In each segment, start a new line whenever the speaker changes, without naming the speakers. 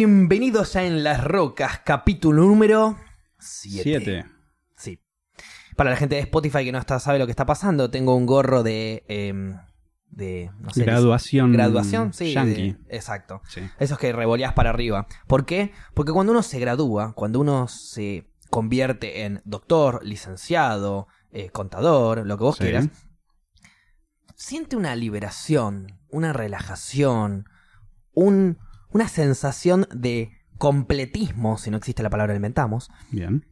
Bienvenidos a En las Rocas, capítulo número 7.
Siete.
Sí. Para la gente de Spotify que no está, sabe lo que está pasando, tengo un gorro de. em, de no sé,
Graduación.
Graduación, sí.
Yankee.
de- exacto.
Sí.
Esos que revoleás para arriba. ¿Por qué? Porque cuando uno se gradúa, cuando uno se convierte en doctor, licenciado, eh, contador, lo que vos
Sí.
quieras, siente una liberación, una relajación, un- una sensación de completismo, si no existe la palabra inventamos,
Bien.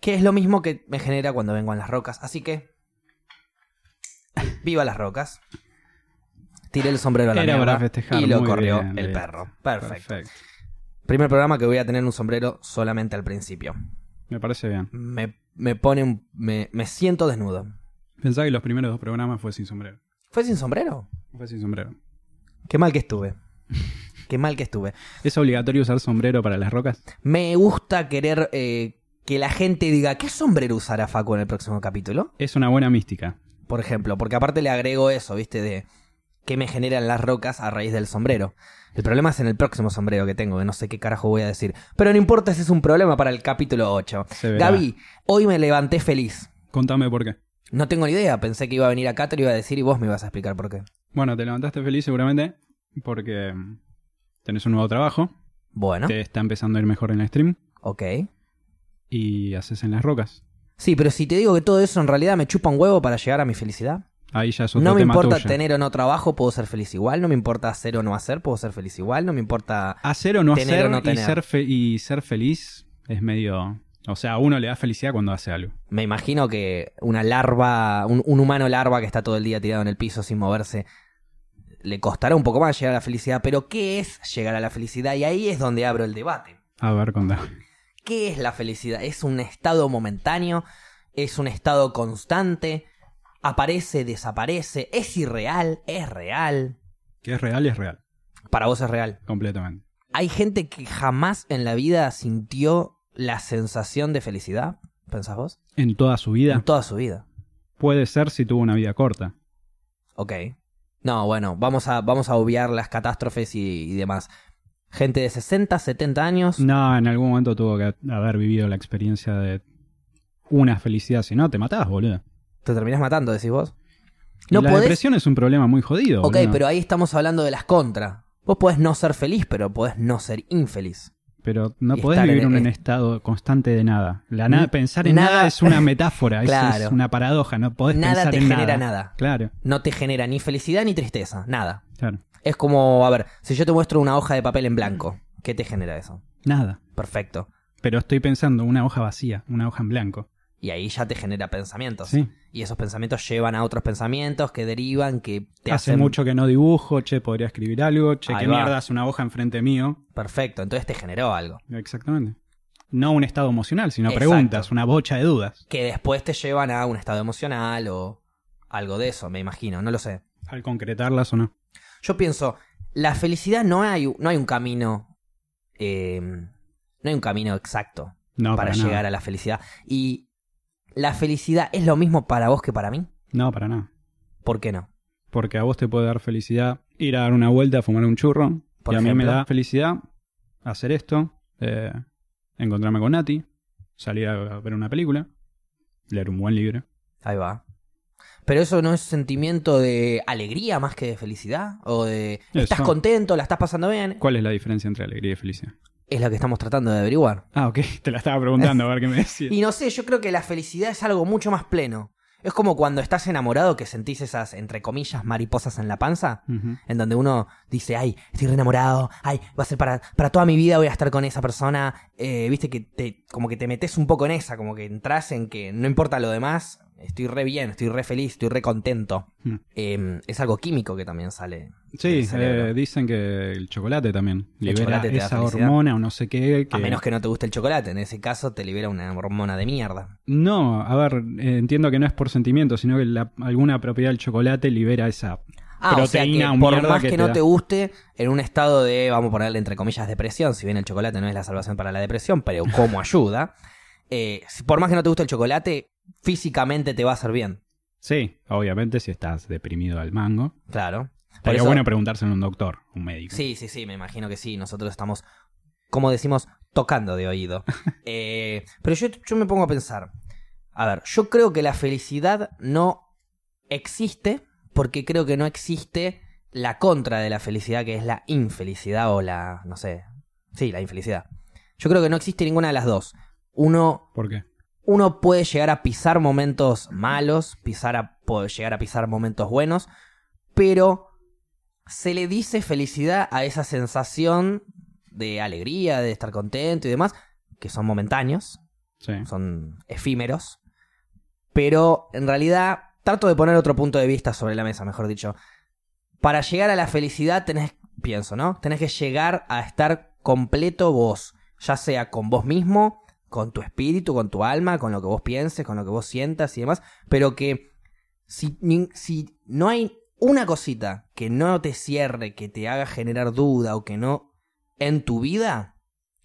que es lo mismo que me genera cuando vengo a las rocas. Así que, viva las rocas. Tiré el sombrero a la mierda y lo corrió
bien,
el perro. Perfecto. Primer programa que voy a tener un sombrero solamente al principio.
Me parece bien.
Me, me pone un... Me, me siento desnudo.
Pensaba que los primeros dos programas fue sin sombrero.
¿Fue sin sombrero?
Fue sin sombrero.
Qué mal que estuve. Qué mal que estuve.
¿Es obligatorio usar sombrero para las rocas?
Me gusta querer eh, que la gente diga, ¿qué sombrero usará Facu en el próximo capítulo?
Es una buena mística.
Por ejemplo, porque aparte le agrego eso, ¿viste? De qué me generan las rocas a raíz del sombrero. El problema es en el próximo sombrero que tengo, que no sé qué carajo voy a decir. Pero no importa, ese es un problema para el capítulo 8.
Se verá.
Gaby, hoy me levanté feliz.
Contame por qué.
No tengo ni idea, pensé que iba a venir acá, te lo iba a decir y vos me ibas a explicar por qué.
Bueno, te levantaste feliz seguramente porque tenés un nuevo trabajo,
Bueno,
te está empezando a ir mejor en el stream
ok.
y haces en las rocas.
Sí, pero si te digo que todo eso en realidad me chupa un huevo para llegar a mi felicidad.
Ahí ya es otro
No me
tema
importa
tuyo.
tener o no trabajo, puedo ser feliz igual. No me importa hacer o no hacer, puedo ser feliz igual. No me importa...
Hacer o no
Tener
hacer
o no
y,
tener.
ser fe- y ser feliz es medio... O sea, a uno le da felicidad cuando hace algo.
Me imagino que una larva, un, un humano larva que está todo el día tirado en el piso sin moverse, le costará un poco más llegar a la felicidad. Pero ¿qué es llegar a la felicidad? Y ahí es donde abro el debate.
A ver, contame.
¿Qué es la felicidad? ¿Es un estado momentáneo? ¿Es un estado constante? ¿Aparece, desaparece? ¿Es irreal? ¿Es real?
Que es real y es real.
Para vos es real.
Completamente.
¿Hay gente que jamás en la vida sintió la sensación de felicidad? ¿Pensás vos?
En toda su vida.
En toda su vida.
Puede ser si tuvo una vida corta.
Ok. No, bueno, vamos a, vamos a obviar las catástrofes y, y demás. Gente de 60, 70 años.
No, en algún momento tuvo que haber vivido la experiencia de una felicidad. Si no, te matás, boludo.
Te terminás matando, decís vos. No
la
podés.
depresión es un problema muy jodido.
Ok,
boludo.
pero ahí estamos hablando de las contras. Vos podés no ser feliz, pero podés no ser infeliz.
Pero no podés vivir
en-
un
en-
estado constante de nada. La nada pensar en
nada-
nada, es una metáfora,
Claro.
es, una paradoja. No podés
Nada
pensar
te
en
genera
nada.
nada.
Claro,
No te genera ni felicidad ni tristeza, nada.
claro.
Es como, a ver, si yo te muestro una hoja de papel en blanco, ¿qué te genera eso?
Nada.
Perfecto.
Pero estoy pensando una hoja vacía, una hoja en blanco.
Y ahí ya te genera pensamientos.
Sí.
Y esos pensamientos llevan a otros pensamientos que derivan, que te
Hace
hacen...
mucho que no dibujo, che, podría escribir algo, che,
Ahí
qué
va.
mierda es una hoja enfrente mío.
Perfecto, entonces te generó algo.
Exactamente. No un estado emocional, sino
Exacto.
preguntas, una bocha de dudas.
Que después te llevan a un estado emocional o algo de eso, me imagino, no lo sé.
Al concretarlas o no.
Yo pienso, la felicidad no hay, no hay un camino... eh, no hay un camino exacto
No,
para,
para,
llegar a la felicidad. Y la felicidad es lo mismo para vos que para mí.
No, para nada.
¿Por qué no?
Porque a vos te puede dar felicidad ir a dar una vuelta, a fumar un churro.
Por
y a mí me da felicidad hacer esto, eh, encontrarme con Nati, salir a ver una película, leer un buen libro.
Ahí va. Pero eso no es sentimiento de alegría más que de felicidad. O de estás
Eso.
contento, la estás pasando bien.
¿Cuál es la diferencia entre alegría y felicidad?
Es lo que estamos tratando de averiguar.
Ah, ok, te la estaba preguntando a ver qué me decías.
Y no sé, yo creo que la felicidad es algo mucho más pleno. Es como cuando estás enamorado que sentís esas, entre comillas, mariposas en la panza. En donde uno dice, ay, estoy re enamorado, ay, va a ser para, para toda mi vida voy a estar con esa persona. Eh, Viste que te, como que te metes un poco en esa, como que entras en que no importa lo demás, estoy re bien, estoy re feliz, estoy re contento.
Mm.
Eh, es algo químico que también sale.
Sí, eh, dicen que el chocolate también
El
libera
chocolate
esa hormona o no sé qué. Que...
A menos que no te guste el chocolate, en ese caso te libera una hormona de mierda.
No, a ver, eh, entiendo que no es por sentimiento, sino que la- alguna propiedad del chocolate libera esa
Ah, o sea
proteína
que
o
por
mierda
más
que
que, no te guste, en un estado de, vamos a ponerle entre comillas, depresión, si bien el chocolate no es la salvación para la depresión, pero como ayuda, eh, por más que no te guste el chocolate, físicamente te va a hacer bien.
Sí, obviamente si estás deprimido al mango.
Claro.
Estaría
eso-
bueno preguntárselo a un doctor, un médico.
Sí, sí, sí, me imagino que sí. Nosotros estamos, como decimos, tocando de oído. Eh, pero yo, yo me pongo a pensar. A ver, yo creo que la felicidad no existe porque creo que no existe la contra de la felicidad, que es la infelicidad o la, no sé, sí, la infelicidad. Yo creo que no existe ninguna de las dos. Uno
¿Por qué?
Uno puede llegar a pisar momentos malos, pisar a, puede llegar a pisar momentos buenos, pero se le dice felicidad a esa sensación de alegría, de estar contento y demás, que son momentáneos,
Sí.
son efímeros, pero en realidad trato de poner otro punto de vista sobre la mesa, mejor dicho. Para llegar a la felicidad tenés, pienso, ¿no? Tenés que llegar a estar completo vos, ya sea con vos mismo, con tu espíritu, con tu alma, con lo que vos pienses, con lo que vos sientas y demás, pero que si, si no hay una cosita que no te cierre, que te haga generar duda o que no en tu vida,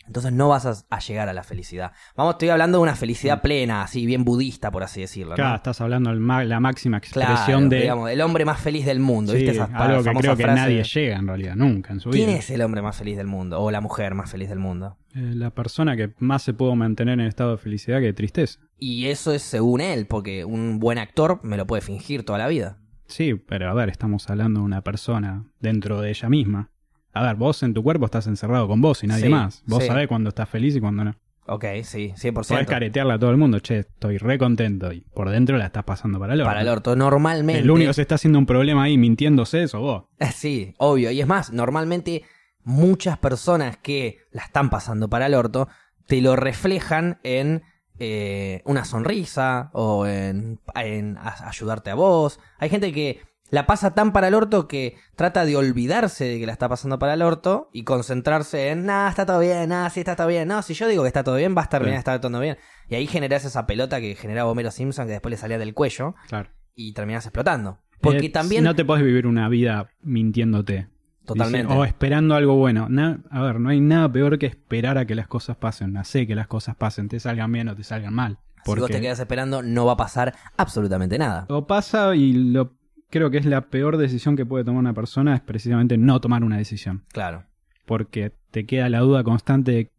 entonces no vas a, a llegar a la felicidad. Vamos, estoy hablando de una felicidad plena, así bien budista, por así decirlo. ¿no?
Acá estás hablando de la máxima expresión
Claro,
de
digamos, el hombre más feliz del mundo,
Sí,
¿viste? Esa
algo que creo que
frase?
nadie llega en realidad, nunca en su
¿Quién
vida.
es el hombre más feliz del mundo? O la mujer más feliz del mundo.
Eh, la persona que más se pudo mantener en estado de felicidad que de tristeza.
Y eso es según él, porque un buen actor me lo puede fingir toda la vida.
Sí, pero a ver, estamos hablando de una persona dentro de ella misma. A ver, vos en tu cuerpo estás encerrado con vos y nadie
Sí,
más. Vos
sí.
sabés cuando estás feliz y cuando no.
Ok, sí,
Podés
100%.
caretearle a todo el mundo, che, estoy re contento y por dentro la estás pasando para el orto.
Para el orto, normalmente...
El único que se está haciendo un problema ahí mintiéndose eso vos.
Sí, obvio. Y es más, normalmente muchas personas que la están pasando para el orto te lo reflejan en eh, una sonrisa o en, en ayudarte a vos. Hay gente que la pasa tan para el orto que trata de olvidarse de que la está pasando para el orto y concentrarse en, nada, está todo bien, nada, sí está todo bien. No, si yo digo que está todo bien, va a terminar de estar todo bien. Y ahí generas esa pelota que generaba Homero Simpson que después le salía del cuello
Claro.
y terminas explotando. Porque
Eh,
también...
No te podés vivir una vida mintiéndote.
Totalmente.
O esperando algo bueno. Na- a ver, no hay nada peor que esperar a que las cosas pasen. Hace que las cosas pasen, te salgan bien o te salgan mal.
Si vos
Porque
te quedas esperando, no va a pasar absolutamente nada.
o pasa y lo creo que es la peor decisión que puede tomar una persona es precisamente no tomar una decisión.
Claro.
Porque te queda la duda constante de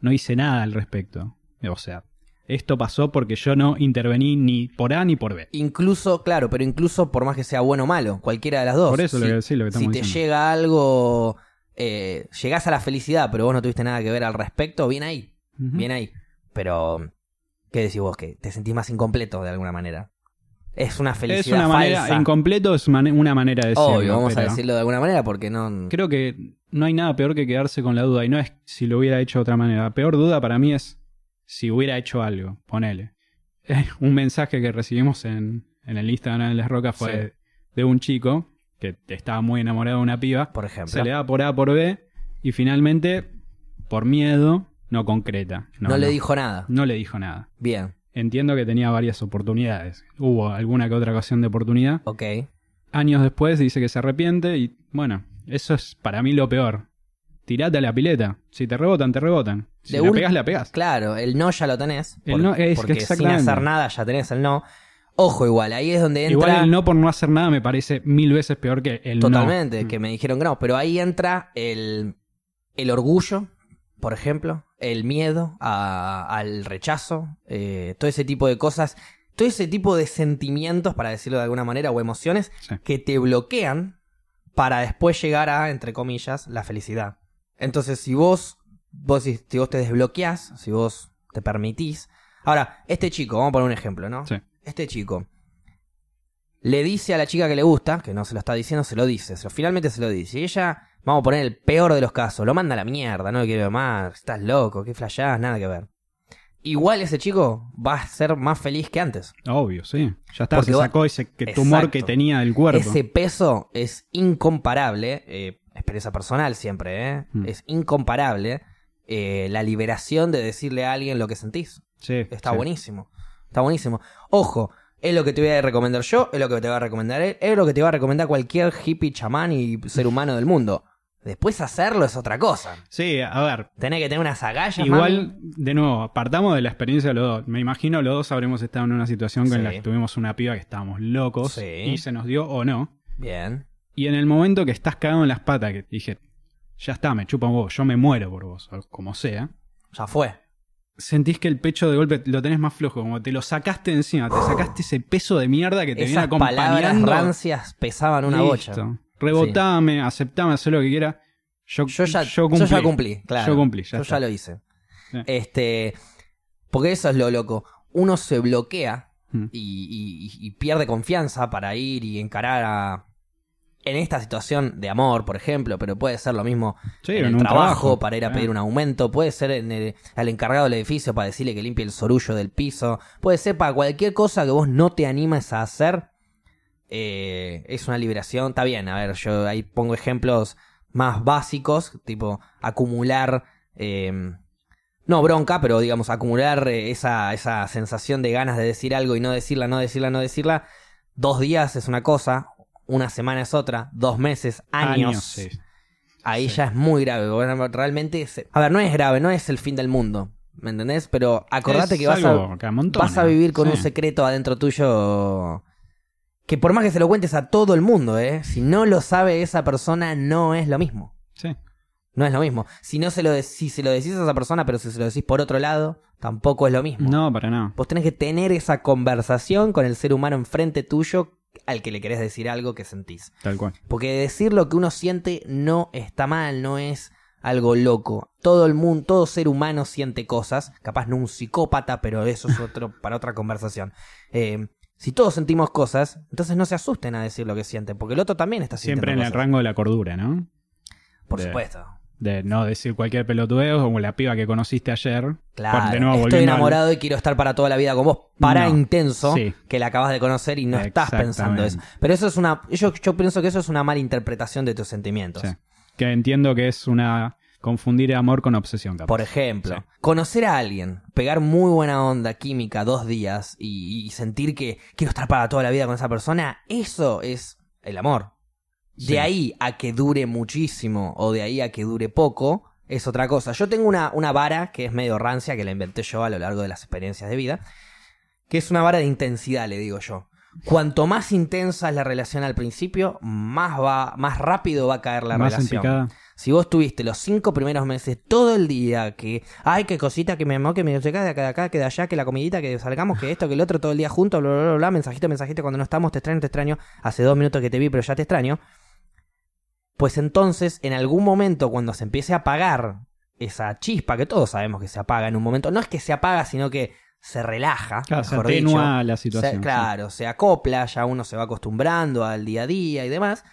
no hice nada al respecto. O sea, esto pasó porque yo no intervení ni por A ni por B.
Incluso, claro, pero incluso por más que sea bueno o malo, cualquiera de las dos.
Por eso
si,
lo que, sí, lo que
si
estamos
te
diciendo.
llega algo, eh, llegás a la felicidad, pero vos no tuviste nada que ver al respecto, bien ahí, bien ahí. Pero, ¿qué decís vos? Que te sentís más incompleto de alguna manera. Es una
Es
felicidad
manera,
falsa.
incompleto es una manera de decirlo.
Obvio, vamos a decirlo de alguna manera porque no...
Creo que no hay nada peor que quedarse con la duda. Y no es si lo hubiera hecho de otra manera. La peor duda para mí es si hubiera hecho algo. Ponele. Un mensaje que recibimos en, en el Instagram de Las Rocas fue
Sí.
de, de un chico que estaba muy enamorado de una piba.
Por ejemplo.
Se le da por A por B. Y finalmente, por miedo, no concreta.
no, le dijo nada.
No le dijo nada.
Bien,
Entiendo que tenía varias oportunidades. Hubo alguna que otra ocasión de oportunidad.
ok.
Años después dice que se arrepiente y bueno, eso es para mí lo peor. Tirate a la pileta. Si te rebotan, te rebotan. Si
De
la
ul-
pegas, la pegas.
Claro, el no ya lo tenés.
El no es-
porque sin hacer nada ya tenés el no. Ojo, igual, ahí es donde entra.
Igual el no por no hacer nada me parece mil veces peor que el
Totalmente,
no.
que me dijeron que no. Pero ahí entra el, el orgullo, por ejemplo, el miedo a- al rechazo, eh, todo ese tipo de cosas, todo ese tipo de sentimientos, para decirlo de alguna manera, o emociones
Sí.
que te bloquean para después llegar a, entre comillas, la felicidad. Entonces, si vos, vos si, vos te desbloqueás, si vos te permitís. Ahora, este chico, vamos a poner un ejemplo, ¿no?
Sí.
Este chico le dice a la chica que le gusta, que no se lo está diciendo, se lo dice, finalmente se lo dice. Y ella, vamos a poner el peor de los casos, lo manda a la mierda, no lo quiere ver más, estás loco, qué flashás, nada que ver. Igual ese chico va a ser más feliz que antes.
Obvio, sí. Ya está,
Porque
se
va-
sacó ese tumor
Exacto.
que tenía del cuerpo.
Ese peso es incomparable, eh, experiencia personal siempre, ¿eh?
Mm.
Es incomparable eh, la liberación de decirle a alguien lo que sentís.
Sí,
Está
sí.
buenísimo. Está buenísimo. Ojo, es lo que te voy a recomendar yo, es lo que te va a recomendar él, es lo que te va a recomendar cualquier hippie, chamán y ser humano del mundo. Después hacerlo es otra cosa.
Sí, a ver.
Tenés que tener unas agallas,
Igual,
mami.
de nuevo, apartamos de la experiencia de los dos. Me imagino los dos habremos estado en una situación
Sí.
en la que tuvimos una piba que estábamos locos
Sí.
y se nos dio o no.
Bien.
Y en el momento que estás cagado en las patas, que dije, ya está, me chupa vos, yo me muero por vos, o como sea,
Ya fue.
Sentís que el pecho de golpe lo tenés más flojo, como te lo sacaste encima, te sacaste ese peso de mierda que te viene
Esas palabras
acompañando.
rancias pesaban una bocha.
Rebotame, aceptame, haz lo que quiera. Yo,
Yo ya,
yo
yo ya cumplí, claro.
Yo cumplí, ya
Yo ya lo hice.
Sí.
Este, porque eso es lo loco. Uno se bloquea
Mm.
y, y- y pierde confianza para ir y encarar a... En esta situación de amor, por ejemplo, pero puede ser lo mismo
Sí,
en
en
el
un
trabajo,
trabajo,
para ir a pedir un aumento, puede ser en el- al encargado del edificio para decirle que limpie el sorullo del piso, puede ser para cualquier cosa que vos no te animes a hacer. eh, es una liberación, está bien, a ver, yo ahí pongo ejemplos más básicos, tipo acumular, eh, no bronca, pero digamos acumular eh, esa, esa sensación de ganas de decir algo y no decirla, no decirla, no decirla. Dos días es una cosa, una semana es otra, dos meses, años.
sí.
Ahí
Sí.
ya es muy grave. Bueno, realmente. es- A ver, no es grave, no es el fin del mundo. ¿Me entendés? Pero acordate
Es
que vas a,
que
vas a vivir con
Sí.
un secreto adentro tuyo. Que por más que se lo cuentes a todo el mundo, ¿eh? Si no lo sabe esa persona, no es lo mismo.
Sí.
No es lo mismo. Si no se lo, de- si se lo decís a esa persona, pero si se lo decís por otro lado, tampoco es lo mismo.
No, para nada.
Vos tenés que tener esa conversación con el ser humano enfrente tuyo al que le querés decir algo que sentís.
Tal cual.
Porque decir lo que uno siente no está mal, no es algo loco. Todo el mundo, todo ser humano siente cosas, capaz no un psicópata, pero eso es otro para otra conversación. Eh, si todos sentimos cosas, entonces no se asusten a decir lo que sienten, porque el otro también está sintiendo
Siempre en el rango de la cordura, ¿no?
Por
de-
supuesto.
De no decir cualquier pelotudeo como la piba que conociste ayer.
Claro,
de nuevo,
estoy
al-
enamorado y quiero estar para toda la vida con vos. Para
No,
intenso
sí.
que la acabas de conocer y no estás pensando eso. Pero eso es una. Yo, yo pienso que eso es una mala interpretación de tus sentimientos.
Sí. Que entiendo que es una. confundir amor con obsesión, capaz.
Por ejemplo,
Sí.
conocer a alguien, pegar muy buena onda química dos días y, y sentir que quiero estar para toda la vida con esa persona, eso es el amor. De
Sí.
ahí a que dure muchísimo o de ahí a que dure poco, es otra cosa. Yo tengo una, una vara que es medio rancia, que la inventé yo a lo largo de las experiencias de vida, que es una vara de intensidad, le digo yo. Cuanto más intensa es la relación al principio, más va, más rápido va a caer la
Más
relación. Si vos tuviste los cinco primeros meses todo el día que, ay, qué cosita, que me amó, que me no sé qué, de acá, de acá, que de allá, que la comidita, que salgamos, que esto, que el otro, todo el día juntos, bla, bla, bla, bla, mensajito, mensajito, cuando no estamos, te extraño, te extraño, hace dos minutos que te vi, pero ya te extraño. Pues entonces, en algún momento, cuando se empiece a apagar esa chispa, que todos sabemos que se apaga en un momento, no es que se apaga, sino que se relaja,
Claro, se atenúa
dicho.
la
Se-
situación. sí.
claro, se acopla, ya uno se va acostumbrando al día a día y demás.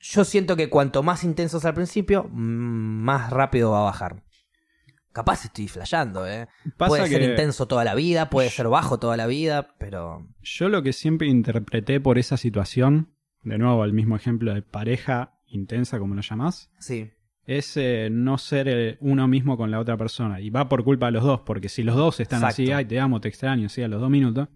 Yo siento que cuanto más intenso es al principio, mm, más rápido va a bajar. Capaz estoy flasheando, ¿eh?
Pasa
puede ser intenso toda la vida, puede ser bajo toda la vida, pero...
yo lo que siempre interpreté por esa situación, de nuevo el mismo ejemplo de pareja intensa, como lo llamás,
Sí.
es eh, no ser eh, uno mismo con la otra persona. Y va por culpa de los dos, porque si los dos están así, ay, te amo, te extraño, sí, a los dos minutos,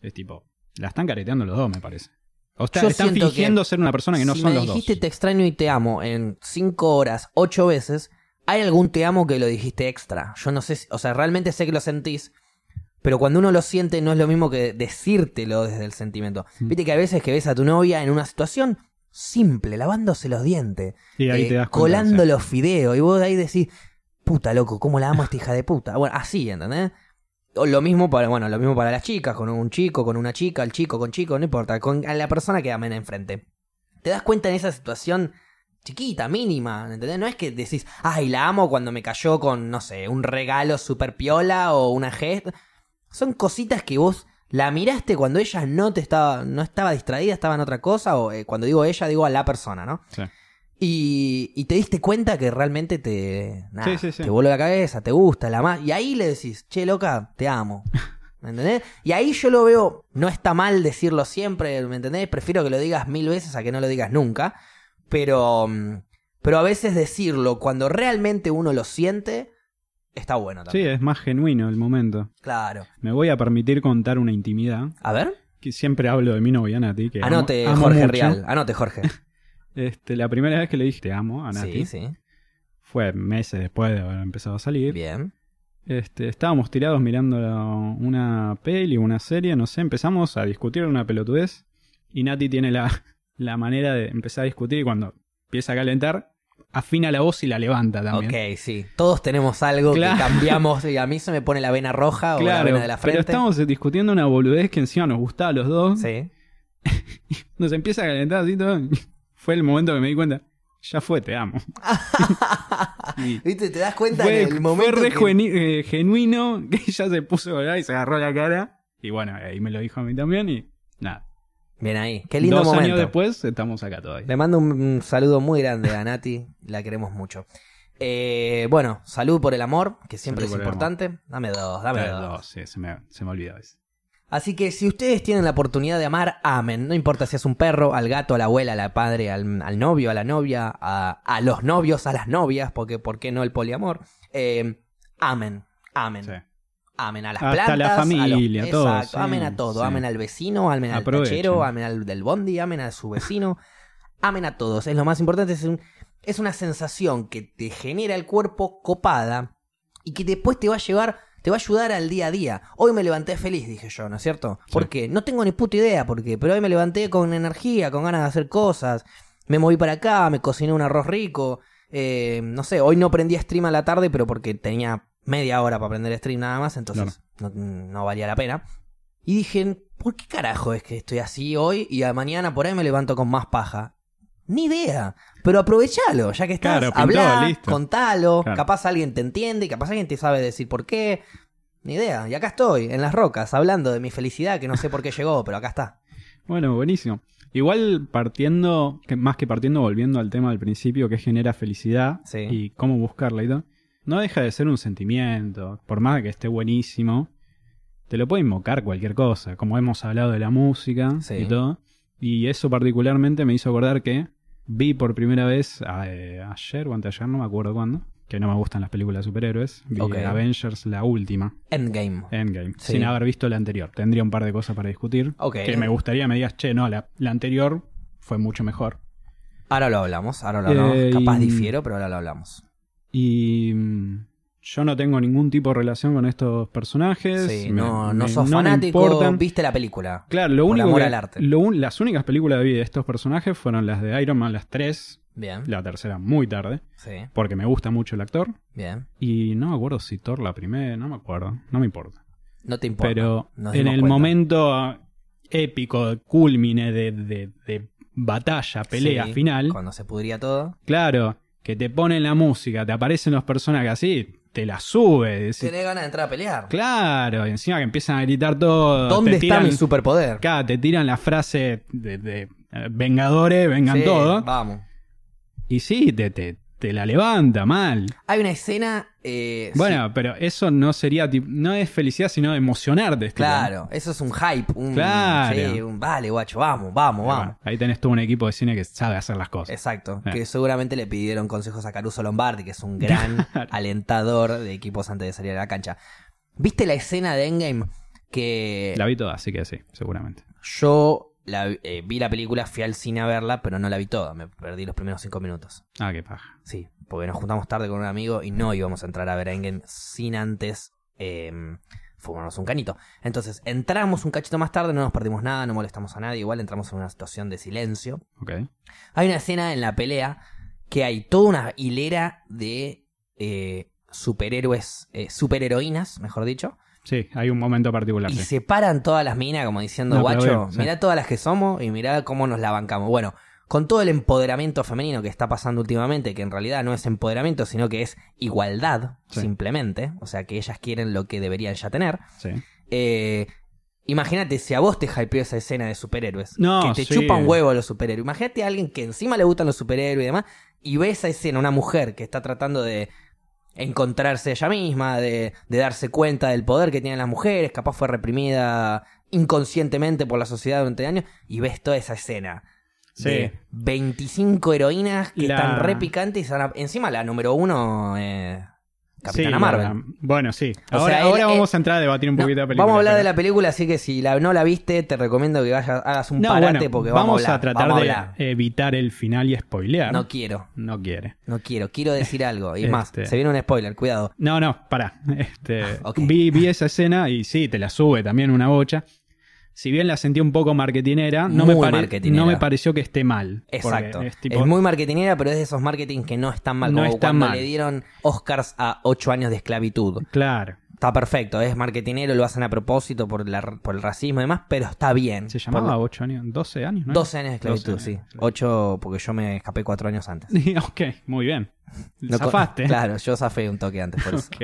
es tipo, la están careteando los dos, me parece. O está- están fingiendo ser una persona que no
si
son
me
los
dijiste
dos.
te extraño y te amo en cinco horas, ocho veces, ¿hay algún te amo que lo dijiste extra? Yo no sé, si- o sea, realmente sé que lo sentís, pero cuando uno lo siente no es lo mismo que decírtelo desde el sentimiento.
Mm.
Viste que a veces que ves a tu novia en una situación simple, lavándose los dientes,
Y ahí
eh,
te das cuenta,
colando
sí.
los fideos, y vos de ahí decís, puta loco, ¿cómo la amo a esta hija de puta? Bueno, así, ¿entendés? O lo mismo para, bueno, lo mismo para las chicas, con un chico, con una chica, el chico con chico, no importa, con a la persona que amen enfrente. Te das cuenta en esa situación chiquita, mínima, ¿entendés? No es que decís, ay, la amo cuando me cayó con, no sé, un regalo super piola o una gesta. Son cositas que vos la miraste cuando ella no te estaba, no estaba distraída, estaba en otra cosa, o eh, cuando digo ella, digo a la persona, ¿no?
Sí.
Y, y te diste cuenta que realmente te, nada,
Sí, sí, sí.
te voló la cabeza, te gusta, la más. Y ahí le decís, che, loca, te amo. ¿Me entendés? Y ahí yo lo veo, no está mal decirlo siempre, ¿me entendés? Prefiero que lo digas mil veces a que no lo digas nunca. Pero, mm, pero a veces decirlo cuando realmente uno lo siente, está bueno
Sí,
también.
es más genuino el momento.
Claro.
Me voy a permitir contar una intimidad.
A ver,
Que siempre hablo de mi novia Nati. Que
anote
amo
Jorge
mucho.
Real, anote Jorge.
Este, la primera vez que le dije te amo a
Sí,
Nati
sí.
fue meses después de haber empezado a salir.
Bien.
Este, estábamos tirados mirando una peli, una serie, no sé, empezamos a discutir una pelotudez y Nati tiene la, la manera de empezar a discutir y cuando empieza a calentar, afina la voz y la levanta también.
Ok, sí. Todos tenemos algo
Claro.
que cambiamos y a mí se me pone la vena roja o la
Claro,
vena de la
pero
frente.
estamos discutiendo una boludez que encima nos gustaba a los dos.
Sí.
Nos empieza a calentar así todo. Fue el momento que me di cuenta. Ya fue, te amo.
¿Viste? ¿Te das cuenta
fue,
en el
fue
momento
re
que-
eh, genuino que ella se puso llorar y se agarró la cara. Y bueno, ahí me lo dijo a mí también y nada.
Bien ahí. Qué lindo
Dos
momento.
años después estamos acá todavía.
Le mando un, saludo muy grande a Nati. La queremos mucho. Eh, bueno, salud por el amor, que siempre
Salud
es importante. Dame dos, dame dos.
dos, sí, se me, se me olvidó a veces.
Así que si ustedes tienen la oportunidad de amar, amen. No importa si es un perro, al gato, a la abuela, al padre, al, al novio, a la novia, a, a los novios, a las novias, porque ¿por qué no el poliamor? Eh, amen, amen.
Sí.
Amen a las
Hasta
plantas.
la
a los-
familia, todo,
Exacto,
sí,
amen a todo.
sí.
Amen al vecino, amen al
Aprovechen.
tachero, amen al del bondi, amen a su vecino. amen a todos. Es lo más importante. Es, un- es una sensación que te genera el cuerpo copada y que después te va a llevar, te va a ayudar al día a día. Hoy me levanté feliz, dije yo, ¿no es cierto?
Sí.
Porque no tengo ni puta idea por qué, pero hoy me levanté con energía, con ganas de hacer cosas. Me moví para acá, me cociné un arroz rico. eh, no sé, hoy no prendí stream a la tarde, pero porque tenía media hora para prender stream nada más, entonces no, no valía la pena. Y dije, ¿por qué carajo es que estoy así hoy y a mañana por ahí me levanto con más paja? Ni idea, pero aprovechalo, ya que estás,
Claro, pintó,
hablá,
listo.
contalo,
Claro.
capaz alguien te entiende, capaz alguien te sabe decir por qué. Ni idea, y acá estoy, en las rocas, hablando de mi felicidad, que no sé por qué llegó, pero acá está.
Bueno, buenísimo. Igual partiendo, que más que partiendo, volviendo al tema del principio que genera felicidad
Sí.
y cómo buscarla y todo, no deja de ser un sentimiento, por más que esté buenísimo, te lo puede invocar cualquier cosa, como hemos hablado de la música
Sí.
y todo. Y eso particularmente me hizo acordar que vi por primera vez eh, ayer o anteayer, no me acuerdo cuándo, que no me gustan las películas de superhéroes, vi. Avengers, la última,
Endgame.
Endgame,
Sí.
sin haber visto la anterior. Tendría un par de cosas para discutir. Que me gustaría me digas, che, no, la, la anterior fue mucho mejor.
Ahora lo hablamos, ahora lo hablamos.
Eh,
Capaz
y-
difiero, pero ahora lo hablamos.
Y mm, yo no tengo ningún tipo de relación con estos personajes.
Sí,
me-
no,
me-
no sos fanático, viste la película.
Claro, lo único que-
al arte.
lo las únicas películas que vi de estos personajes fueron las de Iron Man, las tres.
Bien,
La tercera muy tarde,
sí,
porque me gusta mucho el actor.
bien.
Y no me acuerdo si Thor la primera, no me acuerdo, no me importa.
No te importa.
Pero en el
cuenta.
momento ah, épico, culmine de, de- de batalla, pelea
Sí,
final,
Cuando se pudría todo.
claro, que te ponen la música, te aparecen los personajes así, te la sube. decís,
Tenés ganas de entrar a pelear.
claro, y encima que empiezan a gritar todo.
¿Dónde
te
está
tiran,
mi superpoder?
Acá te tiran la frase de, de, eh, Vengadores, vengan
Sí,
todos.
Vamos.
Y sí, te, te, te la levanta mal.
Hay una escena. eh,
Bueno, pero eso no sería, no es felicidad, sino emocionarte.
claro, eso es un hype. Un,
Claro.
sí, un, vale, guacho, vamos, vamos,
Bueno,
vamos.
ahí tenés todo un equipo de cine que sabe hacer las cosas.
Exacto,
Eh.
que seguramente le pidieron consejos a Caruso Lombardi, que es un gran alentador de equipos antes de salir a la cancha. ¿Viste la escena de Endgame? Que
La vi toda, así que sí, seguramente.
yo la, eh, vi la película, fui al cine a verla, pero no la vi toda, me perdí los primeros cinco minutos.
Ah, qué paja.
Sí, porque nos juntamos tarde con un amigo y no íbamos a entrar a ver Endgame sin antes eh, fumarnos un canito. Entonces, entramos un cachito más tarde, no nos perdimos nada, no molestamos a nadie, igual entramos en una situación de silencio.
Ok.
Hay una escena en la pelea que hay toda una hilera de eh, superhéroes, eh, superheroínas, mejor dicho,
Sí, hay un momento particular.
y
sí.
se paran todas las minas como diciendo,
No,
guacho,
sí.
mirá todas las que somos y mirá cómo nos la bancamos. Bueno, con todo el empoderamiento femenino que está pasando últimamente, que en realidad no es empoderamiento, sino que es igualdad,
Sí.
simplemente, o sea que ellas quieren lo que deberían ya tener.
Sí.
Eh, Imagínate si a vos te hypeó esa escena de superhéroes.
No,
que te
sí.
chupa un huevo los superhéroes. Imagínate a alguien que encima le gustan los superhéroes y demás. Y ve esa escena, una mujer que está tratando de encontrarse ella misma, de, de darse cuenta del poder que tienen las mujeres. Capaz fue reprimida inconscientemente por la sociedad durante años. Y ves toda esa escena.
Sí.
De 25 heroínas que
La-
están re picantes y Encima la número uno, eh, Capitana
Sí,
Marvel.
bueno, sí.
O
Ahora,
sea,
ahora
él-
vamos a entrar a debatir un
No,
poquito de la película.
vamos a hablar
pero-
de la película, así que si la, no la viste, te recomiendo que vayas, hagas un
No,
parate
bueno,
porque vamos, a, hablar,
tratar
vamos a
de evitar el final y spoilear.
No quiero,
No quiere.
no quiero, quiero decir algo. Y más,
Este.
se viene un spoiler, cuidado.
No, no, pará. Este,
Ok.
vi, vi esa escena y sí, te la sube también una bocha. Si bien la sentí un poco marketinera, no, me,
Muy
pare-
marketinera.
no me pareció que esté mal.
Exacto.
Es,
muy marketingera, pero es de esos marketing que no están mal.
No
Como cuando
mal.
le dieron Oscars a 8 años de esclavitud.
Claro.
Está perfecto, es marketinero, lo hacen a propósito por, la- por el racismo y demás, pero está bien.
¿Se llamaba
Por-
8 años? ¿12 años? ¿no?
12 años de esclavitud,
12
sí.
años, claro.
8 porque yo me escapé 4 años antes.
ok, muy bien.
No
Zafaste.
Claro, yo zafé un toque antes por eso.
Ok.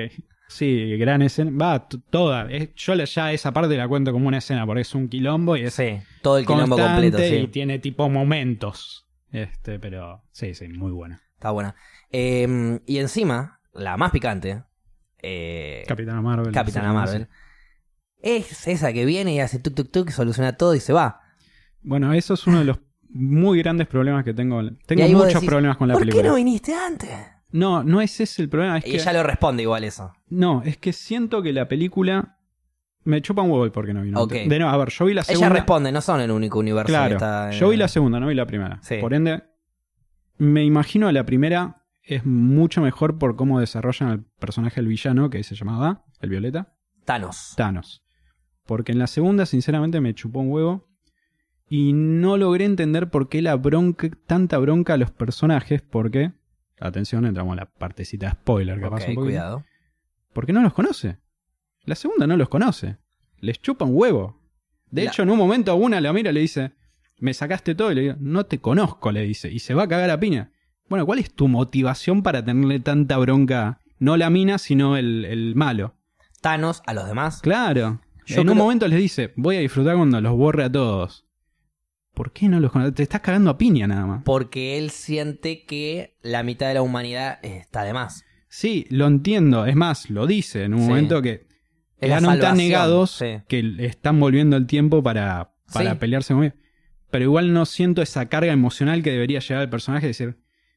Sí, gran escena. Va, toda. Es- yo ya esa parte la cuento como una escena porque es un quilombo y es
Sí, todo el quilombo completo,
y
sí.
tiene tipo momentos. Este, pero sí, sí, muy buena.
Está buena. Eh, y encima, la más picante, eh,
Capitana Marvel.
Capitana Marvel, es esa que viene y hace tuk tuk tuk, soluciona todo y se va.
Bueno, eso es uno de los muy grandes problemas que tengo. Tengo
Y
muchos
decís,
problemas con la
¿Por
película.
qué no viniste antes?
No, no es ese el problema. Es
y
que,
ella lo responde igual eso.
No, es que siento que la película. Me chupa un huevo el por qué no vino.
Ok.
De no, a ver, yo vi la segunda.
Ella responde, no son el único universo
Claro,
que está...
yo vi la segunda, no vi la primera.
Sí.
Por ende, me imagino la primera es mucho mejor por cómo desarrollan el personaje del villano, que se llamaba, el Violeta,
Thanos.
Thanos. Porque en la segunda, sinceramente, me chupó un huevo. Y no logré entender por qué la bronca, tanta bronca a los personajes, porque, atención, entramos a la partecita spoiler, capaz
Ok,
un poquito.
cuidado.
Porque no los conoce. La segunda no los conoce. Les chupa un huevo. De
La-
hecho, en un momento a una la mira y le dice, me sacaste todo y le digo, no te conozco, le dice, y se va a cagar a piña. Bueno, ¿cuál es tu motivación para tenerle tanta bronca? No la mina, sino el, el malo.
Thanos a los demás.
Claro.
Yo
en un momento les dice, voy a disfrutar cuando los borre a todos. ¿Por qué no los conoce? Te estás cagando a piña nada más.
Porque él siente que la mitad de la humanidad está de más.
Sí, lo entiendo. Es más, lo dice en un
Sí.
momento que quedaron tan negados
sí.
que están volviendo el tiempo para, para
Sí.
pelearse conmigo. Pero igual no siento esa carga emocional que debería llegar al personaje de decir,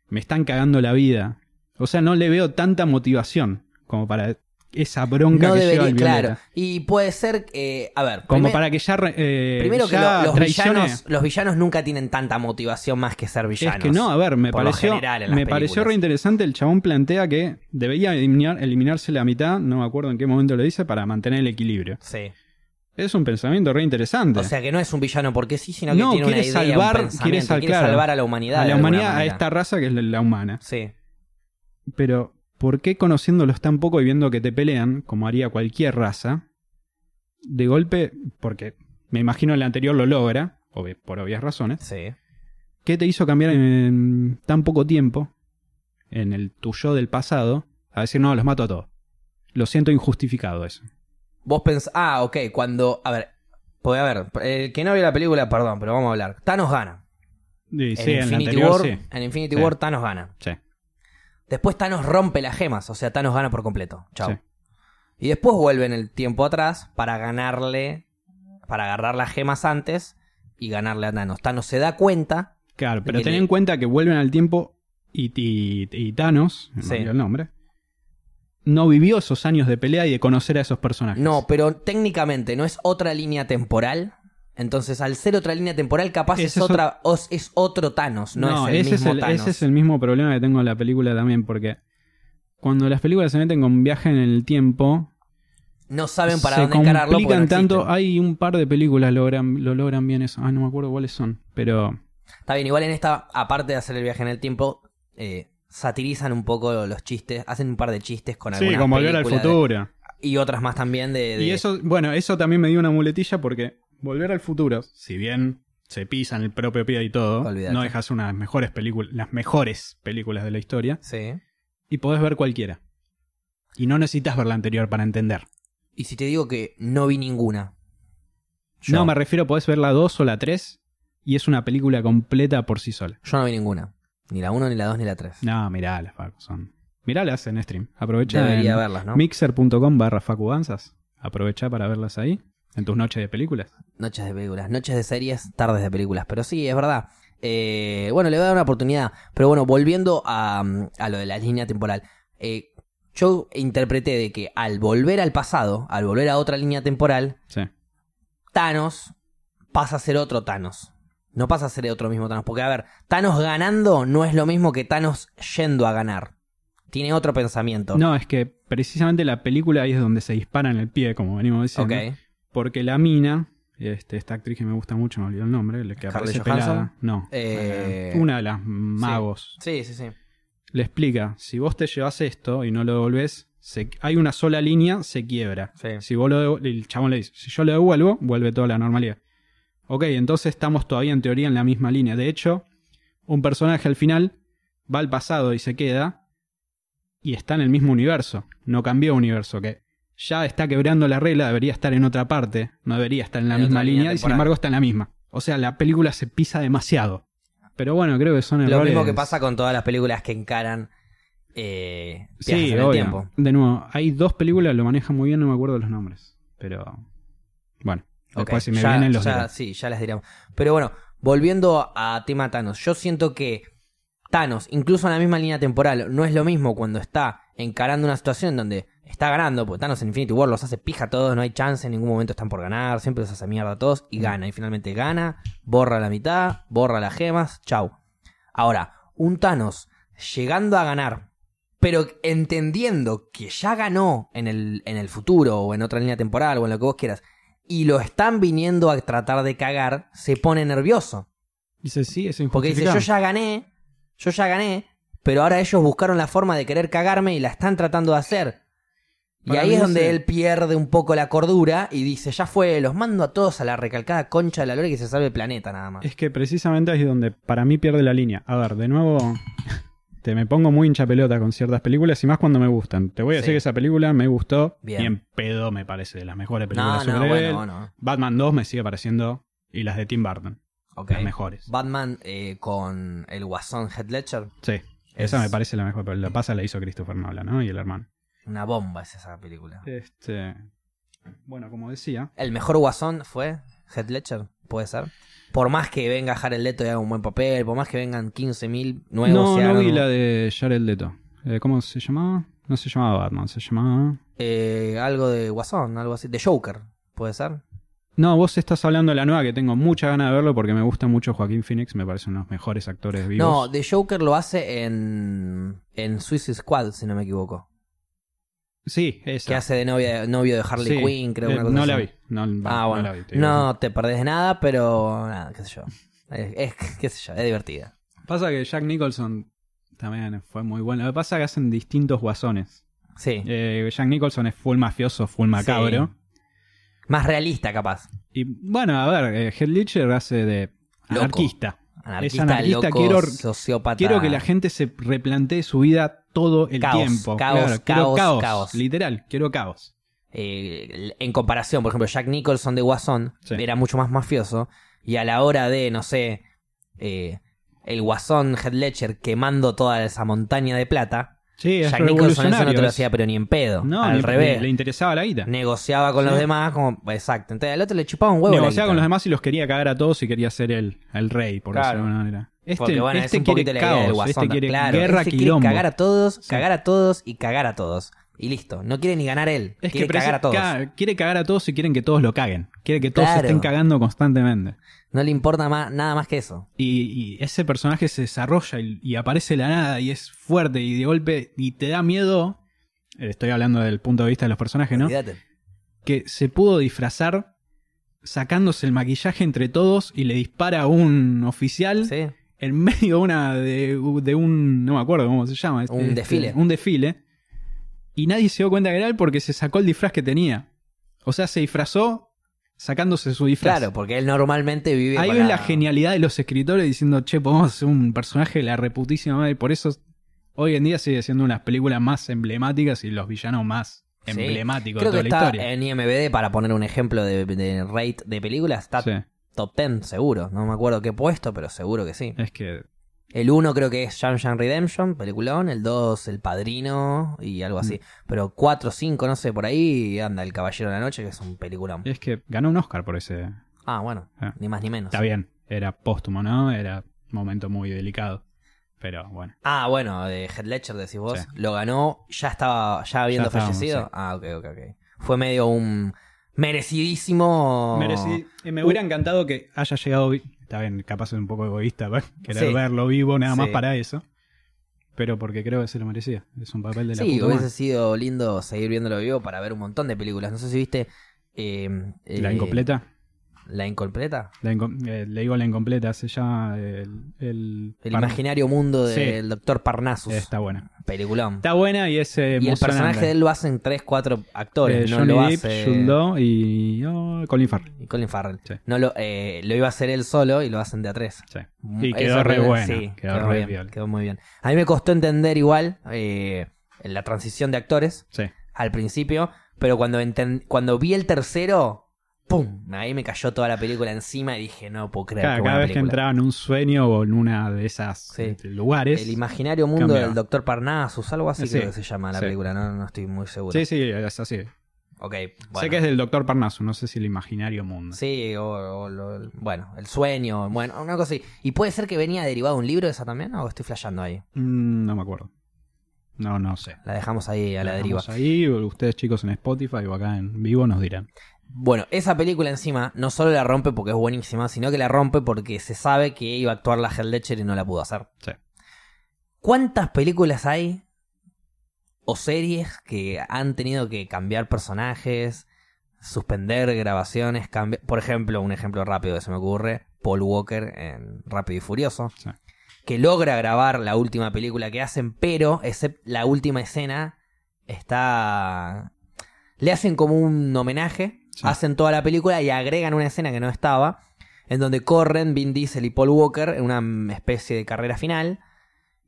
me están cagando la vida. O sea, no le veo tanta motivación como para esa bronca
No
que lleva
debería,
el Violeta.
claro. Y puede ser, eh, a ver,
Como
primer-
para que ya, eh,
primero que lo- los,
traicione-
villanos, los villanos nunca tienen tanta motivación más que ser villanos.
Es que no, a ver, me pareció, me pareció
películas.
re interesante. El chabón plantea que debería eliminar, eliminarse la mitad, no me acuerdo en qué momento lo dice, para mantener el equilibrio.
Sí.
Es un pensamiento re interesante.
O sea que no es un villano porque sí, sino que
No,
tiene una
quiere
idea, un
salvar- quiere sal- claro,
salvar a la humanidad.
a la humanidad, a esta raza que es la humana.
Sí.
Pero, ¿por qué conociéndolos tan poco y viendo que te pelean, como haría cualquier raza, de golpe, porque me imagino el anterior lo logra, por obvias razones,
Sí.
¿qué te hizo cambiar en tan poco tiempo, en el tuyo del pasado, a decir, no, los mato a todos? Lo siento injustificado eso.
Vos pensás. Ah, ok. Cuando. A ver. Puede haber. El que no vio la película, perdón, pero vamos a hablar. Thanos gana. En
sí, en
Infinity
anterior
War.
sí.
En Infinity
Sí.
War, Thanos gana. Después Thanos rompe las gemas. O sea, Thanos gana por completo. Chao.
sí.
Y después vuelve en el tiempo atrás para ganarle. Para agarrar las gemas antes y ganarle a Thanos. Thanos se da cuenta.
Claro, pero ten
le-
en cuenta que vuelven al tiempo y, y- y Thanos, no
Sí.
el nombre, no vivió esos años de pelea y de conocer a esos personajes.
No, pero técnicamente no es otra línea temporal. Entonces, al ser otra línea temporal, capaz
Ese
es, otra, es otro Thanos, no, es el
ese,
mismo
es el,
Thanos.
ese es el mismo problema que tengo en la película también, porque cuando las películas se meten con viaje en el tiempo,
No saben para
se
dónde encararlo.
complican
no
tanto. Hay un par de películas logran, lo logran bien eso. Ah, no me acuerdo cuáles son, pero
Está bien, igual en esta, aparte de hacer el viaje en el tiempo, eh, satirizan un poco los chistes, hacen un par de chistes con
sí,
algunas
como volver al
de-
futuro.
y otras más también de... de-
Y eso, bueno, eso también me dio una muletilla porque Volver al futuro, si bien se pisan el propio pie y todo, no dejas una de las mejores películas, las mejores películas de la historia,
Sí.
y podés ver cualquiera. Y no necesitas ver la anterior para entender.
Y si te digo que no vi ninguna. Yo,
No, me refiero, podés ver la 2 o la 3 y es una película completa por sí sola.
yo no vi ninguna. Ni la 1, ni la 2, ni la 3.
No, mirá Facu, son. Miralas en stream. Aprovecha
Debería
en
verlas, ¿no?
mixer.com barra Facu Danzas. Aprovecha para verlas ahí, en tus noches de películas.
Noches de películas, noches de series, tardes de películas. Pero sí, es verdad. Eh, bueno, le voy a dar una oportunidad. Pero bueno, volviendo a, a lo de la línea temporal. Eh, yo interpreté de que al volver al pasado, al volver a otra línea temporal,
Sí.
Thanos pasa a ser otro Thanos. No pasa a ser otro mismo Thanos. Porque, a ver, Thanos ganando no es lo mismo que Thanos yendo a ganar. Tiene otro pensamiento.
No, es que precisamente la película ahí es donde se dispara en el pie, como venimos diciendo.
ok.
Porque la mina, este, esta actriz que me gusta mucho, me olvidó el nombre, la que aparece pelada. No,
Eh,
eh, una de las magos.
Sí, sí, sí.
Le explica, si vos te llevas esto y no lo devolvés, se- hay una sola línea, se quiebra.
Sí.
Si vos lo el chabón le dice, si yo lo devuelvo, vuelve toda la normalidad. Ok, entonces estamos todavía en teoría en la misma línea. De hecho, un personaje al final va al pasado y se queda y está en el mismo universo. No cambió universo, que ya está quebrando la regla, debería estar en otra parte, no debería estar en la
En
misma
línea
línea y sin embargo está en la misma. O sea, la película se pisa demasiado. Pero bueno, creo que son
Lo
errores.
mismo que pasa con todas las películas que encaran eh,
Sí,
en el tiempo.
De nuevo, hay dos películas, lo manejan muy bien, no me acuerdo los nombres. Pero bueno,
Ok,
después si me
ya-
vienen los
ya-. Sí, ya las diríamos. Pero bueno, volviendo a tema Thanos, yo siento que Thanos, incluso en la misma línea temporal, no es lo mismo cuando está encarando una situación donde está ganando, porque Thanos en Infinity War los hace pija a todos, no hay chance, en ningún momento están por ganar, siempre los hace mierda a todos y gana. Y finalmente gana, borra la mitad, borra las gemas, chau. Ahora, un Thanos llegando a ganar, pero entendiendo que ya ganó en el, en el futuro o en otra línea temporal o en lo que vos quieras, y lo están viniendo a tratar de cagar, se pone nervioso.
Dice, sí, es
Porque dice, yo ya gané, yo ya gané, pero ahora ellos buscaron la forma de querer cagarme y la están tratando de hacer. Y ahí es donde él pierde un poco la cordura y dice, ya fue, los mando a todos a la recalcada concha de la lora y que se salve el planeta nada más.
Es que precisamente ahí es donde para mí pierde la línea. A ver, de nuevo, te me pongo muy hincha pelota con ciertas películas y más cuando me gustan. Te voy a
Sí.
decir que esa película me gustó
Bien.
y en pedo me parece de las mejores
No,
películas
no, bueno, bueno.
Batman 2 me sigue pareciendo y las de Tim Burton, las mejores.
Batman eh, con el guasón Head Ledger,
Sí, esa
Es-
me parece la mejor, pero la pasa la hizo Christopher Nolan, ¿no? Y el hermano.
Una bomba es esa película.
Este, bueno, como decía,
El mejor guasón fue Heath Ledger, puede ser. Por más que venga Jared Leto y haga un buen papel, por más que vengan 15.000 nuevos
no, no vi
un-
la de Jared Leto. Eh, ¿Cómo se llamaba? No se llamaba Batman, se llamaba...
eh, algo de guasón, algo así, de Joker, puede ser.
No, vos estás hablando de la nueva que tengo mucha ganas de verlo porque me gusta mucho Joaquín Phoenix, me parece uno de los mejores actores vivos.
No, de Joker lo hace en en Suicide Squad, si no me equivoco.
Sí, esa.
Que hace de novia, novio de Harley
Sí,
Quinn, creo.
eh,
una cosa
no la vi. No,
Ah,
no
bueno.
la vi, te.
No te perdés de nada, pero nada, qué sé yo. Es, es- qué sé yo, es divertida.
Pasa que Jack Nicholson también fue muy bueno. Lo que pasa es que hacen distintos guasones.
Sí.
Eh, Jack Nicholson es full mafioso, full macabro.
Más realista, capaz.
Y bueno, a ver, eh, Heath Ledger hace de
Loco.
Anarquista.
Anarquista, loco,
quiero-
sociópata.
Quiero que la gente se replantee su vida todo el
Caos,
tiempo.
caos,
Claro,
caos,
caos,
caos.
Literal, quiero caos.
eh, en comparación, por ejemplo, Jack Nicholson de Guasón
Sí.
era mucho más mafioso y a la hora de, no sé, eh, el Guasón Head Ledger quemando toda esa montaña de plata,
Sí, es
Jack Nicholson eso no te lo hacía pero ni en pedo,
No,
al
ni-
revés.
Le, interesaba la guita.
Negociaba con los demás, como, exacto. Entonces al otro le chupaba un huevo.
Negociaba con los demás y los quería cagar a todos y quería ser el, el rey, por
Claro.
decirlo de alguna manera. Este,
Porque bueno,
este
es
quiere caos,
Guasón.
este quiere
claro,
guerra,
quiere
quilombo.
cagar a todos,
Sí.
cagar a todos y cagar a todos. Y listo. No quiere ni ganar él.
Es
quiere
que
cagar a todos.
ca- quiere cagar a todos y quieren que todos lo caguen. Quiere que todos se estén cagando constantemente.
No le importa más, nada más que eso.
Y, y ese personaje se desarrolla y, y aparece de la nada y es fuerte y de golpe y te da miedo. eh, Estoy hablando del punto de vista de los personajes, ¿no?
Olvídate.
Que se pudo disfrazar sacándose el maquillaje entre todos y le dispara a un oficial
Sí.
en medio de una de, de un no me acuerdo cómo se llama este-
Un
este,
desfile.
un desfile y nadie se dio cuenta que era él porque se sacó el disfraz que tenía o sea se disfrazó sacándose su disfraz
Claro, porque él normalmente vive
ahí
con
ves la genialidad de los escritores diciendo che podemos hacer un personaje de la reputísima madre por eso hoy en día sigue siendo una de las películas más emblemáticas y los villanos más
Sí.
emblemáticos
Creo
de
que
toda la
está
historia
en IMBD, para poner un ejemplo de, de rate de películas, está
Sí.
top 10 seguro. No me acuerdo qué puesto, pero seguro que sí.
es que
El 1 creo que es Shawshank Redemption, peliculón. El 2, El Padrino y algo
Mm.
así. Pero 4, 5, no sé, por ahí anda El Caballero de la Noche, que es un peliculón.
es que ganó un Oscar por ese
Ah, bueno,
Ah.
ni más ni menos.
Está bien, era póstumo, ¿no? Era momento muy delicado. Pero bueno.
Ah, bueno, de Head Ledger decís vos.
Sí.
Lo ganó, ya estaba, ya habiendo
Ya estábamos,
fallecido.
sí.
Ah, ok, ok, ok. Fue medio un merecidísimo.
Mereci- eh, me hubiera encantado que haya llegado. Está bien, capaz es un poco egoísta querer
Sí.
verlo vivo nada más
Sí.
para eso. Pero porque creo que se lo merecía. Es un papel de la
Sí,
puta
hubiese sido lindo seguir viéndolo vivo para ver un montón de películas. No sé si viste. eh,
La
eh,
incompleta.
¿La incompleta?
La eh, le digo la incompleta, se llama el... El,
imaginario mundo
Sí.
del Doctor Parnassus.
Está buena.
Peliculón.
Está buena y es eh,
y el personaje de él lo hacen tres, cuatro actores.
Eh,
no
Johnny
lo hace.
Law y oh, Colin Farrell.
y Colin Farrell.
Sí.
No lo, lo iba a hacer él solo y lo hacen de a tres.
Sí.
Mm,
Y quedó re buena.
sí,
quedó,
quedó
re
bien, quedó muy bien. A mí me costó entender igual la transición de actores
Sí.
al principio, pero cuando, cuando vi el tercero, ¡pum! Ahí me cayó toda la película encima y dije, no puedo creer.
Cada, vez que entraba en un sueño o en una de esas
Sí.
este, lugares.
El imaginario mundo
Cambiaba.
del Doctor Parnassus, algo así
Sí,
creo que se llama la
sí.
película, no, no estoy muy seguro.
Sí, sí, es así.
Ok,
Sé que es del Doctor Parnaso, no sé si el imaginario mundo.
Sí, o, o bueno, el sueño, bueno, una cosa así. ¿Y puede ser que venía derivado de un libro esa también? ¿O estoy flasheando ahí?
Mm, no me acuerdo. No, no sé.
La dejamos ahí a la deriva.
Dejamos ahí, ustedes chicos en Spotify o acá en vivo nos dirán.
Bueno, esa película encima no solo la rompe porque es buenísima, sino que la rompe porque se sabe que iba a actuar la Heath Ledger y no la pudo hacer.
Sí.
¿Cuántas películas hay o series que han tenido que cambiar personajes, suspender grabaciones, cambiar... Por ejemplo, un ejemplo rápido que se me ocurre, Paul Walker en Rápido y Furioso,
Sí.
que logra grabar la última película que hacen, pero la última escena está... Le hacen como un homenaje,
Sí.
hacen toda la película y agregan una escena que no estaba, en donde corren Vin Diesel y Paul Walker en una mm, especie de carrera final.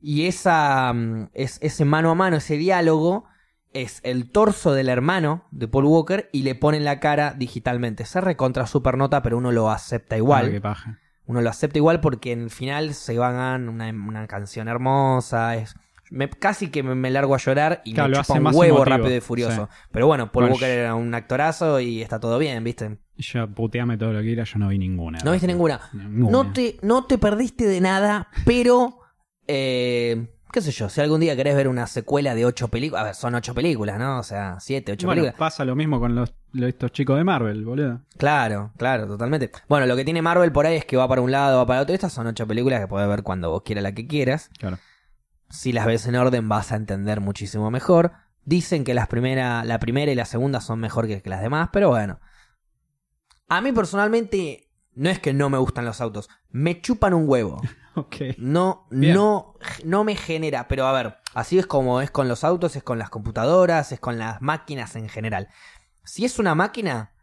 Y esa, mm, es, ese mano a mano, ese diálogo, es el torso del hermano de Paul Walker y le ponen la cara digitalmente. Se recontra supernota, pero uno lo acepta igual.
Ah, qué paja.
Uno lo acepta igual porque en el final se van una, una canción hermosa. Es, me- casi que me, largo a llorar y
Claro,
me chupa
hace
un huevo
emotivo,
rápido y furioso.
sí.
Pero bueno, Paul
Bueno,
Walker era un actorazo y está todo bien, ¿viste?
Yo puteame todo lo que quiera, yo no vi ninguna.
No viste ninguna.
Ninguna.
No te, no te perdiste de nada, pero. eh, qué sé yo, si algún día querés ver una secuela de ocho películas. A ver, son ocho películas, ¿no? O sea, siete, ocho
Bueno,
películas.
pasa lo mismo con los, estos chicos de Marvel, boludo.
Claro, claro, totalmente. Bueno, lo que tiene Marvel por ahí es que va para un lado, va para otro. Estas son ocho películas que puedes ver cuando vos quieras la que quieras.
Claro.
Si las ves en orden vas a entender muchísimo mejor. Dicen que las primera, la primera y la segunda son mejor que, las demás, pero bueno. A mí personalmente no es que no me gustan los autos, me chupan un huevo. No,
Bien.
no, no me genera. Pero a ver, así es como es con los autos, es con las computadoras, es con las máquinas en general. Si es una máquina,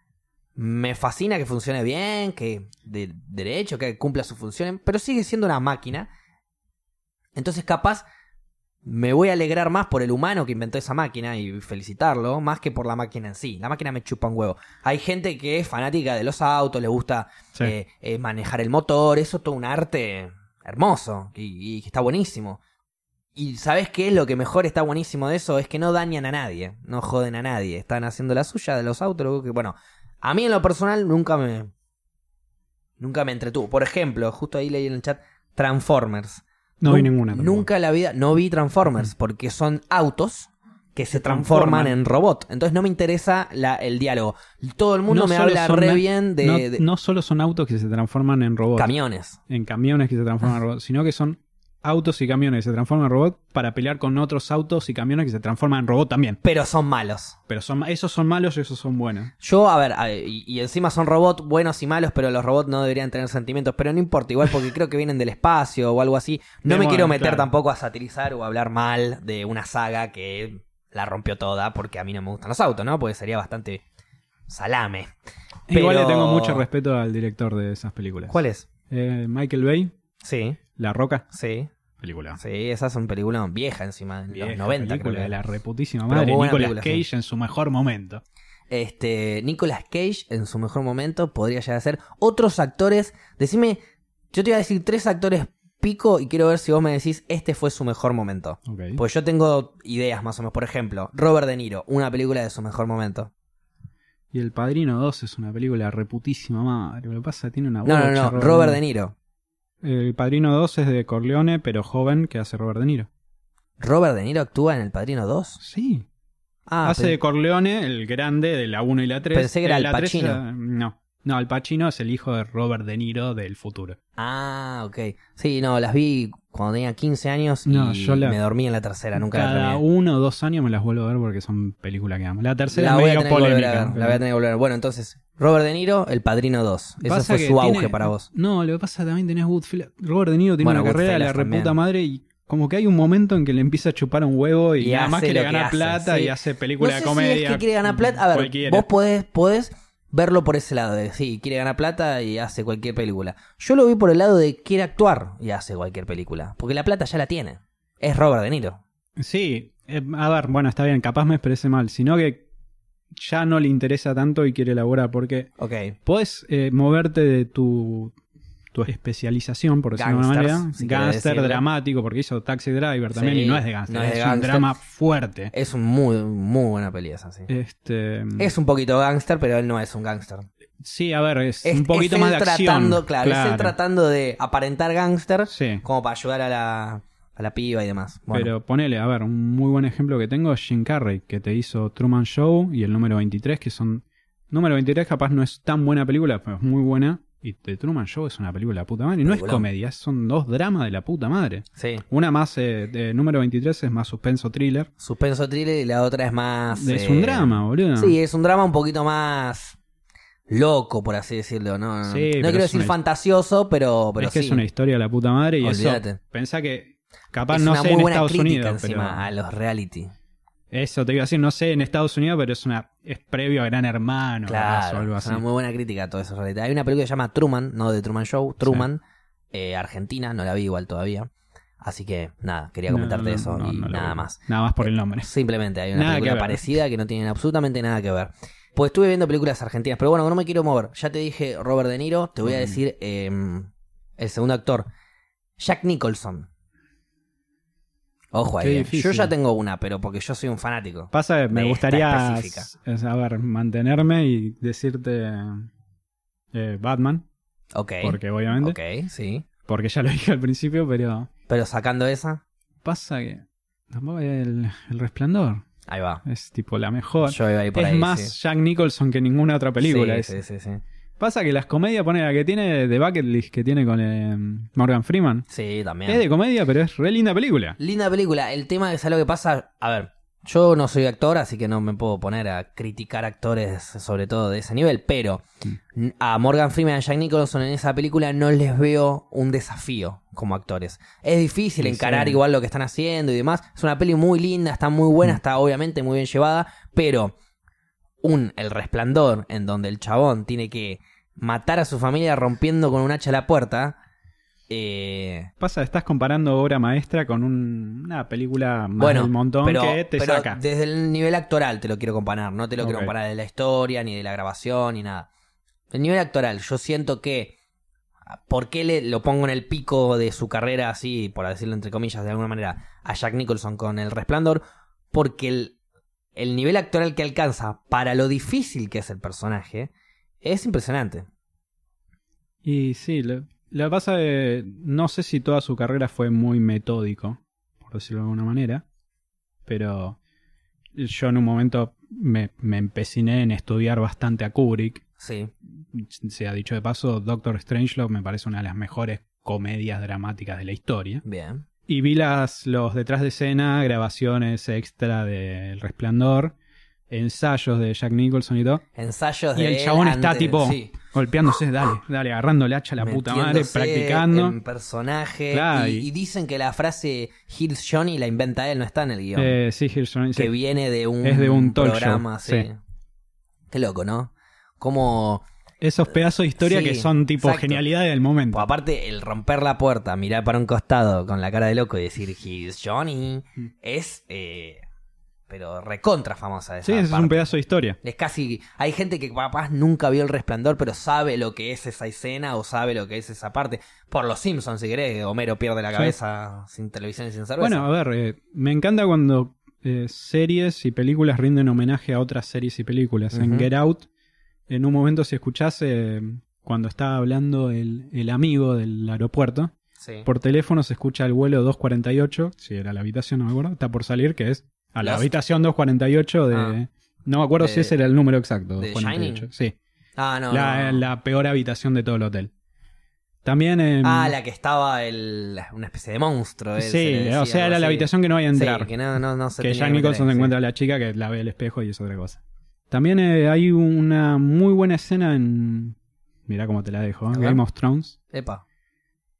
me fascina que funcione bien, que de derecho, que cumpla su función, pero sigue siendo una máquina. Entonces, capaz, me voy a alegrar más por el humano que inventó esa máquina y felicitarlo, más que por la máquina en sí. La máquina me chupa un huevo. Hay gente que es fanática de los autos, le gusta
Sí.
eh, eh, manejar el motor, eso todo un arte hermoso y, que está buenísimo. Y ¿sabes qué es lo que mejor está buenísimo de eso? Es que no dañan a nadie, no joden a nadie, están haciendo la suya de los autos, que bueno, a mí en lo personal nunca me nunca me entretuvo. Por ejemplo, justo ahí leí en el chat Transformers.
No vi ninguna. tampoco.
Nunca en la vida no vi Transformers porque son autos que se transforman,
transforman.
en robot. Entonces no me interesa la- el diálogo. Todo el mundo
No
me habla re bien de,
no,
de
no solo son autos que se transforman en robots,
camiones.
en camiones que se transforman en robots, sino que son autos y camiones que se transforman en robot para pelear con otros autos y camiones que se transforman en robot también.
Pero son malos.
Pero son, esos son malos y esos son buenos.
Yo, a ver, a ver, y, y encima son robots buenos y malos, pero los robots no deberían tener sentimientos. Pero no importa, igual porque creo que vienen del espacio o algo así. No
De
me
bueno,
quiero meter
claro.
tampoco a satirizar o a hablar mal de una saga que la rompió toda porque a mí no me gustan los autos, ¿no? Porque sería bastante salame.
Igual le
Pero-
tengo mucho respeto al director de esas películas.
¿Cuál es?
Eh, Michael Bay,
Sí,
La Roca,
sí.
película.
Sí, esa es un película vieja encima, en
Vieja
los 90 creo
película de la reputísima madre. Nicolas
película,
Cage
sí.
en su mejor momento.
Este, Nicolas Cage en su mejor momento podría llegar a ser. Otros actores, decime, yo te voy a decir tres actores pico y quiero ver si vos me decís este fue su mejor momento.
Ok.
Pues yo tengo ideas más o menos. Por ejemplo, Robert De Niro, una película de su mejor momento.
Y El Padrino 2 es una película de reputísima madre. Lo que pasa tiene una
No, no, no, Robert De Niro.
El Padrino 2 es de Corleone, pero joven, que hace Robert De Niro.
¿Robert De Niro actúa en El Padrino 2?
Sí.
Ah,
hace
pe-
de Corleone, el grande de la 1 y la 3.
Pensé que era
Eh, la tres
Pacino.
era- no. No, Al Pacino es el hijo de Robert De Niro del futuro.
ah, ok. Sí, no, las vi cuando tenía 15 años y
No, yo la-
me dormí en la tercera, nunca la
Cada uno o dos años me las vuelvo a ver porque son películas que amo. La tercera
La
es
voy a tener que volver a
polémica.
ver, la voy a tener que volver a ver. Bueno, entonces, Robert De Niro, El Padrino 2. Eso
Pasa
fue su auge
tiene-
para vos.
No, lo que pasa también tenés Woodfield. Robert De Niro tiene
Bueno,
una carrera de la reputa madre y como que hay un momento en que le empieza a chupar un huevo y,
Y
nada más que le
que
gana
hace,
plata
sí.
y hace película
no sé
de comedia.
Si es que quiere ganar plata. A ver,
cualquiera.
vos podés, podés verlo por ese lado de sí, quiere ganar plata y hace cualquier película. Yo lo vi por el lado de quiere actuar y hace cualquier película. Porque la plata ya la tiene. Es Robert De Niro.
Sí, eh, a ver, bueno, está bien, capaz me expresé mal, sino que ya no le interesa tanto y quiere elaborar, porque
Ok.
podés eh, moverte de tu, tu especialización, por decirlo de una manera,
si
gangster dramático, porque hizo Taxi Driver también
Sí,
y no es de gangster,
no es de
es un
gangster.
drama fuerte.
Es un muy, muy buena peli esa, sí.
Este,
Es un poquito gángster, pero él no es un gángster.
sí, a ver, es,
Es,
un poquito
es
más de acción.
tratando, claro, es él tratando de aparentar gángster
Sí.
como para ayudar a la, a la piba y demás. Bueno,
Pero ponele, a ver, un muy buen ejemplo que tengo es Jim Carrey, que te hizo Truman Show y el número 23, que son... Número 23 capaz no es tan buena película, pero es muy buena. Y The Truman Show es una película de puta madre. Y no es comedia, son dos dramas de la puta madre.
sí.
Una más, eh, de número 23 es más suspenso thriller.
Suspenso thriller y la otra es más.
Es
eh,
un drama, boludo.
Sí, es un drama un poquito más loco, por así decirlo, ¿no? No,
Sí,
no quiero decir
una-
fantasioso, pero, pero
es que
sí.
es una historia de la puta madre y
Olvídate.
eso... Pensá que capaz
Es
no sé en Estados Unidos,
encima
pero...
a los reality.
Eso te iba a decir, no sé en Estados Unidos, pero es una es previo a Gran Hermano capaz, o
Claro,
algo
es
así.
una muy buena crítica a todo eso. Hay una película que se llama Truman, no de Truman Show, Truman, eh, Argentina, no la vi igual todavía. Así que nada, quería comentarte
no,
eso
no,
y nada más.
Nada más por el nombre.
Simplemente hay una
Nada
película parecida que no tienen absolutamente nada que ver. Pues estuve viendo películas argentinas, pero bueno, no me quiero mover. Ya te dije Robert De Niro, te voy a decir eh, el segundo actor, Jack Nicholson. Ojo ahí. eh.
difícil.
Yo ya tengo una, pero porque yo soy un fanático.
Pasa que me
de esta
gustaría
específica.
es, a ver, mantenerme y decirte eh, Batman,
Ok.
porque obviamente,
Ok, sí.
porque ya lo dije al principio, pero
Pero sacando esa,
pasa que tampoco el, el resplandor
ahí va.
es tipo la mejor.
Yo iba a ir por
es
ahí.
más
sí.
Jack Nicholson que ninguna otra película.
Sí,
es.
sí, sí, sí.
Pasa que las comedias, pone la que tiene de Bucket List que tiene con eh, Morgan Freeman.
Sí, también.
Es de comedia, pero es re linda película.
Linda película. El tema es lo que pasa. A ver, yo no soy actor, así que no me puedo poner a criticar actores, sobre todo de ese nivel. Pero n- a Morgan Freeman y a Jack Nicholson en esa película no les veo un desafío como actores. Es difícil
Sí,
encarar
sí.
igual lo que están haciendo y demás. Es una peli muy linda, está muy buena,
Mm.
está obviamente muy bien llevada. Pero un El Resplandor, en donde el chabón tiene que matar a su familia rompiendo con un hacha la puerta. Eh,
Pasa, estás comparando obra maestra con un- una película más
bueno,
del montón
pero,
que te
pero
saca.
desde el nivel actoral te lo quiero comparar, no te lo quiero comparar de la historia, ni de la grabación, ni nada. El nivel actoral, yo siento que. ¿Por qué le, lo pongo en el pico de su carrera, así, por decirlo entre comillas de alguna manera, a Jack Nicholson con El Resplandor? Porque el, el nivel actoral que alcanza para lo difícil que es el personaje es impresionante.
Y sí, lo, lo que pasa es no sé si toda su carrera fue muy metódico, por decirlo de alguna manera, pero yo en un momento me, me empeciné en estudiar bastante a Kubrick.
Sí,
Se ha dicho de paso, Doctor Strangelove me parece una de las mejores comedias dramáticas de la historia.
bien.
Y vi las, los detrás de escena, grabaciones extra de El Resplandor, ensayos de Jack Nicholson y todo.
Ensayos
Y
de
el chabón está
antes-
tipo
sí.
golpeándose, dale, dale, agarrando el hacha a la puta madre, practicando.
En personaje.
Claro,
y, dicen que la frase Here's Johnny la inventa él, no está en el guion.
Eh, sí, Hirschman, sí.
que viene de un,
Es de un talk
programa,
show,
sí. Qué loco, ¿no? Como.
Esos pedazos de historia
Sí,
que son tipo
exacto.
genialidad del momento.
pues, aparte, el romper la puerta, mirar para un costado con la cara de loco y decir Here's Johnny
Mm.
es. eh, pero recontra famosa esa
Sí, ese es un pedazo de historia.
Es casi. Hay gente que capaz nunca vio el resplandor, pero sabe lo que es esa escena o sabe lo que es esa parte. Por los Simpsons, si querés, Homero pierde la
Sí.
cabeza sin televisión y sin cerveza.
Bueno, a ver, eh, me encanta cuando eh, series y películas rinden homenaje a otras series y películas. En. Get Out, en un momento, si escuchás, eh, cuando estaba hablando el, el amigo del aeropuerto,
sí.
por teléfono se escucha el vuelo 248, si era la habitación, no me acuerdo, está por salir, que es a la habitación 248 de...
Ah.
No me acuerdo
De-
si ese era el número exacto.
de
248. Sí,
Ah, no.
la,
no.
la peor habitación de todo el hotel. También en...
Ah, la que estaba el, una especie de monstruo. él, se le
Sí,
decía,
o sea, era la habitación que no había a entrar.
Sí, que no, no, no se
que Jack Nicholson se
sí.
encuentra a la chica que la ve al espejo y es otra cosa. También eh, hay una muy buena escena en. Mirá cómo te la dejo, ¿eh? Game of Thrones.
Epa,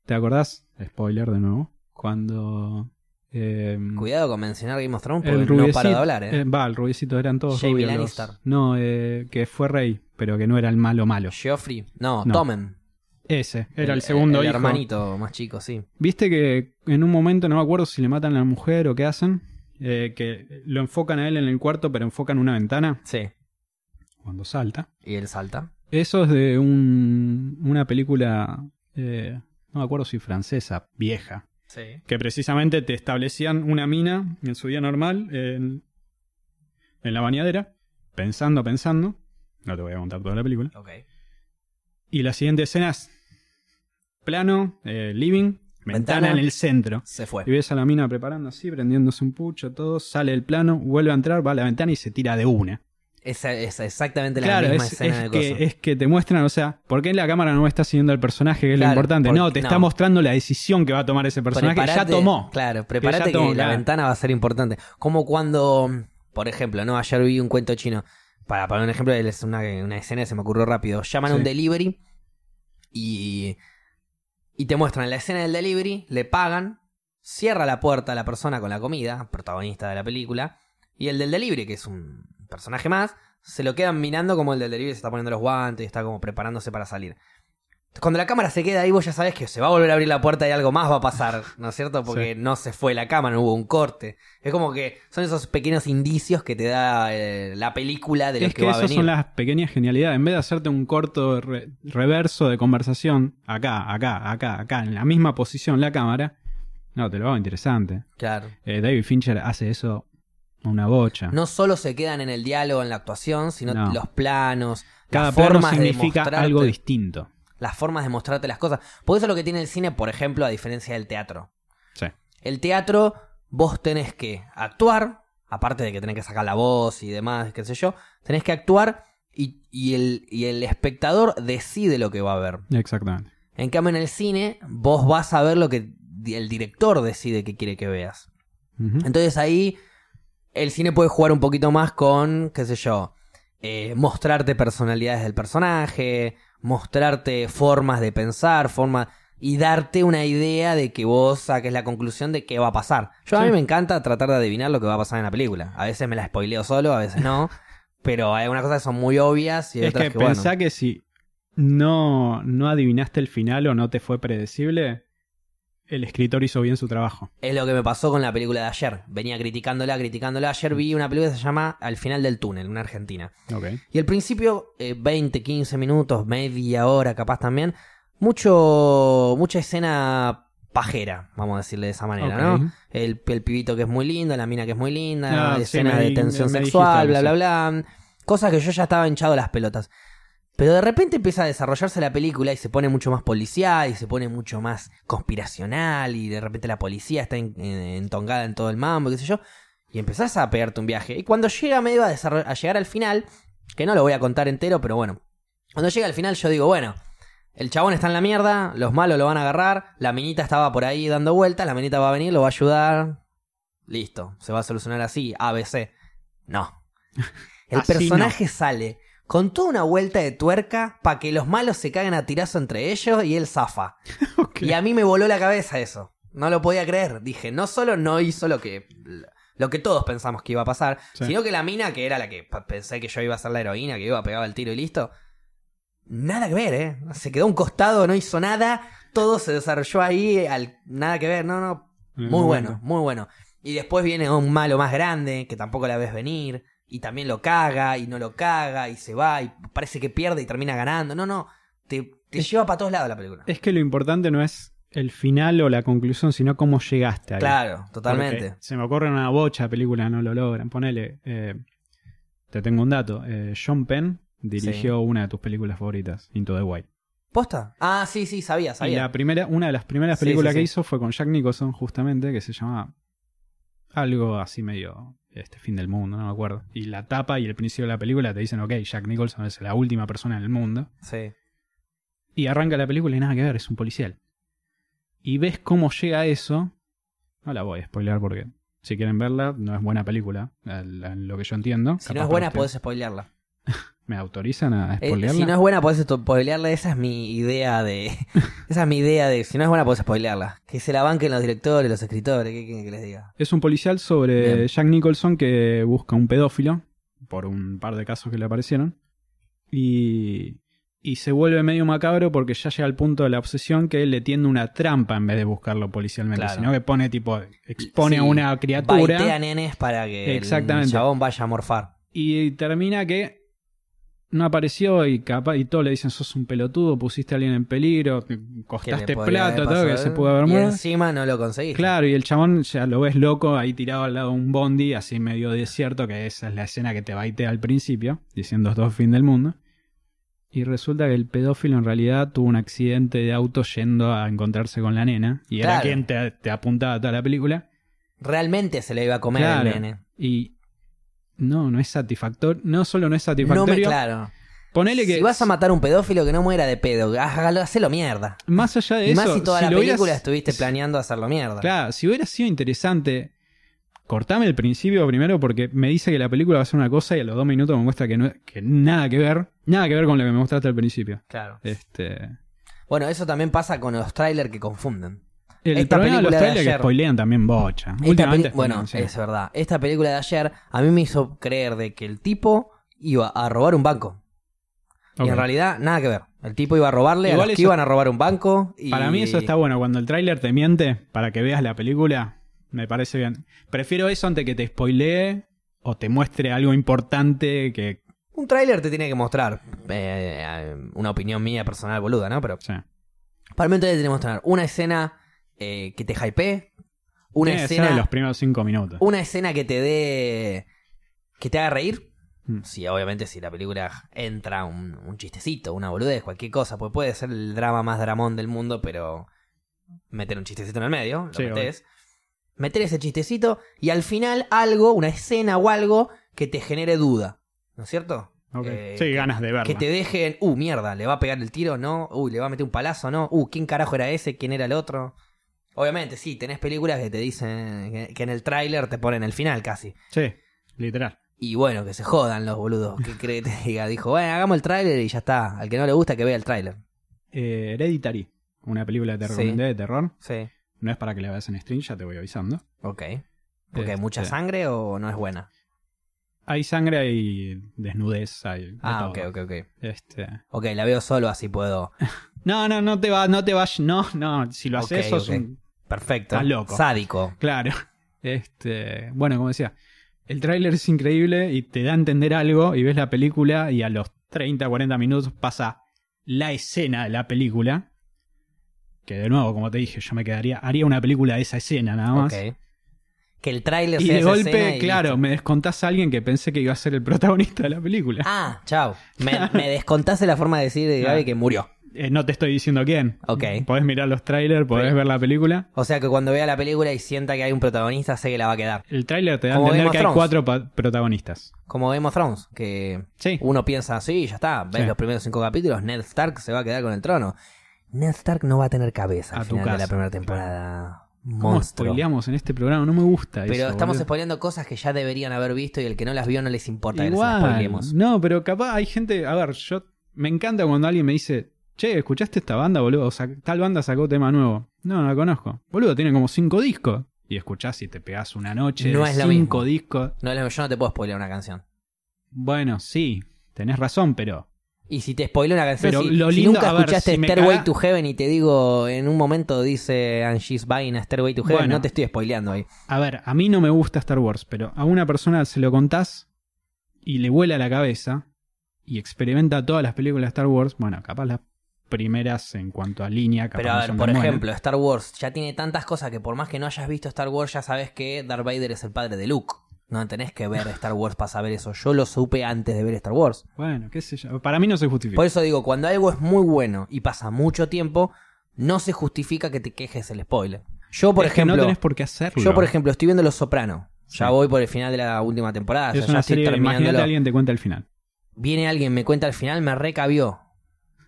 ¿Te acordás? Spoiler de nuevo. Cuando. eh,
cuidado con mencionar Game of Thrones
el
porque no para de hablar, ¿eh?
eh, Va, el rubiecito eran todos
Jaime
rubios. No, eh, que fue rey, pero que no era el malo malo.
Joffrey. No,
No.
Tommen.
Ese, era el, segundo
el
hijo.
hermanito más chico, sí.
Viste que en un momento, no me acuerdo si le matan a la mujer o qué hacen, eh, que lo enfocan a él en el cuarto, pero enfocan una ventana
Sí.
Cuando salta.
Y él salta.
Eso es de un, una película, eh, no me acuerdo si francesa, vieja,
Sí.
que precisamente te establecían una mina en su día normal en, en la bañadera, pensando, pensando. No te voy a contar toda la película.
Ok.
Y la siguiente escena es plano, eh, living, ventana,
Ventana.
en el centro.
Se fue.
Y ves a la mina preparando así, prendiéndose un pucho, todo, sale el plano, vuelve a entrar, va a la ventana y se tira de una.
Es exactamente la
claro,
misma
es,
escena
es
de
que, es que te muestran, o sea, ¿por qué la cámara no está siguiendo al personaje, que es
Claro,
lo importante?
porque-
No, te está mostrando la decisión que va a tomar ese personaje. ya
Preparate-
tomó.
Claro, prepárate que,
tomó,
la
claro.
ventana va a ser importante. Como cuando, por ejemplo, no ayer vi un cuento chino. Para poner un ejemplo, es una, una escena que se me ocurrió rápido. Llaman a un delivery y, y te muestran la escena del delivery, le pagan, cierra la puerta a la persona con la comida, protagonista de la película, y el del delivery, que es un personaje más, se lo quedan mirando como el del delivery se está poniendo los guantes y está como preparándose para salir. Cuando la cámara se queda ahí, vos ya sabes que se va a volver a abrir la puerta y algo más va a pasar, ¿no es cierto? Porque
Sí.
no se fue la cámara, no hubo un corte. Es como que son esos pequeños indicios que te da eh, la película de lo
Es
que,
que
va a
esas
venir.
son las pequeñas genialidades. En vez de hacerte un corto re- reverso de conversación, acá, acá, acá, acá, en la misma posición la cámara, no, te lo hago interesante.
Claro.
Eh, David Fincher hace eso una bocha.
No solo se quedan en el diálogo, en la actuación, sino
No.
los planos,
Cada
las
plano
formas
significa algo distinto.
las formas de mostrarte las cosas. Por eso es lo que tiene el cine, por ejemplo, a diferencia del teatro.
Sí.
El teatro, vos tenés que actuar, aparte de que tenés que sacar la voz y demás, qué sé yo, tenés que actuar y, y el, y el espectador decide lo que va a ver.
Exactamente.
En cambio, en el cine, vos vas a ver lo que el director decide que quiere que veas. Entonces ahí el cine puede jugar un poquito más con, qué sé yo, eh, mostrarte personalidades del personaje, mostrarte formas de pensar, formas y darte una idea de que vos saques la conclusión de qué va a pasar. Yo a mí me encanta tratar de adivinar lo que va a pasar en la película. A veces me la spoileo solo, a veces no, pero hay algunas cosas que son muy obvias y hay
Es
otras
que
que, bueno.
pensá que si no, no adivinaste el final o no te fue predecible, el escritor hizo bien su trabajo.
Es lo que me pasó con la película de ayer. Venía criticándola, criticándola. Ayer vi una película que se llama Al final del túnel, una argentina. Y al principio, eh, 20, 15 minutos, media hora capaz también, mucho, mucha escena pajera, vamos a decirle de esa manera. ¿no? El, el pibito que es muy lindo, la mina que es muy linda,
Ah, sí,
escena
me
de tensión
me
sexual, bla, bla, bla. Cosas que yo ya estaba hinchado las pelotas. Pero de repente empieza a desarrollarse la película y se pone mucho más policial y se pone mucho más conspiracional y de repente la policía está en- en- entongada en todo el mambo, qué sé yo. Y empezás a pegarte un viaje. Y cuando llega medio a, llegar al final, que no lo voy a contar entero, pero bueno. Cuando llega al final yo digo, bueno, el chabón está en la mierda, los malos lo van a agarrar, la minita estaba por ahí dando vueltas, la minita va a venir, lo va a ayudar. Listo, se va a solucionar así, ABC. No. El
Así
personaje sale con toda una vuelta de tuerca para que los malos se caguen a tirazo entre ellos y él zafa. Y a mí me voló la cabeza eso. No lo podía creer. Dije, no solo no hizo lo que lo que todos pensamos que iba a pasar,
Sí.
sino que la mina, que era la que pensé que yo iba a ser la heroína, que iba a pegar el tiro y listo. Nada que ver, ¿eh? Se quedó a un costado, no hizo nada. Todo se desarrolló ahí, al, nada que ver. No, no. Muy
momento.
bueno, muy bueno. Y después viene un malo más grande, que tampoco la ves venir. Y también lo caga, y no lo caga, y se va, y parece que pierde y termina ganando. No, no. Te, te
Es-
lleva para todos lados la película.
Es que lo importante no es el final o la conclusión, sino cómo llegaste ahí.
Claro, totalmente.
Porque Se me ocurre una bocha de películas, no lo logran. Ponele, eh, te tengo un dato. Eh, Sean Penn dirigió una de tus películas favoritas, Into the Wild.
¿Posta? Ah, sí, sí, sabía,
Y
sabía.
la primera, una de las primeras películas
sí,
que hizo fue con Jack Nicholson, justamente, que se llamaba algo así medio este fin del mundo, no me acuerdo. Y la tapa y el principio de la película te dicen, ok, Jack Nicholson es la última persona en el mundo.
Sí.
Y arranca la película y nada que ver, es un policial. Y ves cómo llega a eso. No la voy a spoilear porque si quieren verla, no es buena película, la- lo que yo entiendo.
Si
Capaz
no es buena, podés spoilearla.
¿Me autorizan a
Eh,
spoilearla?
si no es buena, podés spoilearla. Esa es mi idea de. esa es mi idea de. Si no es buena, podés spoilearla. Que se la banquen los directores, los escritores. ¿Qué quieren que les diga?
Es un policial sobre
Bien.
Jack Nicholson que busca un pedófilo por un par de casos que le aparecieron. Y, y se vuelve medio macabro porque ya llega al punto de la obsesión que él le tiende una trampa en vez de buscarlo policialmente,
Claro.
sino que pone tipo, expone
Sí,
a una criatura
Baitea nenes para que
Exactamente.
el chabón vaya a morfar.
y termina que no apareció y capaz y todos le dicen sos un pelotudo, pusiste a alguien en peligro, costaste plata,
haber
todo que se pudo haber
Y
muerto.
encima no lo conseguiste.
Claro, y el chabón ya lo ves loco ahí tirado al lado de un bondi, así medio desierto, que esa es la escena que te baitea al principio, diciendo es fin del mundo. Y resulta que el pedófilo en realidad tuvo un accidente de auto yendo a encontrarse con la nena, y era quien te, te apuntaba toda la película.
Realmente se le iba a comer
Claro.
el nene.
Y no, no es satisfactorio, no solo no es
No me,
satisfactorio,
claro.
ponele que
Si vas a matar a un pedófilo que no muera de pedo, hágalo, hacelo mierda.
más allá de
Y
eso,
más si toda la
hubieras-
película estuviste planeando hacerlo mierda.
Claro, si hubiera sido interesante, cortame el principio primero porque me dice que la película va a ser una cosa y a los dos minutos me muestra que, no, que nada que ver, nada que ver con lo que me mostraste al principio.
Claro.
Este,
Bueno, eso también pasa con los trailers que confunden.
El
Esta
problema de los
película
trailers que spoilean también bocha. Últimamente
bueno,
sí.
es verdad. Esta película de ayer a mí me hizo creer de que el tipo iba a robar un banco. Y en realidad, nada que ver. El tipo iba a robarle
Igual
a los que iban a robar un banco. Y...
Para mí eso está bueno, cuando el tráiler te miente para que veas la película, me parece bien. Prefiero eso antes que te spoilee o te muestre algo importante que...
Un tráiler te tiene que mostrar eh, eh, una opinión mía personal boluda, ¿no? Pero
sí.
para mí un tráiler te tiene que mostrar una escena eh, que te hypee, una
Tiene
escena,
en los primeros cinco minutos.
una escena que te dé, que te haga reír.
Mm.
Sí, obviamente si la película entra un, un chistecito, una boludez, cualquier cosa, pues puede ser el drama más dramón del mundo, pero meter un chistecito en el medio, lo
Sí,
metés. Meter ese chistecito y al final algo, una escena o algo que te genere duda, ¿no es cierto?
Ok.
Eh,
sí, ganas de verla.
Que te dejen, uh, mierda, le va a pegar el tiro, no, uy, le va a meter un palazo, no, uh, ¿quién carajo era ese? ¿Quién era el otro? Obviamente, sí, tenés películas que te dicen que, en el tráiler te ponen el final casi.
Sí, literal.
Y bueno, que se jodan los boludos. ¿Qué cree que te diga? Dijo, bueno, hagamos el tráiler y ya está. Al que no le gusta que vea el tráiler.
Eh, Hereditary, una película que te
Sí.
de terror.
Sí.
No es para que la veas en stream, ya te voy avisando.
Ok. ¿Porque hay mucha
Este,
sangre o no es buena?
Hay sangre y desnudez, hay de
Ah,
todo.
ok, ok, ok.
Este...
Ok, la veo solo, así puedo.
No, no, no te va, no te vas, no, no, si lo haces
Ok,
sos un...
Perfecto.
Loco.
Sádico.
Claro. Este, bueno, como decía, el tráiler es increíble y te da a entender algo y ves la película y a los 30, 40 minutos pasa la escena de la película. Que de nuevo, como te dije, yo me quedaría, haría una película de esa escena nada más.
Que el tráiler
Y de
esa
golpe,
y
claro,
listo.
me descontás a alguien que pensé que iba a ser el protagonista de la película.
Ah, chao. Me, me descontaste la forma de decir de Gaby que murió.
Eh, no te estoy diciendo quién.
Ok.
Podés mirar los trailers, podés
Sí.
ver la película.
O sea que cuando vea la película y sienta que hay un protagonista, sé que la va a quedar.
El tráiler te da a entender que hay cuatro protagonistas.
Como Game of Thrones, que
Sí.
uno piensa así, ya está. Ves
Sí.
los primeros cinco capítulos, Ned Stark se va a quedar con el trono. Ned Stark no va a tener cabeza al
A tu
final de la primera temporada.
¿Cómo
Monstruo.
spoileamos en este programa? No me gusta
Pero
eso,
estamos
boludo.
spoileando cosas que ya deberían haber visto y el que no las vio no les importa que las
Igual.
spoilemos.
No, pero capaz hay gente. A ver, yo. Me encanta cuando alguien me dice. Che, ¿escuchaste esta banda, boludo? O sea, tal banda sacó tema nuevo. No, no la conozco. Boludo, tiene como cinco discos. Y escuchás y te pegás una noche
No es lo
cinco
mismo.
discos.
No, yo no te puedo spoilear una canción.
Bueno, sí, tenés razón, pero.
Y si te spoileo una canción,
Pero
si,
lo
nunca
a ver,
escuchaste
si
Stairway
caga-
to Heaven y te digo, en un momento dice And she's buying a Stairway to Heaven,
Bueno.
no te estoy spoileando ahí.
A ver, a mí no me gusta Star Wars, pero a una persona se lo contás y le vuela la cabeza y experimenta todas las películas de Star Wars. Bueno, capaz las primeras en cuanto a línea. capaz
Pero a ver, por ejemplo, Star Wars ya tiene tantas cosas que por más que no hayas visto Star Wars, ya sabes que Darth Vader es el padre de Luke. No tenés que ver Star Wars para saber eso. Yo lo supe antes de ver Star Wars.
Bueno, qué sé yo. Para mí no se justifica.
Por eso digo, cuando algo es muy bueno y pasa mucho tiempo, no se justifica que te quejes el spoiler. Yo, por
Es que
ejemplo,
no tenés por qué hacerlo.
yo, por ejemplo, estoy viendo Los Soprano. Ya voy por el final de la última temporada. o
es
sea, ya
una
estoy
serie. Imagínate alguien te cuenta el final.
Viene alguien, me cuenta al final, me recabió.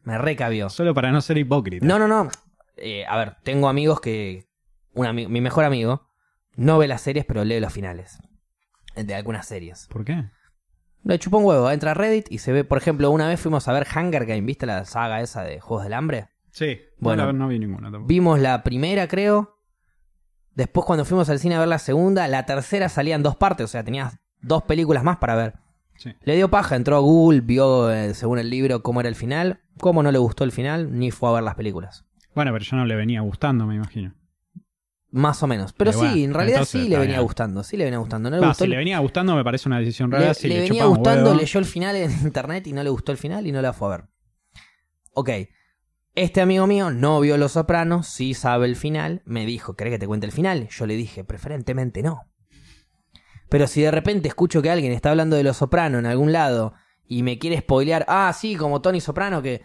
Me recabió.
Solo para no ser hipócrita.
No, no, no. Eh, a ver, tengo amigos que. Un ami- mi mejor amigo no ve las series, pero lee los finales. De algunas series.
¿Por qué?
Le chupó un huevo, entra a Reddit y se ve, por ejemplo, una vez fuimos a ver Hunger Game, ¿viste la saga esa de Juegos del Hambre?
Sí.
Bueno,
Bueno, no vi ninguna tampoco.
Vimos la primera, creo. Después, cuando fuimos al cine a ver la segunda, la tercera salía en dos partes, o sea, tenías dos películas más para ver.
Sí.
Le dio paja, entró a Google, vio, eh, según el libro, cómo era el final, cómo no le gustó el final, ni fue a ver las películas.
Bueno, pero yo no le venía gustando, me imagino.
Más o menos. Pero sí,
bueno,
en realidad sí le venía
bien.
gustando, sí le venía gustando. No le gustó
si
el-
le venía gustando me parece una decisión rara.
le,
si
le
le,
venía gustando,
huevo.
leyó el final en internet y no le gustó el final y no la fue a ver. Ok. Este amigo mío no vio Los Sopranos, sí sabe el final, me dijo, ¿querés que te cuente el final? Yo le dije, preferentemente no. Pero si de repente escucho que alguien está hablando de Los Sopranos en algún lado y me quiere spoilear, ah, sí, como Tony Soprano que...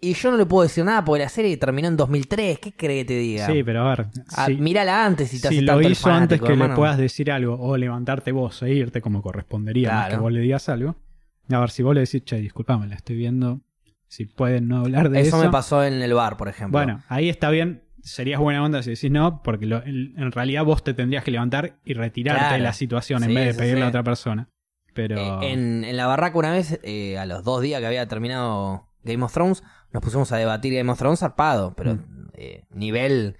Y yo no le puedo decir nada porque la serie terminó en 2003, ¿qué cree que te diga?
Sí, pero a ver.
Ah,
si
mírala antes si te
si
hace
lo
tanto
hizo antes que le puedas decir algo o levantarte vos e irte como correspondería más
Claro.
que vos le digas algo. A ver, si vos le decís, che, disculpame, la estoy viendo. Si pueden no hablar de eso.
Eso me pasó en el bar, por ejemplo.
Bueno, ahí está bien. Serías buena onda si decís no, porque lo- en en realidad vos te tendrías que levantar y retirarte
Claro.
de la situación en vez de pedirle
sí.
a otra persona. Pero.
Eh, en, en la barraca una vez, eh, a los dos días que había terminado Game of Thrones, nos pusimos a debatir Game of Thrones zarpado, pero
Mm.
eh, nivel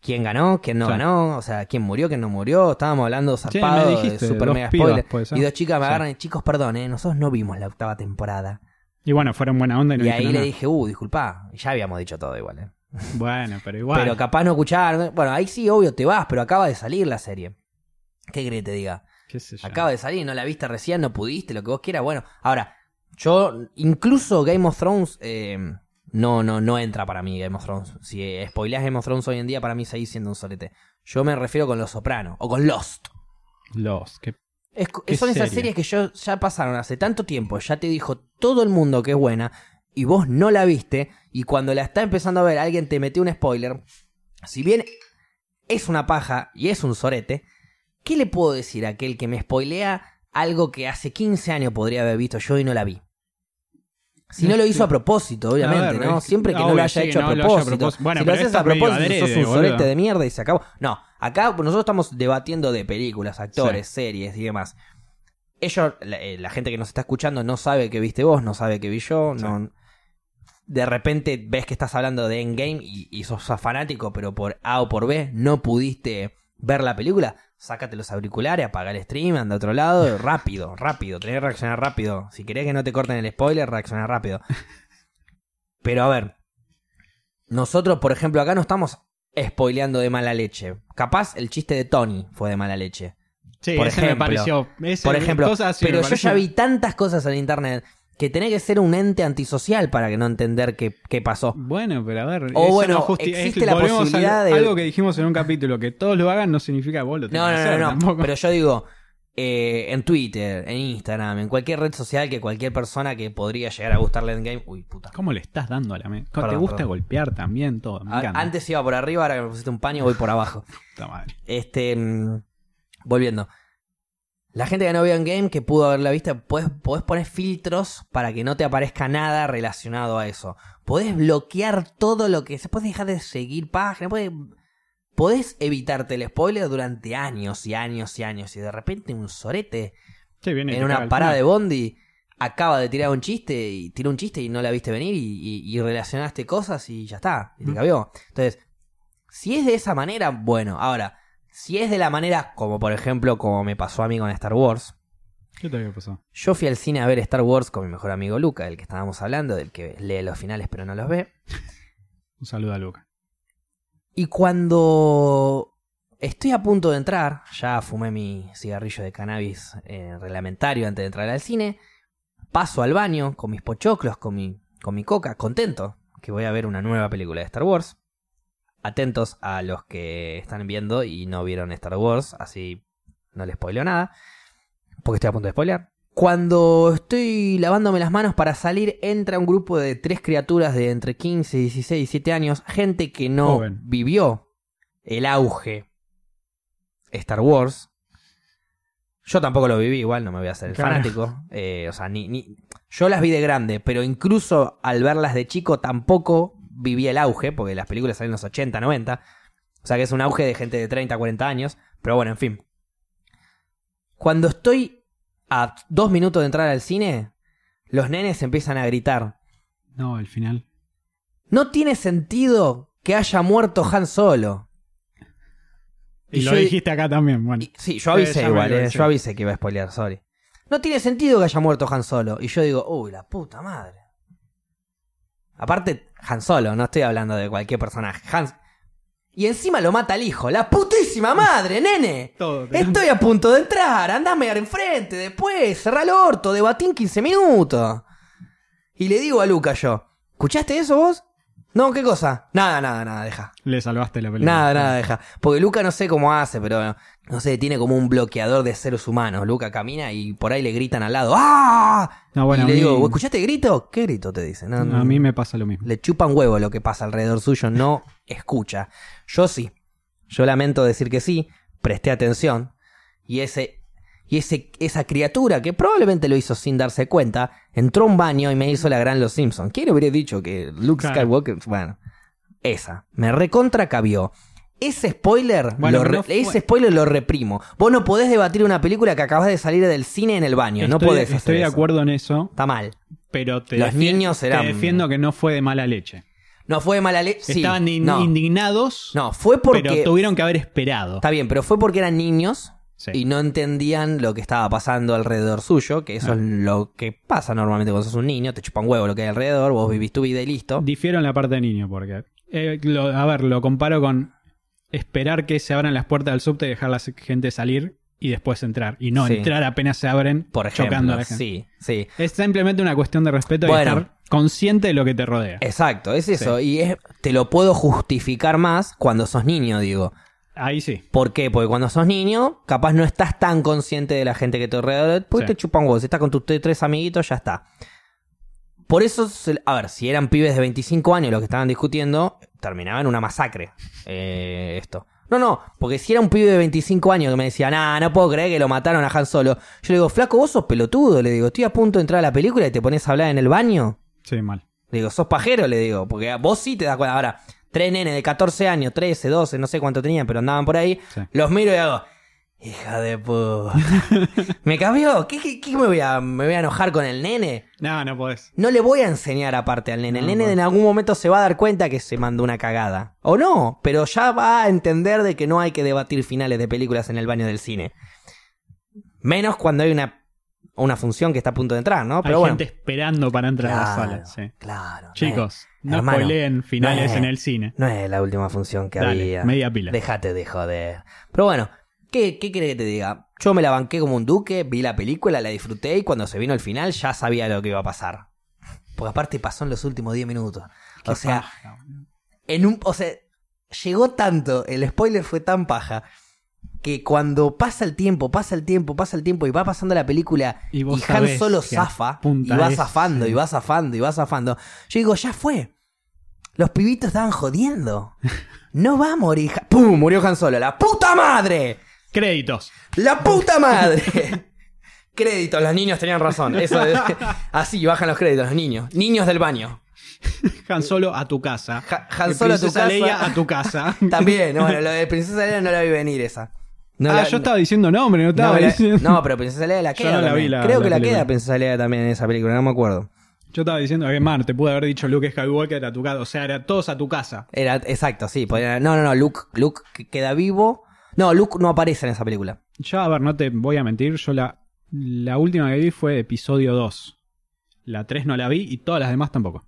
quién ganó, quién no
Sí.
ganó, o sea, quién murió, quién no murió, estábamos hablando
Sí,
zarpado,
me
de super mega spoiler. Y dos chicas me
Sí.
agarran y chicos, perdón, eh, nosotros no vimos la octava temporada.
Y bueno, fueron buena onda y no
y ahí le dije, uh, disculpa, ya habíamos dicho todo igual, eh.
Bueno, pero igual.
Pero capaz no escuchar, bueno, ahí sí, obvio, te vas, pero acaba de salir la serie. ¿Qué crees que te diga?
Qué sé yo.
Acaba de salir, no la viste recién, no pudiste, lo que vos quieras. Bueno, ahora, yo, incluso Game of Thrones, eh, no, no, no entra para mí Game of Thrones. Si eh, spoileas Game of Thrones hoy en día, para mí seguís siendo un solete. Yo me refiero con Los Sopranos, o con Lost.
Los. Que...
Es, co-
Qué
son esas
serie.
series que yo, ya pasaron hace tanto tiempo, ya te dijo todo el mundo que es buena, y vos no la viste, y cuando la está empezando a ver, alguien te metió un spoiler. Si bien es una paja y es un sorete, ¿qué le puedo decir a aquel que me spoilea algo que hace 15 años podría haber visto yo y no la vi? Si no lo hizo a propósito, obviamente,
ver,
¿no? Siempre que no lo haya
sí,
hecho a
lo haya
propósito.
Bueno,
si lo haces a propósito, sos
adrede,
un sorete de mierda y se acabó. No, acá nosotros estamos debatiendo de películas, actores, series y demás. Ellos, la, eh, la gente que nos está escuchando no sabe que viste vos, no sabe que vi yo,
Sí.
no... De repente ves que estás hablando de Endgame y, y sos fanático, pero por A o por B no pudiste ver la película. Sácate los auriculares, apaga el stream, anda a otro lado, rápido, rápido, tenés que reaccionar rápido. Si querés que no te corten el spoiler, reacciona rápido. Pero a ver, nosotros, por ejemplo, acá no estamos spoileando de mala leche. Capaz el chiste de Tony fue de mala leche.
Sí,
Por
ese me
ejemplo.
pareció. ese-
Por ejemplo,
cosas
pero yo ya vi tantas cosas en internet que tenés que ser un ente antisocial para que no entender qué, qué pasó.
Bueno, pero a ver.
O
eso
bueno,
no
existe
es-
la
al-
posibilidad de-
Algo que dijimos en un capítulo, que todos lo hagan no significa que vos lo tengas
No, no,
que
no,
hacer
no.
tampoco.
Pero yo digo, eh, en Twitter, en Instagram, en cualquier red social que cualquier persona que podría llegar a gustarle en game. Uy, puta.
¿Cómo le estás dando a la mente? Te gusta
perdón.
golpear también todo. Me
A-
encanta.
antes iba por arriba, ahora que me pusiste un paño voy por abajo.
Puta madre.
Este. mm, Volviendo. La gente que no vio en game, que pudo haberla visto, podés, podés poner filtros para que no te aparezca nada relacionado a eso. Podés bloquear todo lo que. Se puede dejar de seguir páginas. Podés, podés evitarte el spoiler durante años y años y años. Y de repente un sorete
Sí, viene
en una parada de. Bondi acaba de tirar un chiste y tiró un chiste y no la viste venir y, y- y relacionaste cosas y ya está, y te
Mm.
cabió. Entonces, si es de esa manera, bueno, ahora, si es de la manera como por ejemplo como me pasó a mí con Star Wars,
¿Qué te había pasado?
yo fui al cine a ver Star Wars con mi mejor amigo Luca, del que estábamos hablando, del que lee los finales pero no los ve.
Un saludo a Luca.
Y cuando estoy a punto de entrar, ya fumé mi cigarrillo de cannabis eh, reglamentario antes de entrar al cine, paso al baño con mis pochoclos, con mi, con mi coca, contento que voy a ver una nueva película de Star Wars. Atentos a los que están viendo y no vieron Star Wars, así no les spoileo nada, porque estoy a punto de spoilear. Cuando estoy lavándome las manos para salir, entra un grupo de tres criaturas de entre 15, 16 y 17 años, gente que no
Joven.
vivió el auge Star Wars. Yo tampoco lo viví, igual no me voy a hacer el
Claro.
fanático. Eh, o sea, ni, ni- yo las vi de grande, pero incluso al verlas de chico tampoco viví el auge, porque las películas salen en los 80, 90. O sea que es un auge de gente de 30, 40 años. Pero bueno, en fin. Cuando estoy a dos minutos de entrar al cine, los nenes empiezan a gritar.
No, el final.
No tiene sentido que haya muerto Han Solo.
Y,
Y
lo
yo-
dijiste acá también, bueno.
Y- sí, yo avisé
Eh,
igual, eh, yo avisé que iba a spoilear, sorry. No tiene sentido que haya muerto Han Solo. Y yo digo, uy, la puta madre. Aparte, Han Solo, no estoy hablando de cualquier personaje. Han... Y encima lo mata el hijo. ¡La putísima madre, nene!
Todo,
Estoy a punto de entrar, andame a enfrente, después, cerrá el orto, debatí en 15 minutos. Y le digo a Luca yo, ¿escuchaste eso vos? No, ¿qué cosa? Nada, nada, nada, deja.
Le salvaste la película.
Nada, nada, deja. Porque Luca no sé cómo hace, pero no sé, tiene como un bloqueador de seres humanos. Luca camina y por ahí le gritan al lado. ¡Ah!
No, bueno,
y le
mí-
digo, ¿escuchaste grito? ¿Qué grito te dice? No, no,
A mí me pasa lo mismo.
Le chupan huevo lo que pasa alrededor suyo, no escucha. Yo sí. Yo lamento decir que sí, presté atención. Y ese. Y ese, esa criatura, que probablemente lo hizo sin darse cuenta, entró a un baño y me hizo la gran Los Simpson. ¿Quién hubiera dicho que Luke
Claro.
Skywalker? Bueno, esa. Me recontra cabió. Ese spoiler,
Bueno,
lo
no fue-
ese spoiler lo reprimo. Vos no podés debatir una película que acabas de salir del cine en el baño. no podés hacer
Estoy de
eso.
acuerdo en eso,
Está mal.
pero te,
Los niños
te
eran-
defiendo que no fue de mala leche.
No fue de mala leche. Sí,
Estaban in-
no.
indignados,
No, fue porque.
pero tuvieron que haber esperado.
Está bien, pero fue porque eran niños
Sí.
y no entendían lo que estaba pasando alrededor suyo, que eso
Ah.
es lo que pasa normalmente cuando sos un niño, te chupan huevo lo que hay alrededor, vos vivís tu vida y listo.
Difiero en la parte de niño, porque. eh, lo- a ver, lo comparo con esperar que se abran las puertas del subte y dejar a la gente salir y después entrar. Y no
Sí.
entrar apenas se abren
Por ejemplo,
chocando a la gente.
sí, sí.
Es simplemente una cuestión de respeto y estar consciente de lo que te rodea.
Exacto, es eso. Y es, te lo puedo justificar más cuando sos niño, digo.
Ahí sí.
¿Por qué? Porque cuando sos niño, capaz no estás tan consciente de la gente que te rodea. Porque
Sí.
te chupan huevos. Si estás con tus tres amiguitos, ya está. Por eso, a ver, si eran pibes de 25 años los que estaban discutiendo, terminaba en una masacre. eh, esto. No, no, porque si era un pibe de 25 años que me decía, nah, no puedo creer que lo mataron a Han Solo. Yo le digo, flaco, vos sos pelotudo. Le digo, estoy a punto de entrar a la película y te pones a hablar en el baño.
Sí, mal.
Le digo, sos pajero, le digo, porque vos sí te das cuenta. Ahora, tres nenes de 14 años, 13, 12, no sé cuánto tenían, pero andaban por ahí.
Sí.
Los miro y hago, hija de puta. ¿Me cambió? ¿Qué, qué, qué me, voy a, me voy a enojar con el nene?
No, no podés.
No le voy a enseñar aparte al nene. El nene en algún momento se va a dar cuenta que se mandó una cagada. O no, pero ya va a entender de que no hay que debatir finales de películas en el baño del cine. Menos cuando hay una, una función que está a punto de entrar, ¿no? Pero
Hay
bueno.
gente esperando para entrar a la
Claro,
sala. Sí.
claro.
Chicos, no
Hermano,
spoileen finales
no es-
en el cine.
No es la última función que
Dale,
había.
media pila.
Déjate de joder. Pero bueno, ¿qué, ¿qué querés que te diga? Yo me la banqué como un duque, vi la película, la disfruté y cuando se vino el final ya sabía lo que iba a pasar. Porque aparte pasó en los últimos 10 minutos. O sea,
paja,
en un, o sea, llegó tanto, el spoiler fue tan paja, que cuando pasa el tiempo, pasa el tiempo, pasa el tiempo y va pasando la película
Y
Han solo zafa y va zafando y va zafando y va zafando. Yo digo, ya fue. Los pibitos estaban jodiendo. No va a morir. ¡Pum! Murió Han Solo. ¡La puta madre!
Créditos.
¡La puta madre! créditos, los niños tenían razón. Eso es- así bajan los créditos, los niños. Niños del baño.
Han Solo a tu casa.
Ja- Han Solo a tu casa.
Leia a tu casa.
También, bueno, lo de Princesa Leia no la vi venir esa. No
ah,
la-
yo estaba diciendo nombre, no
no,
estaba
la-
diciendo.
no, pero Princesa Leia la queda.
no la vi
Creo que la
película.
queda Princesa Leia también en esa película, no me acuerdo.
Yo estaba diciendo que man, te pude haber dicho Luke Skywalker a tu casa. O sea, era todos a tu casa.
Era, exacto, sí. podía- no, no, no, Luke, Luke que- queda vivo. No, Luke no aparece en esa película.
Yo, a ver, no te voy a mentir. Yo la, la última que vi fue episodio 2. La 3 no la vi y todas las demás tampoco.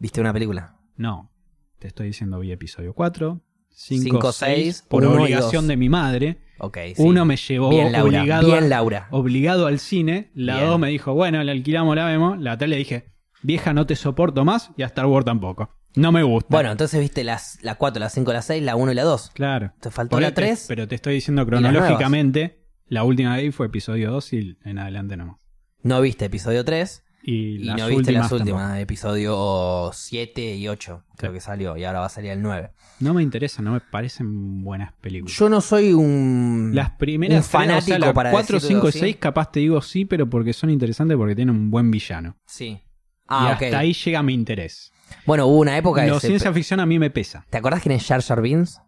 ¿Viste una película?
No. Te estoy diciendo vi episodio 4, 5,
Cinco,
6,
seis,
por
uno
obligación
dos.
de mi madre.
Ok, sí.
Uno me llevó
Bien, Laura.
obligado,
Bien,
a-
Laura.
obligado al cine. La
Bien.
2 me dijo, bueno, la alquilamos, la vemos. La 3 le dije, vieja, no te soporto más. Y a Star Wars tampoco. No me gusta.
Bueno, entonces viste las, la 4, la 5, la 6, la 1 y la 2.
claro.
Te faltó la
ahí te-
3.
Pero te estoy diciendo cronológicamente, la última que vi fue episodio 2 y en adelante nomás.
No viste episodio 3.
Y,
Y
las
no viste las
últimas tampoco.
Episodio 7 y 8. Creo que salió. Y ahora va a salir el 9.
No me interesa, no me parecen buenas películas.
Yo no soy un.
las primeras
un fanático
tres, o sea, la
para
4,
decirlo
5 y
así.
6 capaz te digo sí, pero porque son interesantes porque tienen un buen villano.
Sí.
y
Ah, ok.
hasta ahí llega mi interés.
Bueno, hubo una época.
Lo
de
ciencia ficción a mí me pesa.
¿Te acordás quién es Jar Jar Binks?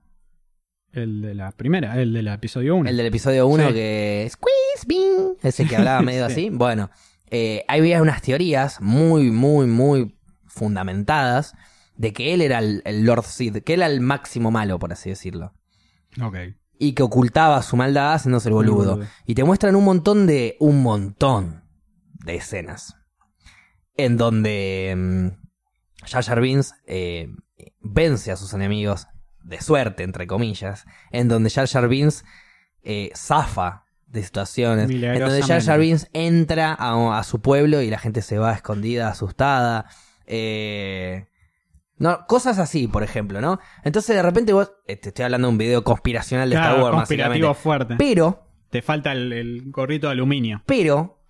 El de la primera, el del episodio 1.
El del episodio 1
Sí.
que... Squeeze, bing, ese que hablaba medio
Sí.
así. Bueno, eh, había unas teorías muy, muy, muy fundamentadas de que él era el, el Lord Sid, que era el máximo malo, por así decirlo.
Ok.
Y que ocultaba su maldad haciéndose el boludo. Y te muestran un montón de... un montón de escenas. En donde mm, Jar Jar Binks eh, vence a sus enemigos de suerte, entre comillas. En donde Jar Jar Binks eh, zafa de situaciones. En donde Jar Jar. Binks entra a, a su pueblo y la gente se va escondida, asustada. Eh, no, cosas así, por ejemplo, ¿no? Entonces de repente vos... eh, te estoy hablando de un video conspiracional de
Claro,
Star Wars,
conspirativo fuerte.
Pero...
Te falta el, el gorrito de aluminio.
Pero,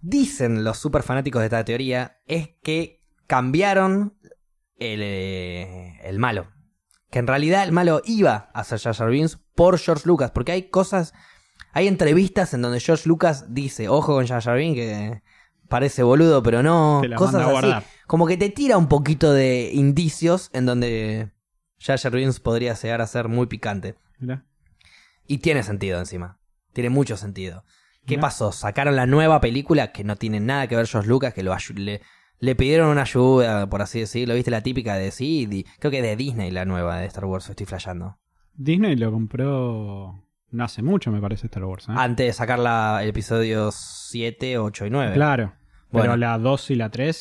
dicen los super fanáticos de esta teoría, es que cambiaron el, eh, el malo. Que en realidad el malo iba a ser Jar Jar Binks por George Lucas. Porque hay cosas, hay entrevistas en donde George Lucas dice, ojo con Jar Jar que parece boludo, pero no. Cosas así. Como que te tira un poquito de indicios en donde Jar Jar Binks podría llegar a ser muy picante.
Mirá.
Y tiene sentido encima. Tiene mucho sentido. ¿Qué
Mirá.
pasó? Sacaron la nueva película que no tiene nada que ver George Lucas, que lo le, le pidieron una ayuda, por así decirlo. ¿Viste la típica de sí? di- creo que de Disney la nueva de Star Wars, estoy flasheando.
Disney lo compró hace mucho, me parece, Star Wars. ¿eh?
Antes de sacar la, el episodio 7, 8 y 9.
Claro.
Bueno.
Pero la 2 y la 3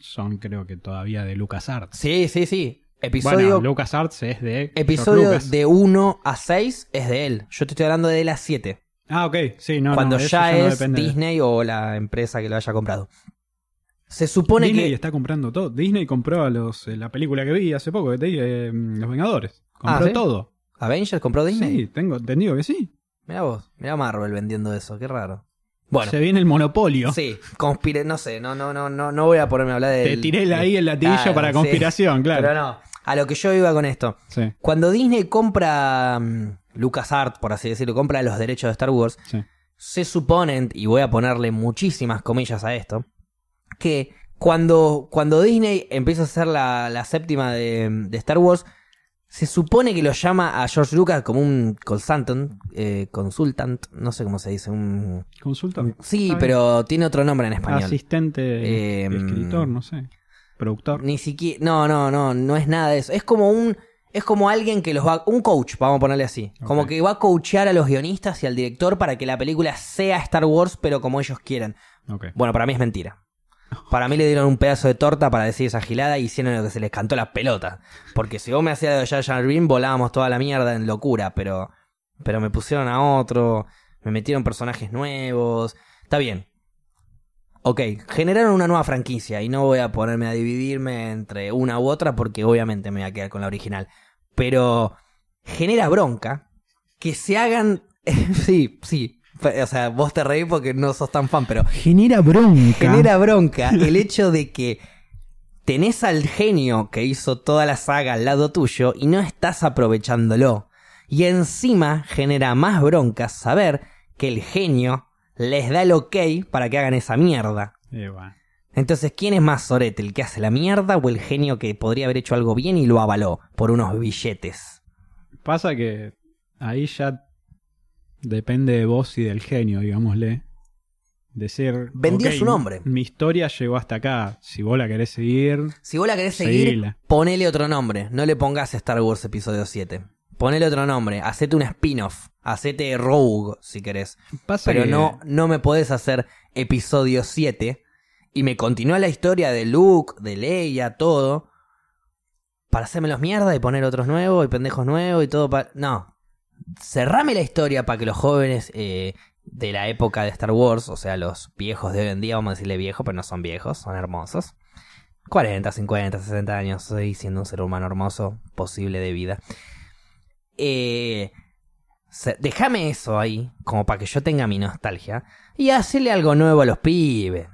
son creo que todavía de LucasArts.
Sí, sí, sí. Episodio,
Bueno, LucasArts es de
episodio
Lucas.
de 1 a 6 es de él. Yo te estoy hablando de la 7.
Ah, ok. Sí, no,
cuando
no,
ya
no
es
de-
Disney o la empresa que lo haya comprado. Se supone
Disney
que...
está comprando todo. Disney compró a los, eh, la película que vi hace poco, que te dije, eh, Los Vengadores. Compró
Ah, ¿sí?
todo.
¿Avengers compró Disney?
Sí, tengo entendido que sí.
Mirá vos, mirá Marvel vendiendo eso, qué raro. Bueno,
Se viene el monopolio.
sí, conspire, no sé, no, no, no, no, no voy a ponerme a hablar de.
Te tiré ahí el latillo
Claro,
para
sí.
conspiración, claro.
Pero no, a lo que yo iba con esto.
Sí,
Cuando Disney compra mm, LucasArts, por así decirlo, compra los derechos de Star Wars,
sí.
se suponen, y voy a ponerle muchísimas comillas a esto, que cuando, cuando Disney empieza a hacer la, la séptima de, de Star Wars, se supone que lo llama a George Lucas como un consultant, eh, consultant, no sé cómo se dice, un...
Consulta.
Sí, pero tiene otro nombre en español.
Asistente,
Eh,
escritor, no sé. Productor.
Ni siquiera, no, no, no, no es nada de eso. Es como un, es como alguien que los va, un coach, vamos a ponerle así. Como que va a coachear a los guionistas y al director para que la película sea Star Wars, pero como ellos quieren.
Ok.
Bueno, para mí es mentira. Para mí le dieron un pedazo de torta para decir esa gilada y hicieron lo que se les cantó la pelota. Porque si vos me hacías de Jar Binks, volábamos toda la mierda en locura, pero, pero me pusieron a otro, me metieron personajes nuevos. Está bien. Ok, generaron una nueva franquicia y no voy a ponerme a dividirme entre una u otra porque obviamente me voy a quedar con la original. Pero genera bronca que se hagan... sí, sí. O sea, vos te reís porque no sos tan fan, pero
Genera bronca.
genera bronca el hecho de que tenés al genio que hizo toda la saga al lado tuyo y no estás aprovechándolo. Y encima genera más bronca saber que el genio les da el ok para que hagan esa mierda.
Bueno.
Entonces, ¿quién es más sorete? ¿El que hace la mierda o el genio que podría haber hecho algo bien y lo avaló por unos billetes?
Pasa que ahí ya depende de vos y del genio, digámosle. Decir.
Vendió su nombre.
Mi historia llegó hasta acá. Si vos la querés seguir.
Si vos la querés seguir,
Seguila.
ponele otro nombre. No le pongas Star Wars Episodio 7. Ponele otro nombre. Hacete un spin-off. Hacete Rogue, si querés.
Pasa
Pero
que-
no, no me podés hacer Episodio 7 y me continúa la historia de Luke, de Leia, todo. Para hacérmelos mierda y poner otros nuevos y pendejos nuevos y todo. pa- No. Cerrame la historia para que los jóvenes eh, de la época de Star Wars, o sea, los viejos de hoy en día, vamos a decirle viejos, pero no son viejos, son hermosos. 40, 50, 60 años, soy siendo un ser humano hermoso, posible de vida. Eh, déjame eso ahí, como para que yo tenga mi nostalgia, y hacerle algo nuevo a los pibes.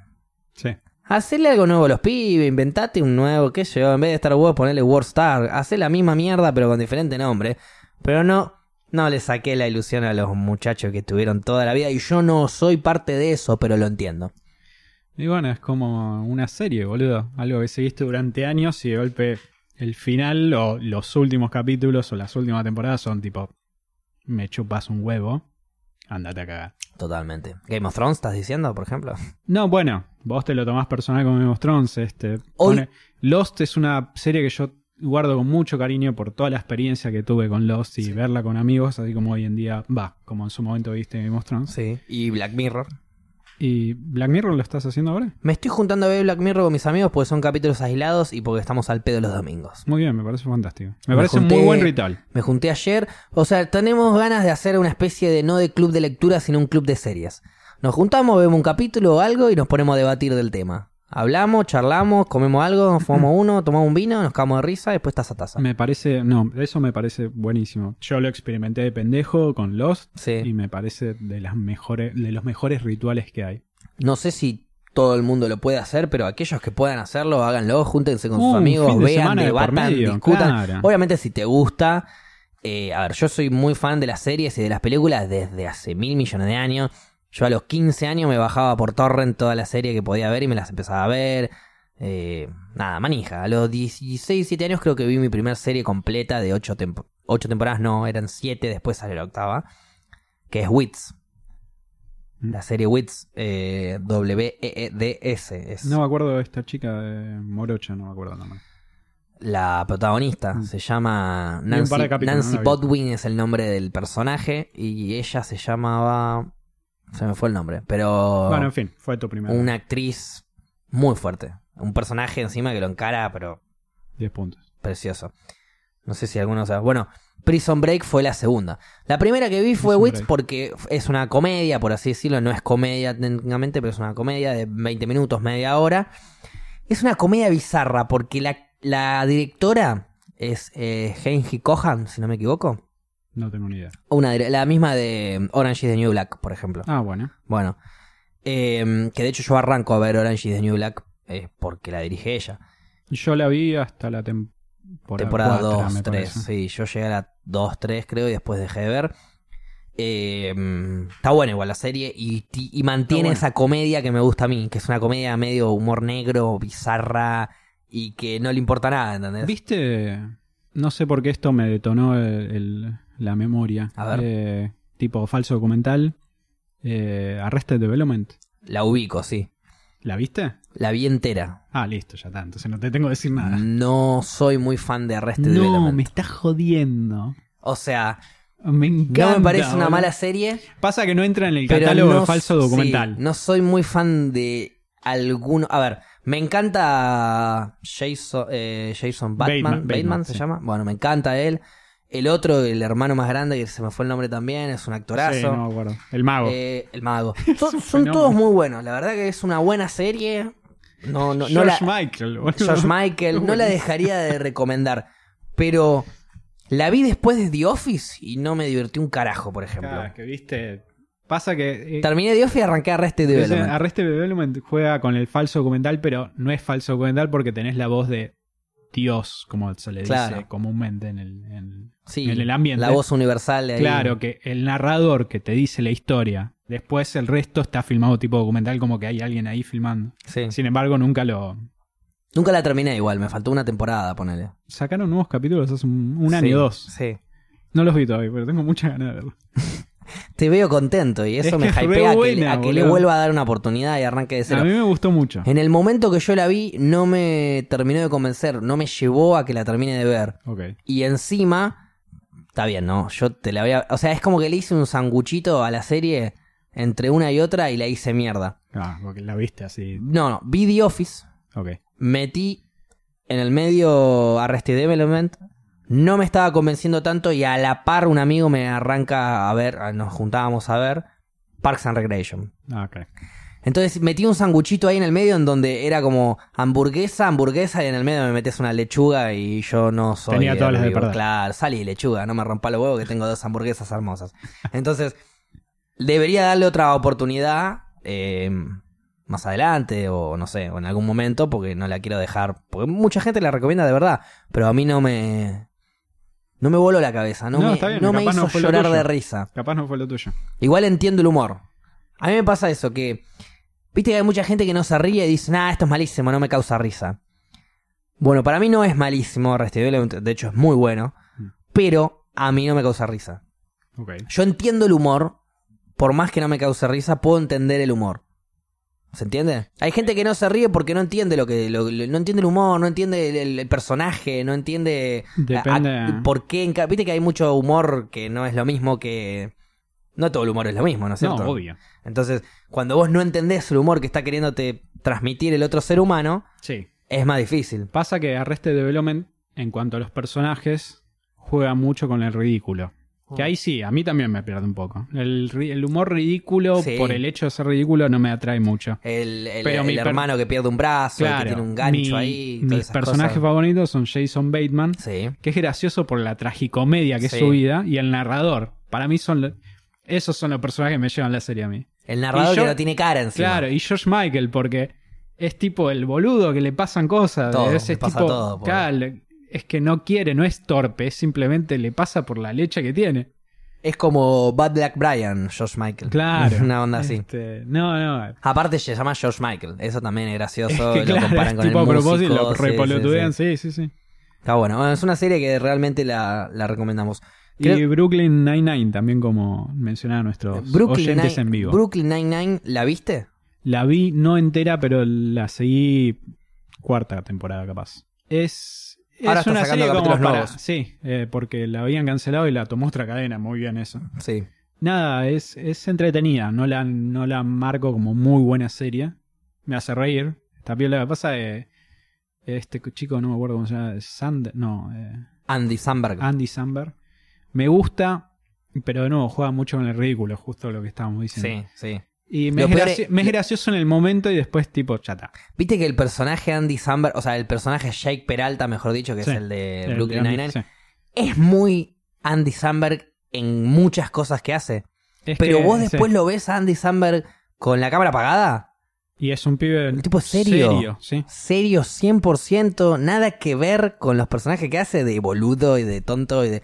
Sí.
Hacerle algo nuevo a los pibes, inventate un nuevo, qué sé yo, en vez de Star Wars ponerle World Star, hacer la misma mierda pero con diferente nombre. Pero no, no le saqué la ilusión a los muchachos que estuvieron toda la vida y yo no soy parte de eso, pero lo entiendo.
Y bueno, es como una serie, boludo. Algo que seguiste durante años y de golpe el final o los últimos capítulos o las últimas temporadas son tipo, me chupas un huevo, andate a cagar.
Totalmente. Game of Thrones, ¿estás diciendo, por ejemplo?
No, bueno, vos te lo tomás personal con Game of Thrones. Este,
Hoy-
Lost es una serie que yo guardo con mucho cariño por toda la experiencia que tuve con Lost y
Sí.
verla con amigos, así como hoy en día va, como en su momento viste Game of Thrones.
Sí. Y Black Mirror.
¿Y Black Mirror lo estás haciendo ahora?
Me estoy juntando a ver Black Mirror con mis amigos porque son capítulos aislados y porque estamos al pedo los domingos.
Muy bien, me parece fantástico. Me,
Me
parece un muy buen ritual.
Me junté ayer. O sea, tenemos ganas de hacer una especie de no de club de lectura, sino un club de series. Nos juntamos, vemos un capítulo o algo y nos ponemos a debatir del tema. Hablamos, charlamos, comemos algo, nos fumamos uno, tomamos un vino, nos cagamos de risa y después taza a taza.
Me parece, no, eso me parece buenísimo. Yo lo experimenté de pendejo con Lost
Sí.
y me parece de las mejores, de los mejores rituales que hay.
No sé si todo el mundo lo puede hacer, pero aquellos que puedan hacerlo, háganlo, júntense con
Uh,
sus amigos,
de
vean,
de
debatan,
medio,
discutan.
claro.
Obviamente si te gusta, eh, a ver, yo soy muy fan de las series y de las películas desde hace mil millones de años. Yo a los 15 años me bajaba por torrent toda la serie que podía ver y me las empezaba a ver. Eh, nada, manija. A los 16, 17 años creo que vi mi primera serie completa de 8 temporadas. No, eran 7, después sale la octava. Que es Wits.
Mm.
La serie Wits, eh, W-E-E-D-S. Es
No me acuerdo de esta chica de Morocha, no me acuerdo el nombre.
la protagonista.
Mm.
Se llama Nancy, Nancy. Bodwin, es el nombre del personaje. Y ella se llamaba. Se me fue el nombre. Pero.
Bueno, en fin, fue tu primera.
una actriz muy fuerte. Un personaje encima que lo encara, pero
10 puntos.
precioso. No sé si alguno sabe. Bueno, Prison Break fue la segunda. La primera que vi fue Wits porque es una comedia, por así decirlo. No es comedia técnicamente, pero es una comedia de 20 minutos, media hora. Es una comedia bizarra porque la, la directora es eh, Henry Cohan, si no me equivoco.
No tengo ni idea.
Una, dire- la misma de Orange is the New Black, por ejemplo.
Ah, bueno.
Bueno, eh, que de hecho yo arranco a ver Orange is the New Black eh, porque la dirige ella.
Yo la vi hasta la temporada
Temporada
cuatro,
2,
me
3.
parece.
Sí, yo llegué a la 2, 3 creo y después dejé de ver. Eh, mm, está buena igual la serie y, ti- y mantiene
buena.
esa comedia que me gusta a mí, que es una comedia medio humor negro, bizarra y que no le importa nada, ¿entendés?
¿Viste? No sé por qué esto me detonó el- el- la memoria.
A ver.
Eh, tipo falso documental. Eh, Arrested Development.
La ubico, sí.
¿La viste?
La vi entera.
Ah, listo, ya está. Entonces no te tengo que decir nada.
No soy muy fan de Arrested
No,
Development.
me estás jodiendo.
O sea,
Me encanta.
no me parece una mala serie.
Pasa que no entra en el catálogo
no,
de falso documental.
sí, no soy muy fan de alguno. A ver, me encanta Jason, eh, Jason Batman.
Bateman,
Bateman,
Bateman,
se
sí.
llama. Bueno, me encanta él. El otro, el hermano más grande, que se me fue el nombre también, es un actorazo.
Sí, no me acuerdo. El mago.
Eh, el mago. Son
fenómeno.
todos muy buenos. La verdad que es una buena serie. No, no, no
George
la,
Michael. boludo.
George Michael, no la dejaría de recomendar. Pero la vi después de The Office y no me divertí un carajo, por ejemplo.
Claro, que viste. Pasa que. eh,
Terminé The Office y arranqué a Arrested Development.
Arrested Development juega con el falso documental, pero no es falso documental porque tenés la voz de Dios, como se le dice comúnmente en el, en-
Sí,
en el ambiente.
la voz universal de ahí.
Claro, que el narrador que te dice la historia, después el resto está filmado tipo documental, como que hay alguien ahí filmando.
Sí.
Sin embargo, nunca lo.
Nunca la terminé igual, me faltó una temporada, ponele.
Sacaron nuevos capítulos hace un, un año
Sí,
o dos.
Sí.
No los vi todavía, pero tengo muchas ganas de verlos.
Te veo contento y eso
Es
me hypea a que, a que le vuelva a dar una oportunidad y arranque de
A
cero.
mí me gustó mucho.
En el momento que yo la vi, no me terminó de convencer, no me llevó a que la termine de ver. Y encima, está bien, ¿no? Yo te la voy a... O sea, es como que le hice un sanguchito a la serie entre una y otra y la hice mierda.
Ah, porque la viste así.
No, no, vi The Office,
Ok.
metí en el medio Arrested Development, no me estaba convenciendo tanto y a la par un amigo me arranca a ver, nos juntábamos a ver Parks and Recreation.
Ah, ok.
Entonces metí un sanguchito ahí en el medio en donde era como hamburguesa, hamburguesa y en el medio me metes una lechuga y yo no soy...
Tenía todas las de perder.
Claro, salí lechuga, no me rompa los huevos que tengo dos hamburguesas hermosas. Entonces, debería darle otra oportunidad eh, más adelante o no sé, o en algún momento porque no la quiero dejar. Porque mucha gente la recomienda de verdad, pero a mí no me... No me voló la cabeza, no,
No,
me,
está bien,
no me
capaz
hizo
no
llorar de risa.
Capaz no fue lo tuyo.
Igual entiendo el humor. A mí me pasa eso, que... Viste que hay mucha gente que no se ríe y dice, nah, esto es malísimo, no me causa risa. Bueno, para mí no es malísimo Development, de hecho es muy bueno,
Mm.
pero a mí no me causa risa.
Ok.
Yo entiendo el humor, por más que no me cause risa, puedo entender el humor. ¿Se entiende? Hay gente que no se ríe porque no entiende lo que lo- lo- no entiende el humor, no entiende el, personaje, no entiende
Depende.
a- a- por qué. Viste que hay mucho humor que no es lo mismo que no todo el humor es lo mismo, ¿no es
No,
cierto?
obvio.
Entonces, cuando vos no entendés el humor que está queriéndote transmitir el otro ser humano,
Sí.
es más difícil.
Pasa que Arrested Development, en cuanto a los personajes, juega mucho con el ridículo. Que ahí sí, a mí también me pierde un poco. El, el humor ridículo,
Sí.
por el hecho de ser ridículo, no me atrae mucho.
El, el-
Pero
hermano que pierde un brazo, el que tiene un gancho
mi-
ahí.
Mis personajes
cosas.
favoritos son Jason Bateman,
Sí.
que es gracioso por la tragicomedia que
Sí.
es su vida, y el narrador. Para mí son... Esos son los personajes que me llevan la serie a mí.
El narrador
yo-
que no tiene cara encima.
Claro, y George Michael, porque es tipo el boludo que le pasan cosas.
Todo,
es, es
pasa
tipo,
todo,
claro, le- es que no quiere, no es torpe, es simplemente le pasa por la leche que tiene.
Es como Bad Black Brian, Josh Michael.
Claro.
Una onda así.
Este, no, no.
Aparte se llama George Michael. Eso también es gracioso.
Es que
lo
claro,
comparan con
tipo
el
a propósito,
músico.
lo
sí,
repolotudean,
sí.
sí, sí, sí.
Está bueno. Bueno, Es una serie que realmente la, la recomendamos.
Y Brooklyn Nine-Nine también, como mencionaban nuestros
Brooklyn,
oyentes
Nine-
en vivo.
Brooklyn Nine-Nine, ¿la viste?
La vi no entera, pero la seguí cuarta temporada, capaz. Es, es
Ahora está
una
sacando
serie como para...
nuevos.
Sí, eh, porque la habían cancelado y la tomó otra cadena. Muy bien eso.
Sí.
Nada, es, es entretenida. No la, no la marco como muy buena serie. Me hace reír. Piola. Lo que pasa es... Este chico, no me acuerdo cómo se llama. Sand... No, eh,
Andy Samberg.
Andy Samberg. Me gusta, pero de nuevo juega mucho con el ridículo, justo lo que estábamos diciendo.
sí, sí.
Y me es,
peor
graci-
es-
me es gracioso en el momento y después tipo chata.
Viste que el personaje Andy Samberg, o sea, el personaje Jake Peralta, mejor dicho, que
Sí.
es el de
El
Brooklyn Nine-Nine,
sí.
es muy Andy Samberg en muchas cosas que hace.
Es
Pero
que-
vos
sí.
después lo ves a Andy Samberg con la cámara apagada.
Y es un pibe...
El tipo serio.
Serio, sí.
Serio, 100%, nada que ver con los personajes que hace de boludo y de tonto y de...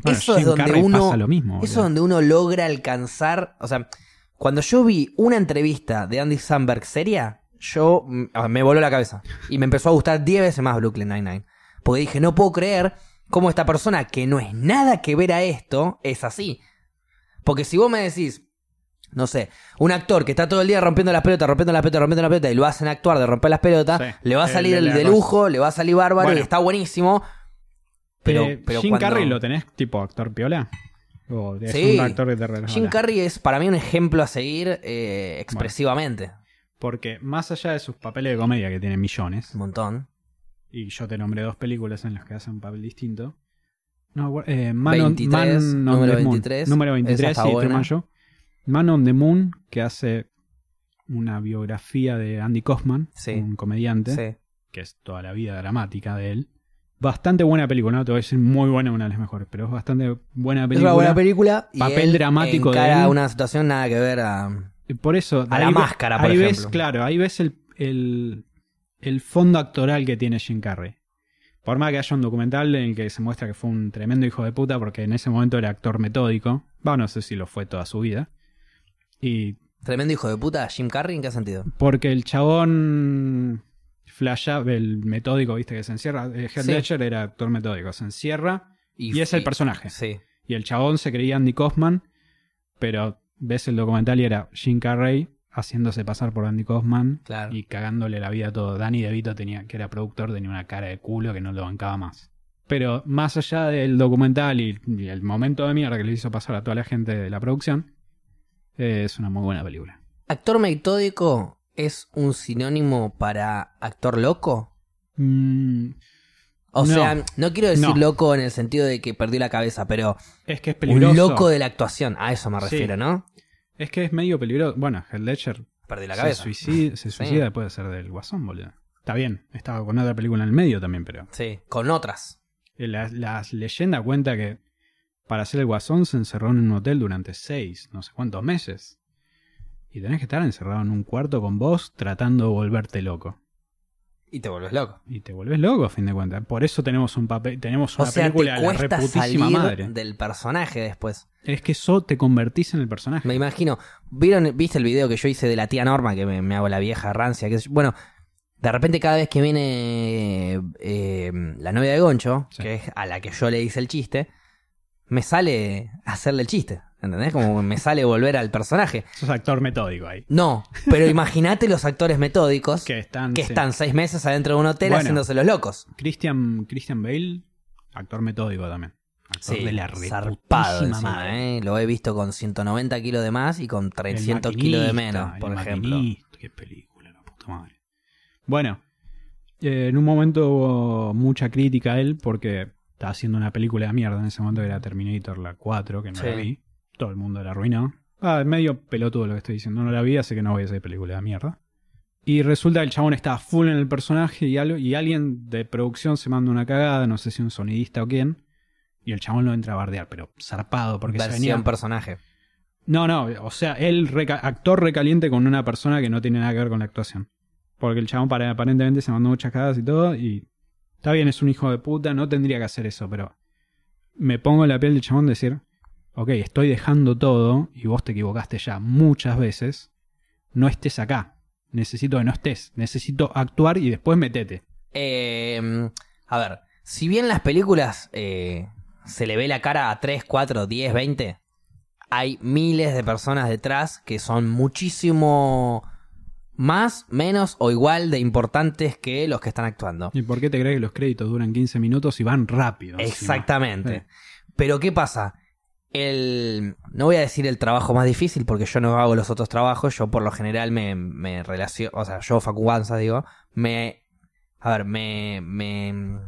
Bueno,
eso
Jim
es donde
Carrey
uno...
lo mismo.
Eso es donde uno logra alcanzar... O sea, cuando yo vi una entrevista de Andy Samberg seria, yo mm, me voló la cabeza. Y me empezó a gustar 10 veces más Brooklyn Nine-Nine. Porque dije, no puedo creer cómo esta persona que no es nada que ver a esto es así. Porque si vos me decís, no sé, un actor que está todo el día rompiendo las pelotas, rompiendo las pelotas, rompiendo las pelotas, y lo hacen actuar de romper las pelotas,
Sí.
le va a
El
salir el de lujo, le va a salir bárbaro
Bueno.
y está buenísimo. Pero,
Eh,
pero
Jim
cuando-
Carrey lo tenés tipo actor piola. Es
Sí.
un actor que te resbala?
Jim Carrey es para mí un ejemplo a seguir eh, expresivamente.
Porque más allá de sus papeles de comedia que tienen millones,
Un montón.
y yo te nombré dos películas en las que hace un papel distinto. No, eh, Man, on-
23,
Man on
número
the Moon.
23,
Número 23,
esa está
sí,
buena.
Truman Show. Man on the Moon, que hace una biografía de Andy Kaufman,
Sí.
un comediante,
Sí.
que es toda la vida dramática de él. Bastante buena película, no te voy a decir muy buena, una de las mejores, pero es bastante buena
Es
película.
una buena película. Y
Papel
él
dramático de él.
una situación nada que ver a.
Y Por eso.
A la
ahí
máscara, por
ahí ves, claro, ahí ves el, el, el fondo actoral que tiene Jim Carrey. Por más que haya un documental en el que se muestra que fue un tremendo hijo de puta, porque en ese momento era actor metódico. Va, no sé si lo fue toda su vida. Y
Tremendo hijo de puta, Jim Carrey, ¿en qué sentido?
porque el chabón el metódico, viste, que se encierra. eh, Heath
Sí.
Ledger era actor metódico, se encierra y, es el personaje.
Sí.
Y el chabón se creía Andy Kaufman, pero ves el documental y era Jim Carrey haciéndose pasar por Andy Kaufman
Claro.
y cagándole la vida a todo. Danny DeVito tenía, que era productor, tenía una cara de culo que no lo bancaba más. Pero más allá del documental y, y el momento de mierda que le hizo pasar a toda la gente de la producción, eh, es una muy buena película.
¿Actor metódico es un sinónimo para actor loco?
Mm,
O
No.
sea, no quiero decir
No.
loco en el sentido de que perdió la cabeza, pero
es que es peligroso.
un loco de la actuación. A eso me
Sí.
refiero, ¿no?
Es que es medio peligroso. Bueno, Heath Ledger
Perdió la
se
cabeza.
suicida, se suicida después de ser del Guasón, boludo. Está bien, estaba con otra película en el medio también, pero
Sí, con otras.
Eh, La, la leyenda cuenta que para hacer el guasón se encerró en un hotel durante seis, no sé cuántos meses. Y tenés que estar encerrado en un cuarto con vos tratando de volverte loco.
Y te vuelves loco.
Y te vuelves loco a fin de cuentas. Por eso tenemos un papel, tenemos
O
una
sea, te
película de la reputísima
salir
madre.
del personaje después.
Es que eso te convertís en el personaje.
Me imagino. ¿Vieron, ¿Viste el video que yo hice de la tía Norma? Que me, me hago la vieja rancia. Que, bueno, De repente cada vez que viene eh, la novia de Goncho,
Sí.
que es a la que yo le hice el chiste, me sale hacerle el chiste. ¿Entendés? Como me sale volver al personaje.
Sos actor metódico ahí.
No, pero imagínate los actores metódicos
Que están.
que
sí.
están seis meses adentro de un hotel
Bueno.
haciéndose los locos.
Christian, Christian Bale, actor metódico también. Actor
Sí,
de la
zarpado encima. ¿eh? Lo he visto con 190 kilos de más y con
El
300 kilos de menos, por ejemplo.
Qué película, la puta madre. Bueno, eh, en un momento hubo mucha crítica a él porque estaba haciendo una película de mierda en ese momento que era Terminator la 4, que no
Sí.
la vi. Todo el mundo la arruinó. Ah, medio pelotudo lo que estoy diciendo. No la vi, así que no voy a hacer película de mierda. Y resulta que el chabón estaba full en el personaje y, algo, y alguien de producción se manda una cagada, no sé si un sonidista o quién. Y el chabón lo entra a bardear, pero zarpado, porque se venía...
personaje.
No, no, o sea, él reca- actor recaliente con una persona que no tiene nada que ver con la actuación. Porque el chabón pare- aparentemente se mandó muchas cagadas y todo, y está bien, es un hijo de puta, no tendría que hacer eso, pero me pongo en la piel del chabón de decir, ok, estoy dejando todo, y vos te equivocaste ya muchas veces, no estés acá, necesito que no estés, necesito actuar y después metete.
Eh, a ver, si bien las películas eh, se le ve la cara a 3, 4, 10, 20, hay miles de personas detrás que son muchísimo más, menos o igual de importantes que los que están actuando.
¿Y por qué te crees que los créditos duran 15 minutos y van rápido?
Exactamente.
Sí.
Pero ¿qué pasa? El, no voy a decir el trabajo más difícil porque yo no hago los otros trabajos, yo por lo general me, me relaciono, o sea, yo Facu Banza, digo, me, a ver, me, me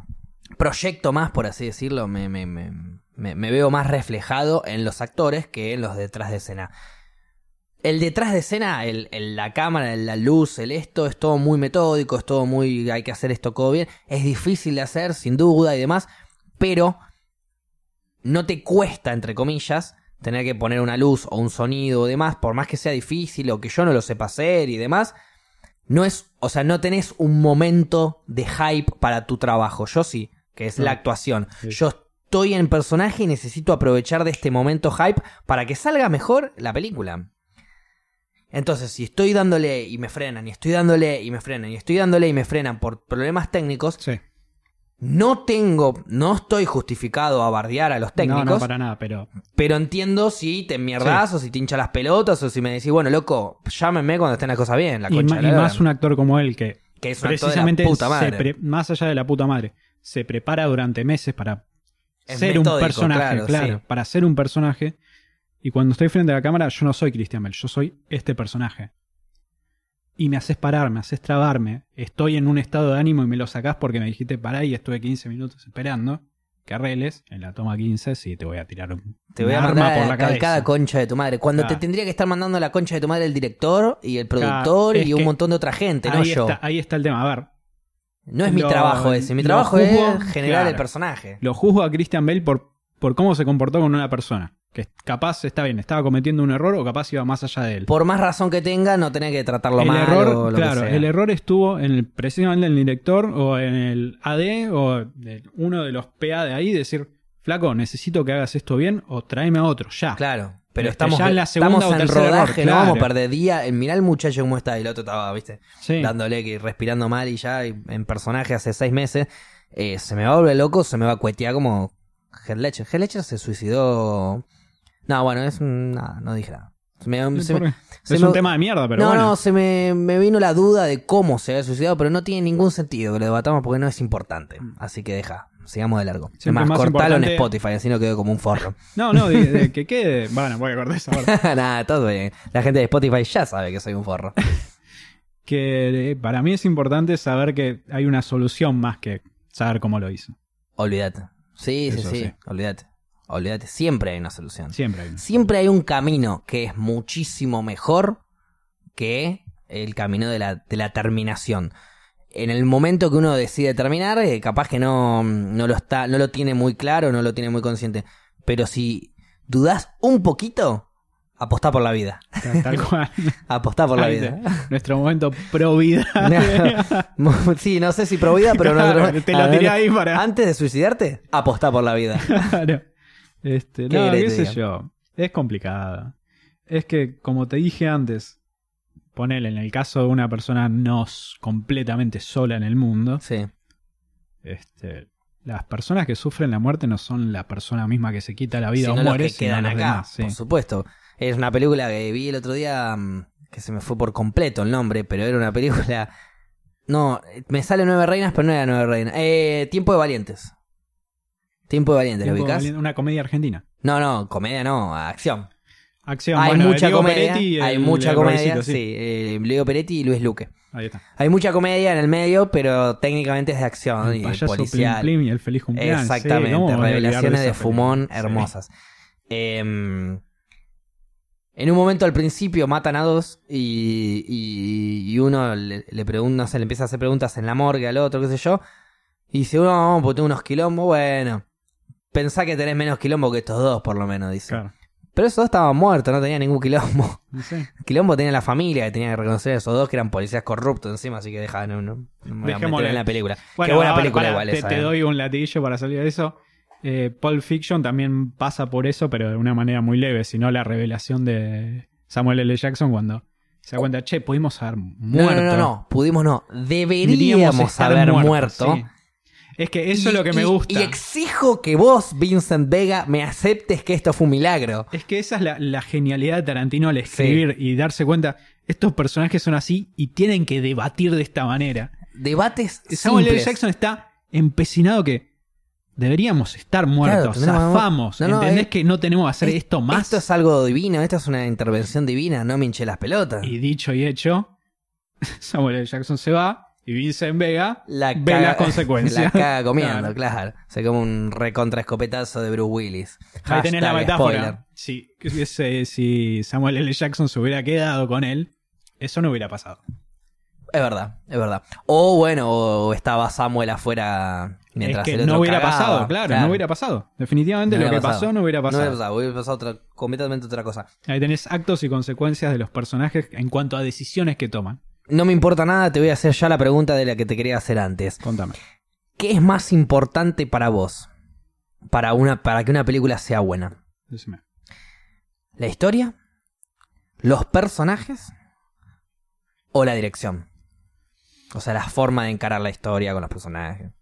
proyecto más, por así decirlo, me, me, me- me veo más reflejado en los actores que en los detrás de escena. El detrás de escena, el, el- la cámara, la luz, el esto, es todo muy metódico, es todo muy, hay que hacer esto todo bien, es difícil de hacer, sin duda y demás, pero no te cuesta, entre comillas, tener que poner una luz o un sonido o demás, por más que sea difícil o que yo no lo sepa hacer y demás, no es, o sea, no tenés un momento de hype para tu trabajo. Yo sí, que es la actuación.
Sí.
Yo estoy en personaje y necesito aprovechar de este momento hype para que salga mejor la película. Entonces, si estoy dándole y me frenan, y estoy dándole y me frenan, y estoy dándole y me frenan por problemas técnicos,
Sí.
no tengo, no estoy justificado a bardear a los técnicos,
No, no, para nada, pero
pero entiendo si te mierdas o si te hincha las pelotas o si me decís, bueno, loco, llámenme cuando estén las cosas bien, la
y,
concha
más un actor como él que
que es un actor de
precisamente
la puta madre.
pre- más allá de la puta madre, se prepara durante meses para
Es
ser un personaje,
claro,
claro,
sí.
para ser un personaje. Y cuando estoy frente a la cámara, yo no soy Christian Bell, yo soy este personaje. Y me haces parar, me haces trabarme. Estoy en un estado de ánimo y me lo sacás porque me dijiste pará y estuve 15 minutos esperando que arregles. En la toma 15, sí, te voy a tirar un
Te voy a
un
mandar
arma por la
calcada concha de tu madre. Cuando
Claro.
te tendría que estar mandando la concha de tu madre el director y el productor y un montón de otra gente, no yo.
está, ahí está el tema. A ver,
No es mi trabajo ese. Mi trabajo
juzgo,
es generar
claro.
el personaje.
Lo juzgo a Christian Bale por, por cómo se comportó con una persona. Que capaz, está bien, estaba cometiendo un error o capaz iba más allá de él.
Por más razón que tenga, no tenés que tratarlo
el
mal
error,
o lo
claro,
que sea.
el error estuvo en el, precisamente en el director o en el AD o de uno de los PA de ahí, decir, flaco, necesito que hagas esto bien o tráeme a otro, ya.
Claro, pero
Este,
estamos,
ya en la segunda
estamos
o
en
error,
rodaje, no vamos a perder día. Eh, Mirá el muchacho cómo está, y el otro estaba, viste,
Sí.
dándole que respirando mal y ya en personaje hace seis meses. Eh, se me va a volver loco, se me va a cuetear como Heath Ledger. Heath Ledger se suicidó. No, bueno, es un- nada, no dije nada. Se me- se
¿Por
me-
qué?
se
es
me-
un tema de mierda, pero
no,
bueno.
no, se me, me vino la duda de cómo se había suicidado, pero no tiene ningún sentido que lo debatamos porque no es importante. Así que deja, sigamos de largo.
Siempre
Además,
más
cortalo en
importante-
Spotify, así no quedo como un forro.
No, no, de- de que quede. Bueno, voy a cortar esa parte.
Nada, todo bien. La gente de Spotify ya sabe que soy un forro.
Que eh, para mí es importante saber que hay una solución más que saber cómo lo hizo.
Olvídate. Sí, sí,
Eso
sí,
sí.
Olvídate. Olvídate. Siempre hay una solución.
Siempre hay.
Siempre hay un camino que es muchísimo mejor que el camino de la, de la terminación. En el momento que uno decide terminar, eh, capaz que no, no lo está, no lo tiene muy claro, no lo tiene muy consciente. Pero si dudás un poquito, apostá por la vida.
Tal, cual.
Apostá por la vida.
Nuestro momento pro vida.
sí, no sé si pro vida, pero
Claro,
no,
te lo tiré ahí para-
Antes de suicidarte, apostá por la vida.
Claro. Este,
¿Qué
no, qué sé yo. Es complicada. Es que, como te dije antes, ponele, en el caso de una persona no completamente sola en el mundo,
Sí.
este, las personas que sufren la muerte no son la persona misma que se quita la vida
Sino
o
los
muere,
que
sino
quedan
los
acá,
demás, sí.
por supuesto. Es una película que vi el otro día mm, que se me fue por completo el nombre, pero era una película. No, me sale Nueve Reinas, pero no era Nueve Reinas. Eh, Tiempo de Valientes. Tiempo de Valientes, ¿lo ubicás?
Una comedia argentina.
No, no, comedia no, acción.
Acción,
hay
bueno,
mucha
Diego
comedia,
y
hay
el-
mucha
el
comedia,
Robercito,
sí, eh, Leo Peretti y Luis Luque.
Ahí está.
Hay mucha comedia en el medio, pero técnicamente es de acción
El
y
payaso
policial.
Plim Plim y el feliz cumpleaños. sí,
Exactamente,
¿cómo me voy a olvidar
revelaciones de,
película?
fumón
Sí.
hermosas. Em, en un momento al principio matan a dos y, y- y uno le, le pregunta, no sé, le empieza a hacer preguntas en la morgue al otro, qué sé yo. Y dice, no, porque tengo unos quilombos. Bueno, pensá que tenés menos quilombo que estos dos, por lo menos, dice.
Claro.
Pero esos dos estaban muertos, no tenían ningún quilombo. Quilombo tenía la familia que tenía que reconocer a esos dos que eran policías corruptos encima, así que deja, no, no, no me voy a
Dejémosle.
meter en la película.
Bueno,
Qué buena
ahora,
película igual
te,
esa.
te
eh.
doy un latiguillo para salir de eso. Eh, Pulp Fiction también pasa por eso, pero de una manera muy leve, sino la revelación de Samuel L. Jackson cuando se da cuenta, che, pudimos haber muerto.
no, no, no, pudimos no.
Deberíamos
haber
muertos,
muerto.
sí. Es que eso
Y-
es lo que me
y-
gusta.
Y exijo que vos, Vincent Vega, me aceptes que esto fue un milagro.
Es que esa es la, la genialidad de Tarantino al escribir y darse cuenta, estos personajes son así y tienen que debatir de esta manera.
Debates
Samuel L. Jackson está empecinado que deberíamos estar muertos,
Claro,
zafamos,
no, no,
¿entendés
eh,
que no tenemos que hacer
Es-
esto más?
Esto es algo divino, esto es una intervención divina, no me hinche las pelotas.
Y dicho y hecho, Samuel L. Jackson se va y Vincent Vega
la
ve
caga-
las consecuencias.
La caga comiendo,
Claro.
claro. Se come un recontra escopetazo de Bruce Willis.
Ahí tenés la metáfora. Si, si- si Samuel L. Jackson se hubiera quedado con él, eso no hubiera pasado.
Es verdad, es verdad. O bueno, o estaba Samuel afuera mientras
es que
el otro
no hubiera
cagaba.
pasado, claro, no hubiera pasado. Definitivamente
No
lo que pasó no hubiera
No
pasado.
hubiera pasado, hubiera pasado otra, completamente otra cosa.
Ahí tenés actos y consecuencias de los personajes en cuanto a decisiones que toman.
No me importa nada, te voy a hacer ya la pregunta de la que te quería hacer antes.
Contame.
¿Qué es más importante para vos? Para, una, para que una película sea buena.
Decime.
¿La historia? ¿Los personajes? ¿O la dirección? O sea, la forma de encarar la historia con los personajes.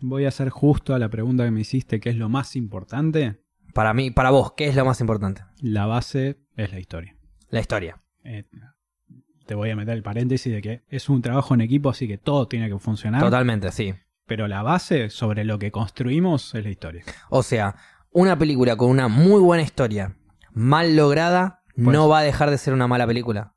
Voy a ser justo a la pregunta que me hiciste, ¿qué es lo más importante?
Para mí, para vos, ¿qué es lo más importante?
La base es la historia.
La historia.
Eh, te voy a meter el paréntesis de que es un trabajo en equipo, así que todo tiene que funcionar.
Totalmente, sí.
Pero la base sobre lo que construimos es la historia.
O sea, una película con una muy buena historia, mal lograda,
Pues-
no va a dejar de ser una mala película.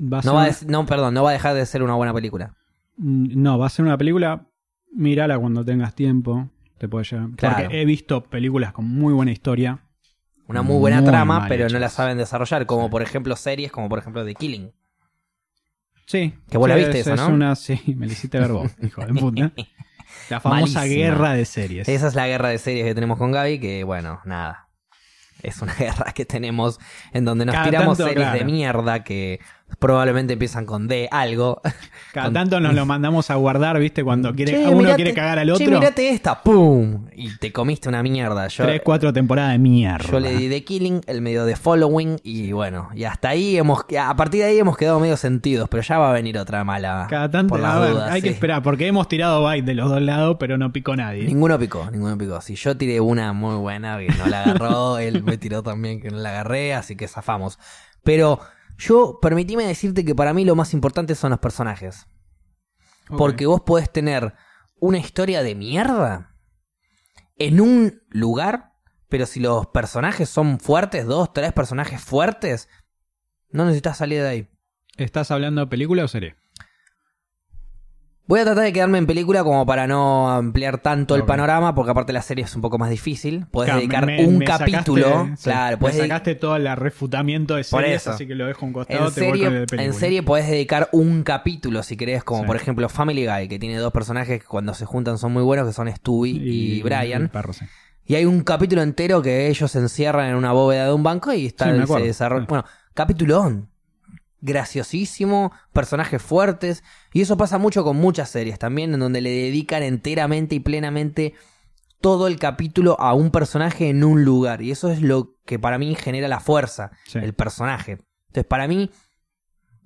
Va a
No
ser
va des- no, perdón, no va a dejar de ser una buena película.
Mm, No, va a ser una película. Mírala cuando tengas tiempo. Te puede llevar.
Claro.
Porque he visto películas con muy buena historia.
Una muy buena
Muy
trama, pero no la saben desarrollar, como por ejemplo series, como por ejemplo The Killing.
Sí.
Que vos la viste
es,
esa,
es
¿no?
una, sí, me la hiciste ver vos, hijo de puta. La famosa
Malísima.
guerra de series.
Esa es la guerra de series que tenemos con Gaby, que bueno, nada. Es una guerra que tenemos en donde nos
Cada
tiramos
tanto,
series
claro.
de mierda que probablemente empiezan con D algo.
Cada
con-
tanto nos lo mandamos a guardar, ¿viste? Cuando quiere,
Che,
uno
mirate-
quiere cagar al
Che,
otro.
mirate esta, ¡pum! Y te comiste una mierda. Yo,
Tres, cuatro temporadas de mierda.
yo le di The Killing, el medio de Following, y bueno, y hasta ahí hemos, a partir de ahí hemos quedado medio sentidos, pero ya va a venir otra mala.
Cada tanto,
por las
ver,
dudas,
hay que esperar, porque hemos tirado bait de los dos lados, pero no picó nadie.
Ninguno picó, ninguno picó. Si yo tiré una muy buena que no la agarró, él me tiró también que no la agarré, así que zafamos. Pero yo, permitime decirte que para mí lo más importante son los personajes. Porque vos podés tener una historia de mierda en un lugar, pero si los personajes son fuertes, dos, tres personajes fuertes, no necesitas salir de ahí.
¿Estás hablando de película o serie?
Voy a tratar de quedarme en película como para no ampliar tanto el panorama, porque aparte la serie es un poco más difícil. Podés
Claro,
dedicar
me-
un
me
capítulo.
sí,
claro, podés dedicar-
sacaste todo el refutamiento de series,
eso.
así que lo dejo a un costado.
En
te voy con el
serie, en serie podés dedicar un capítulo si querés, como
Sí.
por ejemplo Family Guy, que tiene dos personajes que cuando se juntan son muy buenos, que son Stewie y, Brian.
perro, sí.
Y hay un capítulo entero que ellos se encierran en una bóveda de un banco y está
Sí,
se desarrolla.
Sí.
Bueno, capitulón. Graciosísimo, personajes fuertes. Y eso pasa mucho con muchas series también, en donde le dedican enteramente y plenamente todo el capítulo a un personaje en un lugar. Y eso es lo que para mí genera la fuerza,
Sí.
el personaje. Entonces, para mí,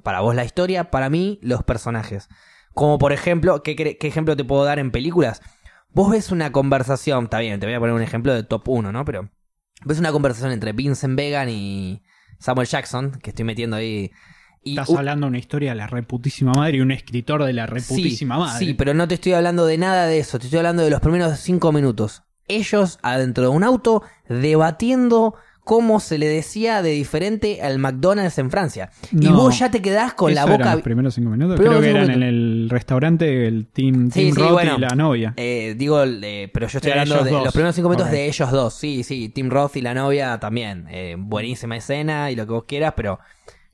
Para vos la historia, para mí los personajes. Como por ejemplo, ¿qué, qué ejemplo te puedo dar en películas? Vos ves una conversación, está bien, te voy a poner un ejemplo de top 1, ¿no? Pero ves una conversación entre Vincent Vegan y Samuel Jackson, que estoy metiendo ahí. Y,
Estás hablando de una historia de la reputísima madre y un escritor de la reputísima
sí,
madre.
Sí, pero no te estoy hablando de nada de eso, te estoy hablando de los primeros cinco minutos. Ellos adentro de un auto debatiendo cómo se le decía de diferente al McDonald's en Francia. Y vos ya te quedás con la
¿Eso eran
boca...
los primeros cinco minutos? Creo que eran en el restaurante el Team,
Sí,
team
sí,
Roth
bueno.
y la novia.
Eh, digo, eh, pero yo estoy
De
hablando de
dos.
los primeros cinco minutos de ellos dos. Sí, sí, Tim Roth y la novia también. Eh, buenísima escena y lo que vos quieras, pero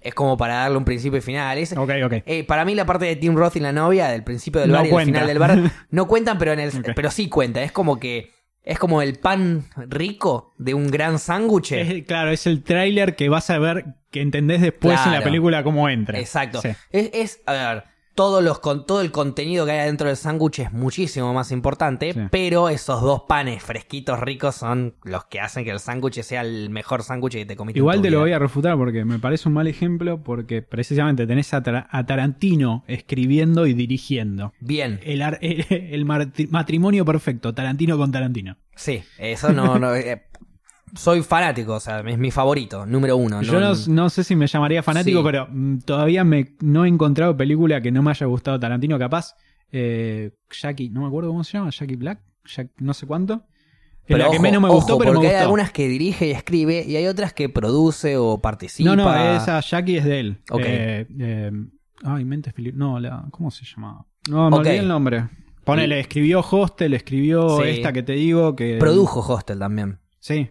es como para darle un principio y final. Es,
Ok, ok.
Eh, para mí la parte de Tim Roth y la novia, del principio del
No
bar y el
cuenta.
final del bar, no cuentan, pero en el, pero sí cuenta. Es como que es como el pan rico de un gran sándwich.
Claro, es el tráiler que vas a ver, que entendés después en la película cómo entra.
Exacto.
Sí.
Es, es, a ver, todos los con todo el contenido que hay adentro del sándwich es muchísimo más importante,
Sí.
pero esos dos panes fresquitos ricos son los que hacen que el sándwich sea el mejor sándwich que te comiste.
Igual te lo voy a refutar porque me parece un mal ejemplo porque precisamente tenés a, Tra- a Tarantino escribiendo y dirigiendo.
Bien,
El, el matrimonio perfecto, Tarantino con Tarantino.
sí, eso no, no, eh, soy fanático, o sea, es mi favorito, número uno.
Yo no, no sé si me llamaría fanático,
Sí.
pero mm, todavía me, no he encontrado película que no me haya gustado Tarantino, capaz. Eh, Jackie, no me acuerdo cómo se llama, Jackie Black, Jack- no sé cuánto.
Pero
la que menos me gustó,
ojo,
pero me
porque
gustó.
hay algunas que dirige y escribe y hay otras que produce o participa.
No, no, esa Jackie es de él.
Ok.
Eh, eh, ay. No, la, ¿cómo se llamaba? No, me olvidé el nombre. Ponele, escribió Hostel, escribió
Sí.
esta que te digo que.
Produjo Hostel también.
Sí,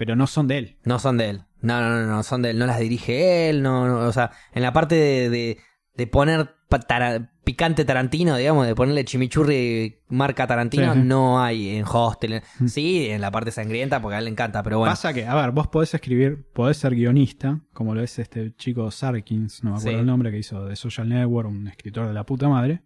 pero no son de él.
No son de él. No, no, no, no son de él. No las dirige él. No, no, o sea, en la parte de, de, de poner tara- picante Tarantino, digamos, de ponerle chimichurri marca Tarantino,
Sí,
no hay en Hostel.
Mm.
Sí, en la parte sangrienta porque a él le encanta, pero bueno.
Pasa que, a ver, vos podés escribir, podés ser guionista, como lo es este chico Sarkins, no me acuerdo
Sí.
el nombre, que hizo de Social Network, un escritor de la puta madre.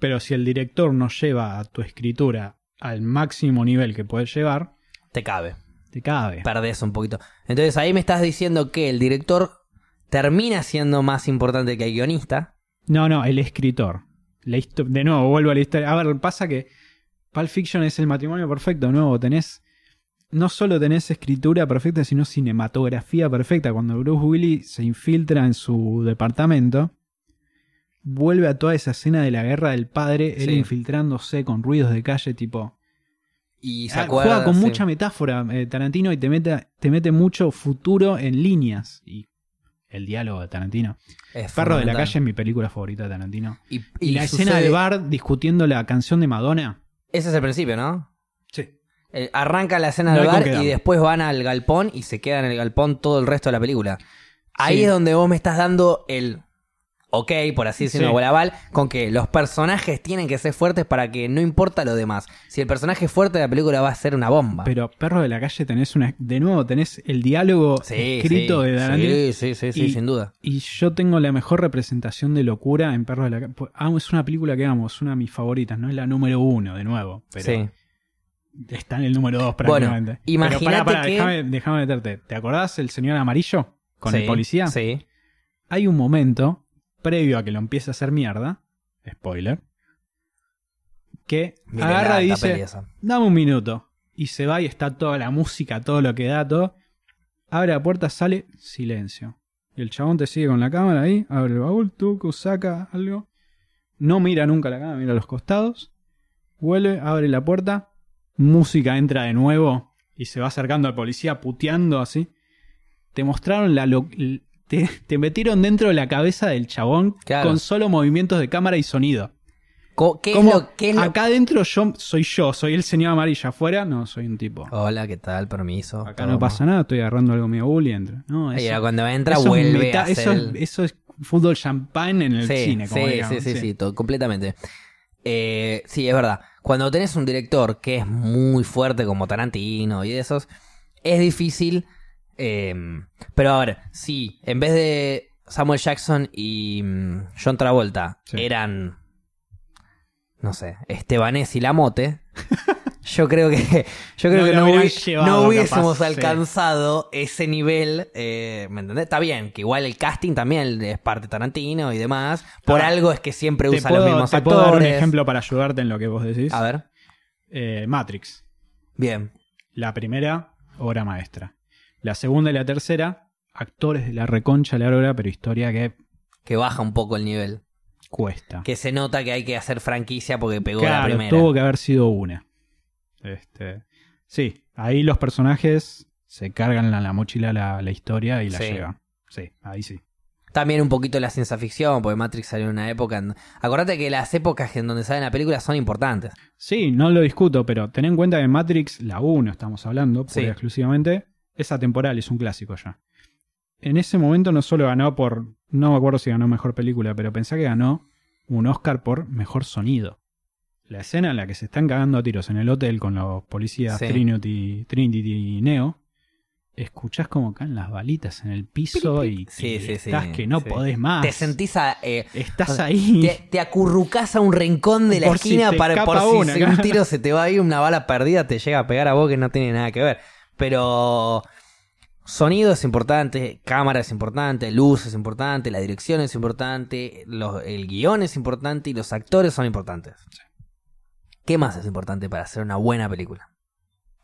Pero si el director no lleva a tu escritura al máximo nivel que puedes llevar,
Te cabe.
Te cabe.
Perdés un poquito. Entonces ahí me estás diciendo que el director termina siendo más importante que el guionista.
No, no, el escritor. La de nuevo, vuelvo a la historia. A ver, pasa que Pulp Fiction es el matrimonio perfecto, nuevo, tenés. No solo tenés escritura perfecta, sino cinematografía perfecta. Cuando Bruce Willis se infiltra en su departamento, vuelve a toda esa escena de la guerra del padre, él
Sí.
infiltrándose con ruidos de calle, tipo.
Y se acuerda.
juega con
sí.
mucha metáfora eh, Tarantino y te mete, te mete mucho futuro en líneas. Y el diálogo de Tarantino.
Es
Perro de la calle es mi película favorita de Tarantino.
Y,
Y,
y
la escena del bar discutiendo la canción de Madonna.
Ese es el principio, ¿no?
Sí.
Eh, arranca la escena
No
del bar y después van al galpón y se quedan en el galpón todo el resto de la película. Ahí
Sí.
es donde vos me estás dando el ok, por así decirlo,
Sí.
o con que los personajes tienen que ser fuertes para que no importa lo demás. Si el personaje es fuerte, la película va a ser una bomba.
Pero Perro de la Calle tenés una. De nuevo, tenés el diálogo
Sí,
escrito
sí,
de Tarantino.
Sí, sí, sí, sí,
Y-
sin duda.
Y yo tengo la mejor representación de locura en Perro de la Calle. Amo, es una película que amo, es una de mis favoritas, no es la número uno, de nuevo. Pero
Sí.
está en el número dos
Bueno,
prácticamente.
imagínate
pero pará, pará,
que-
déjame, meterte. ¿Te acordás el señor amarillo? Con el policía.
Sí.
Hay un momento, previo a que lo empiece a hacer mierda, spoiler, que
Miren
agarra y dice, dame un minuto. Y se va y está toda la música, todo lo que da, todo. Abre la puerta, sale, silencio. Y el chabón te sigue con la cámara ahí, abre el baúl, tuco, saca algo. No mira nunca la cámara, mira a los costados. Vuelve, abre la puerta, música entra de nuevo y se va acercando al policía puteando así. Te mostraron la... lo- te, te metieron dentro de la cabeza del chabón
Claro.
con solo movimientos de cámara y sonido.
¿Qué es lo, qué es lo-
acá adentro yo soy yo, soy el señor amarillo. Afuera, no, soy un tipo.
Hola, ¿qué tal? Permiso.
Acá no pasa nada, estoy agarrando algo mío bull y entro. No, eso,
ahora cuando entra,
eso
vuelve
meta-
a
eso, es,
el-
eso es fútbol champán en el
sí,
cine, como
sí,
digamos,
sí, sí, sí, todo, completamente. Eh, sí, es verdad. Cuando tenés un director que es muy fuerte como Tarantino y de esos, es difícil. Eh, pero a ver, si en vez de Samuel Jackson y mm, John Travolta
Sí.
eran, no sé, Estebanés y Lamote, Yo creo que, yo creo
No
que no, hubi-
llevado,
no hubiésemos
capaz, sí.
alcanzado ese nivel, eh, ¿me entendés? Está bien, que igual el casting también es parte Tarantino y demás. Por
Ah,
algo es que siempre usa los mismos
te puedo dar un
actores.
ejemplo para ayudarte en lo que vos decís.
A ver,
Eh, Matrix.
bien.
La primera, obra maestra. La segunda y la tercera, actores de la reconcha la hora, pero historia que
Que baja un poco el nivel.
cuesta.
Que se nota que hay que hacer franquicia porque pegó la primera.
tuvo que haber sido una. Este, sí, ahí los personajes se cargan la, la mochila la, la historia y la
Sí.
llevan. Sí, ahí sí.
También un poquito la ciencia ficción, porque Matrix salió en una época. en- Acordate que las épocas en donde salen las películas son importantes.
Sí, no lo discuto, pero ten en cuenta que Matrix, la 1 estamos hablando,
Sí.
exclusivamente, es atemporal, es un clásico ya. En ese momento no solo ganó por, no me acuerdo si ganó mejor película, pero pensé que ganó un Oscar por mejor sonido. La escena en la que se están cagando a tiros en el hotel con los policías
Sí.
Trinity, Trinity y Neo, escuchás como caen las balitas en el piso y,
Sí,
y
sí, sí,
estás que no podés más.
Te sentís a, eh,
Estás ahí.
te, te acurrucás a un rincón de la
Por
esquina para por si
una,
un tiro se te va ahí, una bala perdida te llega a pegar a vos que no tiene nada que ver. Pero sonido es importante, cámara es importante, luz es importante, la dirección es importante, los- el guion es importante y los actores son importantes. ¿Qué más es importante para hacer una buena película?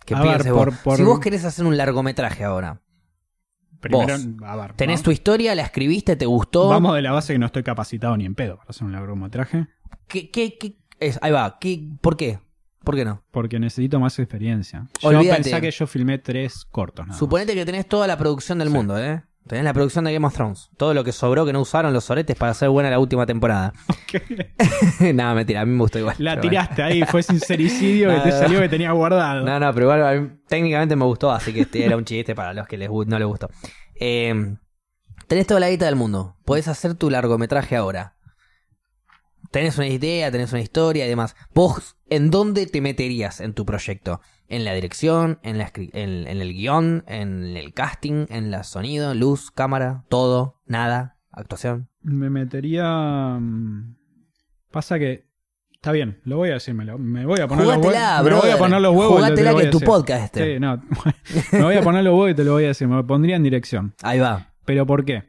¿Qué
A ver,
pienses
por-
vos?
por-
Si vos querés hacer un largometraje ahora,
Primero,
vos
a ver,
tenés
¿no?
tu historia, la escribiste, te gustó.
Vamos de la base que no estoy capacitado ni en pedo para hacer un largometraje,
¿Qué, qué, qué- es- ahí va. ¿Qué, ¿Por qué? ¿Por qué no?
porque necesito más experiencia. Yo
Olvídate.
pensé que yo filmé tres cortos. nada más.
Suponete que tenés toda la producción del
Sí.
mundo, ¿eh? Tenés la producción de Game of Thrones. Todo lo que sobró que no usaron los soretes para hacer buena la última temporada. no, mentira, a mí me gustó igual.
La
bueno.
tiraste ahí, fue sincericidio que te
no.
salió que tenía guardado.
No, no, pero igual a mí técnicamente me gustó, así que este era un chiste para los que les, no les gustó. Eh, tenés toda la guita del mundo. Podés hacer tu largometraje ahora. Tenés una idea, tenés una historia y demás. ¿Vos en dónde te meterías en tu proyecto? ¿En la dirección? ¿En, la en, en el guion? ¿En el casting? ¿En la sonido? ¿Luz? ¿Cámara? ¿Todo? ¿Nada? ¿Actuación?
Me metería. mm, Pasa que. Está bien, lo voy a decir, me, lo- me voy a poner los huevos. Me voy a poner los huevos. lo voy
que
a
es tu
decir.
podcast este.
Sí, no. me voy a poner los huevos y te lo voy a decir. Me pondría en dirección.
Ahí va.
¿Pero por qué?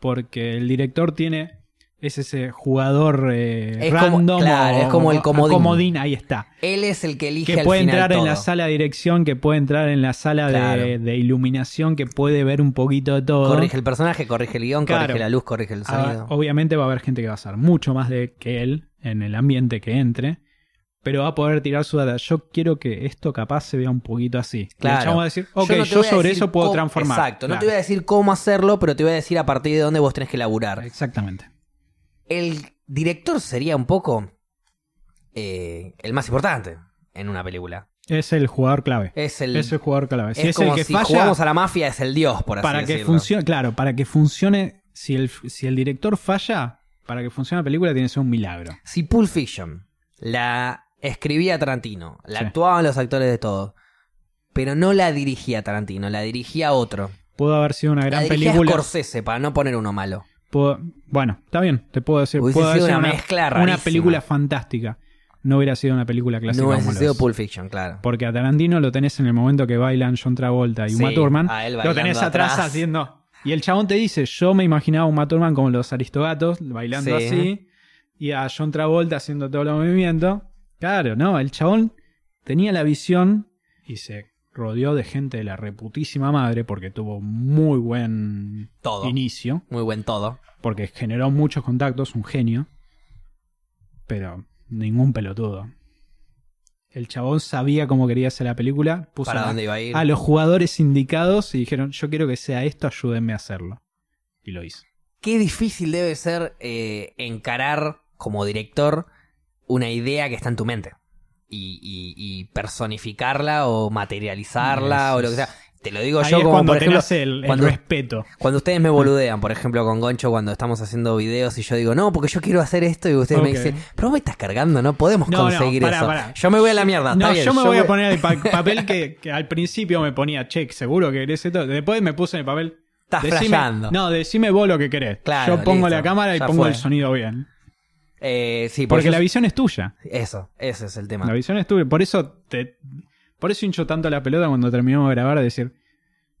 Porque el director tiene. Es ese jugador eh,
Es como-
random.
claro,
o-
es como el
o-
comodín.
ahí está.
Él es el que elige
Que
al
puede
final
entrar en la sala de dirección, que puede entrar en la sala de-
Claro.
de, iluminación, que puede ver un poquito de todo.
Corrige el personaje, corrige el guion,
Claro.
corrige la luz, corrige el
Ah,
sonido.
obviamente va a haber gente que va a hacer mucho más de que él en el ambiente que entre, pero va a poder tirar su data. Yo quiero que esto capaz se vea un poquito así.
Claro.
Y el chabón va a decir, ok,
no
yo, sobre eso puedo
cómo-
transformar.
Exacto, no te voy a decir cómo hacerlo, pero te voy a decir a partir de dónde vos tenés que laburar.
Exactamente.
El director sería un poco eh, el más importante en una película.
Es el jugador clave.
Es el,
Es el jugador clave.
es
Si es,
como
el que
si
falla,
jugamos a la mafia, es el dios, por así
para que
decirlo.
funcione, claro, para que funcione, si el, si el director falla, para que funcione la película tiene que ser un milagro.
Si Pulp Fiction la escribía Tarantino, la
Sí.
actuaban los actores de todo, pero no la dirigía Tarantino, la dirigía otro.
Pudo haber sido una
La
gran
dirigía
película.
Scorsese, para no poner uno malo.
Bueno, está bien, te puedo decir.
Hubiese
haber
sido una
una,
mezcla
una
rarísima.
película fantástica. No hubiera sido una película clásica.
No hubiese sido. Pulp Fiction, claro.
Porque a Tarantino lo tenés en el momento que bailan John Travolta y
Sí,
Uma Thurman.
a él
Lo tenés atrás,
atrás.
haciendo. Y el chabón te dice: Yo me imaginaba a Uma Thurman como los aristogatos, bailando
Sí.
así. Y a John Travolta haciendo todos los movimientos. Claro, no. El chabón tenía la visión y se rodeó de gente de la reputísima madre porque tuvo muy buen
Todo.
inicio.
Muy buen todo.
Porque generó muchos contactos, un genio. Pero ningún pelotudo. El chabón sabía cómo quería hacer la película. Puso
¿Para
a,
dónde iba a ir?
a los jugadores indicados y dijeron: Yo quiero que sea esto, ayúdenme a hacerlo. Y lo hizo.
Qué difícil debe ser eh, encarar como director una idea que está en tu mente. Y, y- y personificarla o materializarla
Eso
o lo que sea. Te lo digo
Ahí
yo
es
como
cuando
por ejemplo,
el, el
cuando-
respeto.
cuando ustedes me boludean, por ejemplo, con Goncho cuando estamos haciendo videos y yo digo, no, porque yo quiero hacer esto y ustedes me dicen, pero vos me estás cargando, no podemos
No, no,
conseguir
pará,
eso.
pará.
Yo me voy a la mierda, está
No,
bien,
yo me voy a poner el pa- papel que, que al principio me ponía check, seguro que querés esto. Después me puse en el papel.
Estás
decime-. No, decime vos lo que querés.
Claro,
yo pongo
listo,
la cámara y pongo
fue.
el sonido bien.
Eh, sí, por
Porque
eso-
la visión es tuya.
Eso, ese es el tema.
La visión es tuya. Por eso te. Por eso hincho tanto la pelota cuando terminamos de grabar, de decir,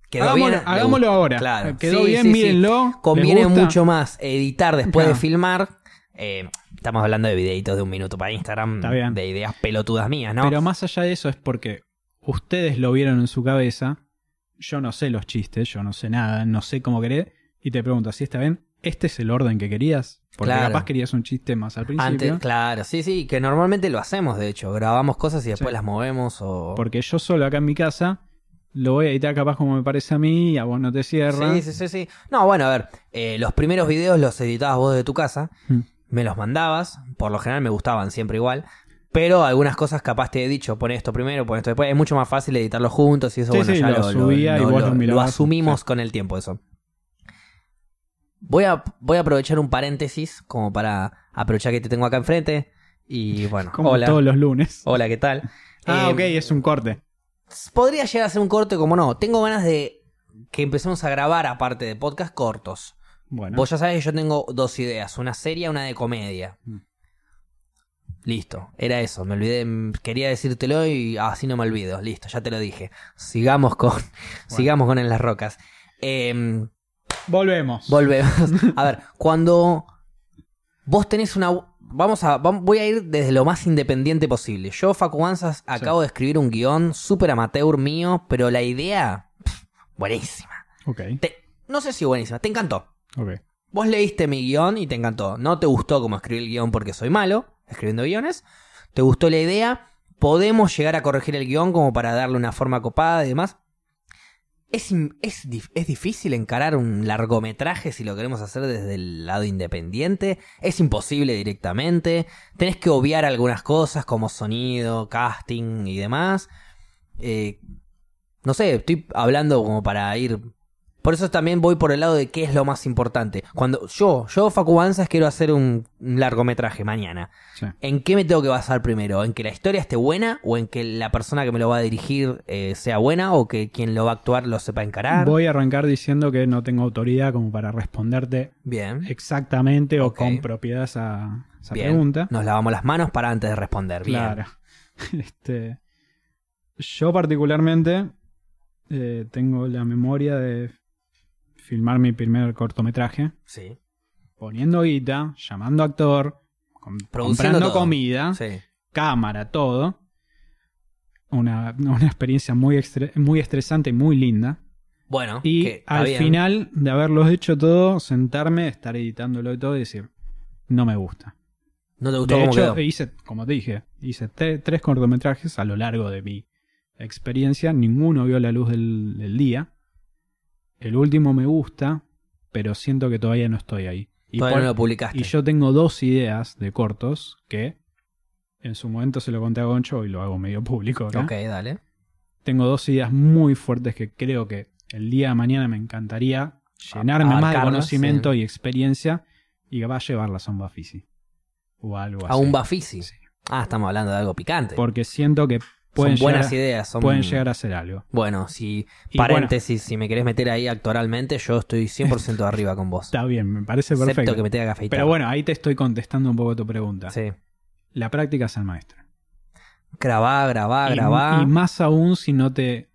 Quedó
hagámoslo,
bien,
hagámoslo ahora.
Claro.
Quedó
Sí,
bien,
sí,
mírenlo. ¿les
Conviene mucho más editar después de filmar. Eh, estamos hablando de videitos de un minuto para Instagram, de ideas pelotudas mías, ¿no?
Pero más allá de eso es porque ustedes lo vieron en su cabeza. Yo no sé los chistes, yo no sé nada, no sé cómo querés. Y te pregunto, ¿así está bien? ¿Este es el orden que querías? Porque
Claro.
capaz querías un chiste más al principio.
Antes, claro, sí, sí, que normalmente lo hacemos, de hecho, grabamos cosas y después
Sí.
las movemos o...
Porque yo solo acá en mi casa lo voy a editar capaz como me parece a mí y a vos no te cierra.
Sí, sí, sí, sí. No, bueno, a ver, eh, los primeros videos los editabas vos de tu casa,
Mm.
me los mandabas, por lo general me gustaban siempre igual, pero algunas cosas capaz te he dicho, pon esto primero, pon esto después, es mucho más fácil editarlos juntos y eso,
Sí,
bueno,
sí,
ya
lo
lo, lo-
subía y
lo-
vos
lo-
lo mirabas,
lo asumimos con el tiempo eso. Voy a, voy a aprovechar un paréntesis como para aprovechar que te tengo acá enfrente y bueno,
Como
hola,
todos los lunes.
hola, ¿qué tal?
Ah,
Eh,
ok, es un corte.
Podría llegar a ser un corte, como no. Tengo ganas de que empecemos a grabar, aparte de podcast, cortos.
Bueno,
Vos ya sabés que yo tengo dos ideas, una seria y una de comedia.
Mm.
Listo, era eso, me olvidé, mm, quería decírtelo y así no me olvido, listo, ya te lo dije. Sigamos con, sigamos con En las Rocas. Em,
volvemos.
volvemos. A ver, cuando vos tenés una... Vamos a, voy a ir desde lo más independiente posible. Yo, Facu Banzas, acabo de escribir un guion súper amateur mío, pero la idea, pff, buenísima.
ok,
Te- no sé si buenísima, te encantó.
ok.
Vos leíste mi guion y te encantó. No te gustó como escribí el guion porque soy malo escribiendo guiones. Te gustó la idea. Podemos llegar a corregir el guion como para darle una forma copada y demás. Es, es, es difícil encarar un largometraje si lo queremos hacer desde el lado independiente. Es imposible directamente. Tenés que obviar algunas cosas como sonido, casting y demás. Eh, no sé, estoy hablando como para ir por eso también voy por el lado de qué es lo más importante. Cuando yo, yo Facu Banzas quiero hacer un, largometraje mañana.
Sí.
¿En qué me tengo que basar primero? ¿En que la historia esté buena o en que la persona que me lo va a dirigir eh, sea buena o que quien lo va a actuar lo sepa encarar?
Voy a arrancar diciendo que no tengo autoridad como para responderte
Bien.
exactamente o con propiedad esa, esa
Bien.
pregunta.
Nos lavamos las manos para antes de responder. Bien.
Claro. Este, yo particularmente eh, tengo la memoria de filmar mi primer cortometraje,
Sí.
poniendo guita, llamando actor, com- comprando
todo.
comida,
Sí.
cámara, todo. Una, una experiencia muy, muy estresante y muy linda.
Bueno,
Y
que
al
bien.
final de haberlo hecho todo, sentarme, estar editándolo y todo y decir, no me gusta.
¿No te gustó
De
cómo
hecho,
quedó?
hice, como te dije, hice tres cortometrajes a lo largo de mi experiencia. Ninguno vio la luz del, del día. El último me gusta, pero siento que todavía no estoy ahí. Y,
Todavía
por-
no lo publicaste.
y yo tengo dos ideas de cortos que en su momento se lo conté a Goncho y lo hago medio público acá.
Ok, dale.
Tengo dos ideas muy fuertes que creo que el día de mañana me encantaría llenarme más de conocimiento
sí.
y experiencia y va a llevarlas a un Bafisi. O algo
A
así.
un Bafisi.
Sí.
Ah, estamos hablando de algo picante.
Porque siento que pueden,
son buenas
llegar,
ideas. Son...
pueden llegar a hacer algo.
Bueno, si
Y
paréntesis, si me querés meter ahí actualmente, yo estoy 100% arriba con vos.
Está bien, me parece
Excepto
perfecto.
que me tenga que afeitar.
Pero bueno, ahí te estoy contestando un poco tu pregunta.
Sí.
La práctica es el maestro.
Grabá, grabá,
y,
grabá.
y más aún si no te.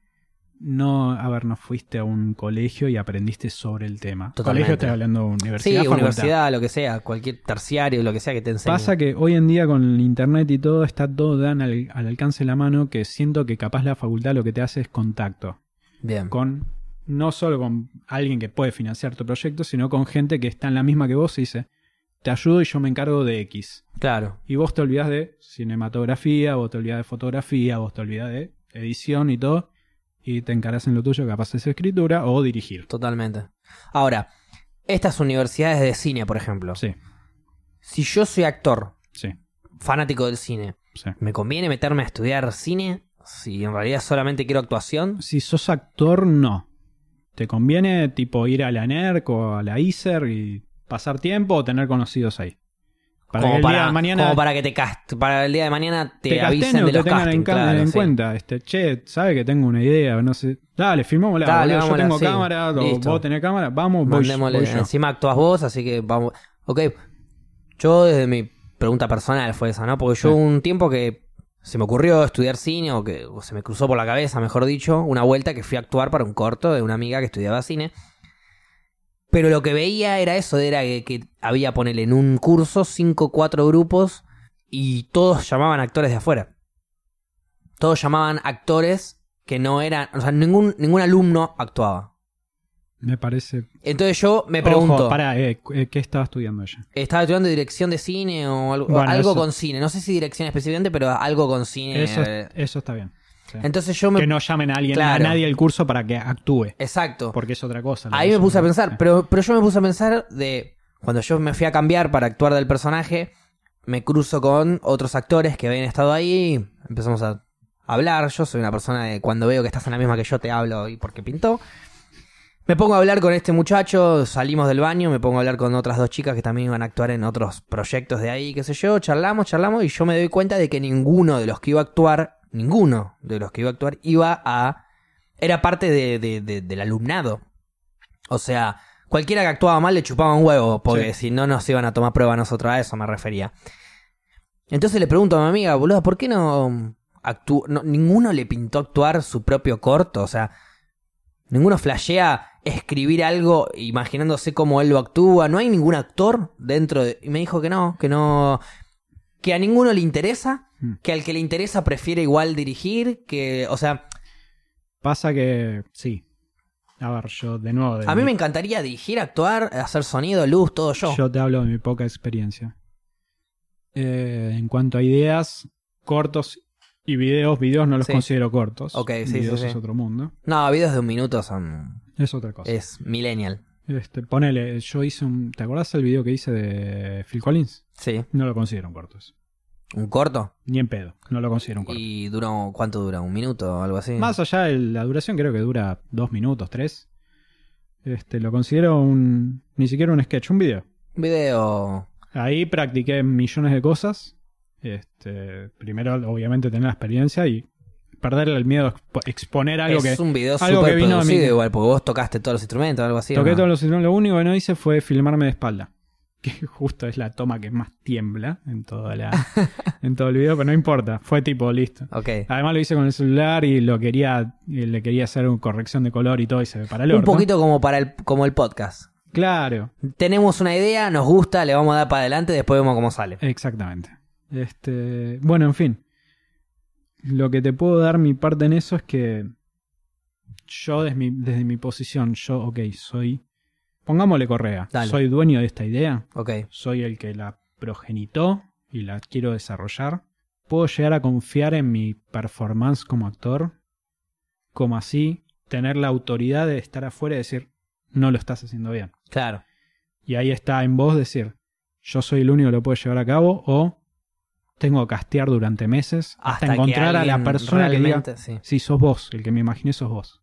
No, a ver, no fuiste a un colegio y aprendiste sobre el tema.
Totalmente.
Colegio estoy hablando de
Sí,
universidad. facultad.
universidad, lo que sea, cualquier terciario, lo que sea que te enseñe.
Pasa que hoy en día con el internet y todo está todo tan al, al alcance de la mano que siento que capaz la facultad lo que te hace es contacto.
Bien.
Con no solo con alguien que puede financiar tu proyecto, sino con gente que está en la misma que vos y dice, te ayudo y yo me encargo de X.
Claro.
Y vos te olvidás de cinematografía, vos te olvidás de fotografía, vos te olvidás de edición y todo, y te encarás en lo tuyo, capaz es escritura o dirigir.
Totalmente. Ahora, estas universidades de cine, por ejemplo.
Sí,
Si yo soy actor,
sí,
fanático del cine,
sí.
¿me conviene meterme a estudiar cine? Si en realidad solamente quiero actuación.
Si sos actor, no. Te conviene tipo ir a la NERC o a la ISER y pasar tiempo o tener conocidos ahí. Para que
como,
el
para,
día de mañana
como para que te cast para el día de mañana te,
te
avisen de
te tengan en,
castings,
ca-
claro,
en
sí.
cuenta. Este, che, sabe que tengo una idea, no sé. Dale, filmémosla.
Dale,
boludo, yo tengo
sí.
cámara,
Listo.
vos tenés cámara, vamos,
Mandémosle,
voy yo.
encima actúas vos, así que vamos. Ok, yo desde mi pregunta personal fue esa, ¿no? Porque yo
Sí.
un tiempo que se me ocurrió estudiar cine o que o se me cruzó por la cabeza, mejor dicho, una vuelta que fui a actuar para un corto de una amiga que estudiaba cine. Pero lo que veía era eso, era que, que había, ponerle en un curso, cinco o cuatro grupos y todos llamaban actores de afuera. Todos llamaban actores que no eran, o sea, ningún, ningún alumno actuaba.
Me parece.
Entonces yo me pregunto,
Ojo, pará, eh, eh, ¿qué estaba estudiando ella?
estaba estudiando dirección de cine o algo,
Bueno,
algo
eso-
con cine, no sé si dirección específicamente, pero algo con cine.
Eso, eso está bien. Sí.
Entonces yo me...
Que no llamen a alguien,
Claro.
a nadie del curso para que actúe.
Exacto.
Porque es otra cosa.
Ahí me puse a pensar, pero, pero yo me puse a pensar de cuando yo me fui a cambiar para actuar del personaje, me cruzo con otros actores que habían estado ahí, empezamos a hablar, yo soy una persona de cuando veo que estás en la misma que yo te hablo y porque pintó. Me pongo a hablar con este muchacho, salimos del baño, me pongo a hablar con otras dos chicas que también iban a actuar en otros proyectos de ahí, qué sé yo, charlamos, charlamos y yo me doy cuenta de que ninguno de los que iba a actuar, ninguno de los que iba a actuar iba a... era parte de- de- de- del alumnado. O sea, cualquiera que actuaba mal le chupaba un huevo, porque si no nos iban a tomar prueba a nosotros, a eso me refería. Entonces le pregunto a mi amiga, boludo, ¿por qué no, actú no ninguno le pintó actuar su propio corto? O sea, ninguno flashea escribir algo imaginándose cómo él lo actúa. No hay ningún actor dentro de... Y me dijo que no, que no... Que a ninguno le interesa,
Mm.
que al que le interesa prefiere igual dirigir, que... O sea,
Pasa que, sí. A ver, yo de nuevo. de
a mí
mi-
me encantaría dirigir, actuar, hacer sonido, luz, todo yo.
Yo te hablo de mi poca experiencia. Eh, en cuanto a ideas, cortos y videos, videos no los
Sí.
considero cortos.
Ok, sí,
videos
sí.
es otro mundo.
No, videos de un minuto son...
Es otra cosa.
Es millennial.
Este, ponele, yo hice un. ¿Te acordás del video que hice de Phil Collins?
Sí.
No lo considero un corto. eso.
¿Un corto?
Ni en pedo. No lo considero un corto.
¿Y duró, cuánto dura? ¿Un minuto o algo así?
Más allá de la duración, creo que dura dos minutos, tres. Este, lo considero un. Ni siquiera un sketch, un video.
Un video...
Ahí practiqué millones de cosas. Este, primero, obviamente, tener la experiencia y perderle el miedo a expo- exponer algo
es
que.
un video
algo
súper
que vino a mí
producido igual, porque vos tocaste todos los instrumentos algo así. ¿o
Toqué
no?
todos los Lo único que no hice fue filmarme de espalda. Que justo es la toma que más tiembla en, toda la, en todo el video, pero no importa. Fue tipo listo.
Ok.
Además lo hice con el celular y lo quería, y le quería hacer una corrección de color y todo y se ve para el
Un
orto.
poquito como para el, como el podcast.
Claro,
Tenemos una idea, nos gusta, le vamos a dar para adelante, después vemos cómo sale.
exactamente. Este, bueno, en fin. Lo que te puedo dar mi parte en eso es que yo desde mi, desde mi posición, yo, ok, soy, pongámosle correa,
Dale.
soy dueño de esta idea,
Ok.
soy el que la progenitó y la quiero desarrollar. Puedo llegar a confiar en mi performance como actor, como así tener la autoridad de estar afuera y decir, no lo estás haciendo bien.
Claro.
Y ahí está en vos decir, yo soy el único que lo puede llevar a cabo o tengo que castear durante meses hasta, encontrar a la persona que diga,
sí.
sí, sos vos, el que me imaginé sos vos.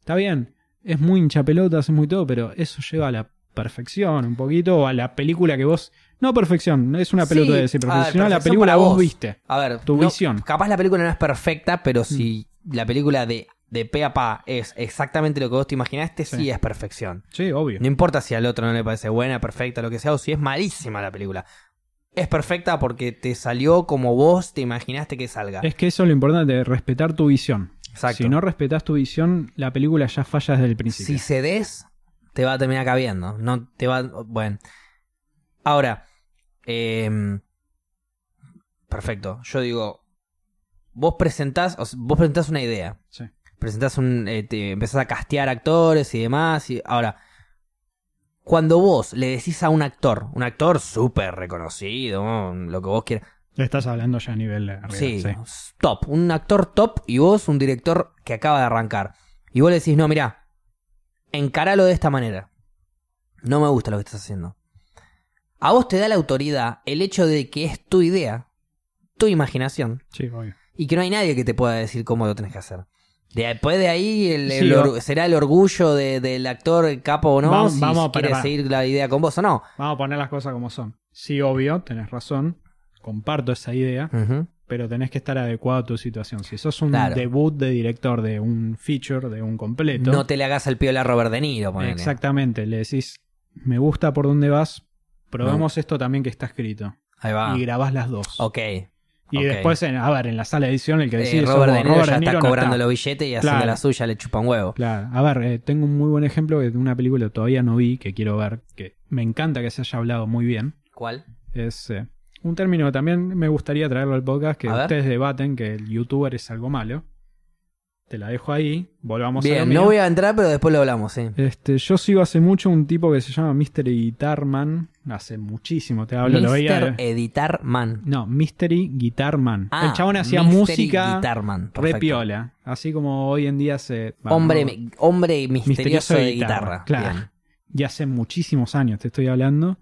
Está bien, es muy hinchapelotas, es muy todo, pero eso lleva a la perfección un poquito o a la película que vos... No perfección, no es una pelota de decir perfección, a la película vos
vos.
viste.
A ver,
Tu
no-
visión. Mm.
Capaz la película no es perfecta, pero si la película de, de pe a pa es exactamente lo que vos te imaginaste, sí,
Sí.
es perfección.
Sí, obvio.
No importa si al otro no le parece buena, perfecta, lo que sea, o si es malísima la película. Es perfecta porque te salió como vos te imaginaste que salga.
Es que eso es lo importante, respetar tu visión.
Exacto.
Si no respetas tu visión, la película ya falla desde el principio.
Si cedes, te va a terminar cabiendo. No te va. Bueno. Ahora. em, perfecto. Yo digo. Vos presentás. o sea, vos presentás una idea.
Sí.
Presentás un. eh, te empezás a castear actores y demás. Y, ahora. Cuando vos le decís a un actor, un actor súper reconocido, ¿no? lo que vos quieras.
Estás hablando ya a nivel de arriba,
Sí,
sí.
top. Un actor top y vos un director que acaba de arrancar. Y vos le decís, no, mira, encáralo de esta manera. No me gusta lo que estás haciendo. A vos te da la autoridad el hecho de que es tu idea, tu imaginación,
Sí, obvio.
y que no hay nadie que te pueda decir cómo lo tenés que hacer. Después de ahí el-
Sí,
el or-
o-
será el orgullo de- del actor el capo o no,
Vamos-
si,
vamos,
quiere
pero va.
seguir la idea con vos o no.
Vamos a poner las cosas como son. Sí, obvio, tenés razón. Comparto esa idea, pero tenés que estar adecuado a tu situación. Si sos un
Claro.
debut de director de un feature, de un completo,
No te le hagas el piola a Robert De Niro, ponele.
exactamente, le decís, me gusta por dónde vas, probemos esto también que está escrito.
Ahí va.
y grabás las dos.
Ok.
y después, en- a ver, en la sala de edición, el que
Eh,
decide
Robert
sos
De. Niro
Robert
ya está
no
cobrando
está.
los billetes y haciendo la suya le chupa un huevo.
Claro, a ver, eh, tengo un muy buen ejemplo de una película que todavía no vi, que quiero ver, que me encanta que se haya hablado muy bien.
¿Cuál?
Es eh, un término que también me gustaría traerlo al podcast, que ustedes debaten que el youtuber es algo malo. Te la dejo ahí, volvamos a lo
Bien,
mío.
no voy a entrar, pero después lo hablamos, sí.
Este, yo sigo hace mucho un tipo que se llama Mystery Guitarman. Hace muchísimo, te hablo, lo veía.
Editar Man.
No, Mystery Guitarman.
Ah,
el chabón hacía
Mystery
música
Guitarman,
re
perfecto.
piola. Así como hoy en día se. bueno,
Hombre,
no-
hombre misterioso,
Misterioso
de
de
guitarra.
guitarra, claro.
Bien.
y hace muchísimos años, te estoy hablando.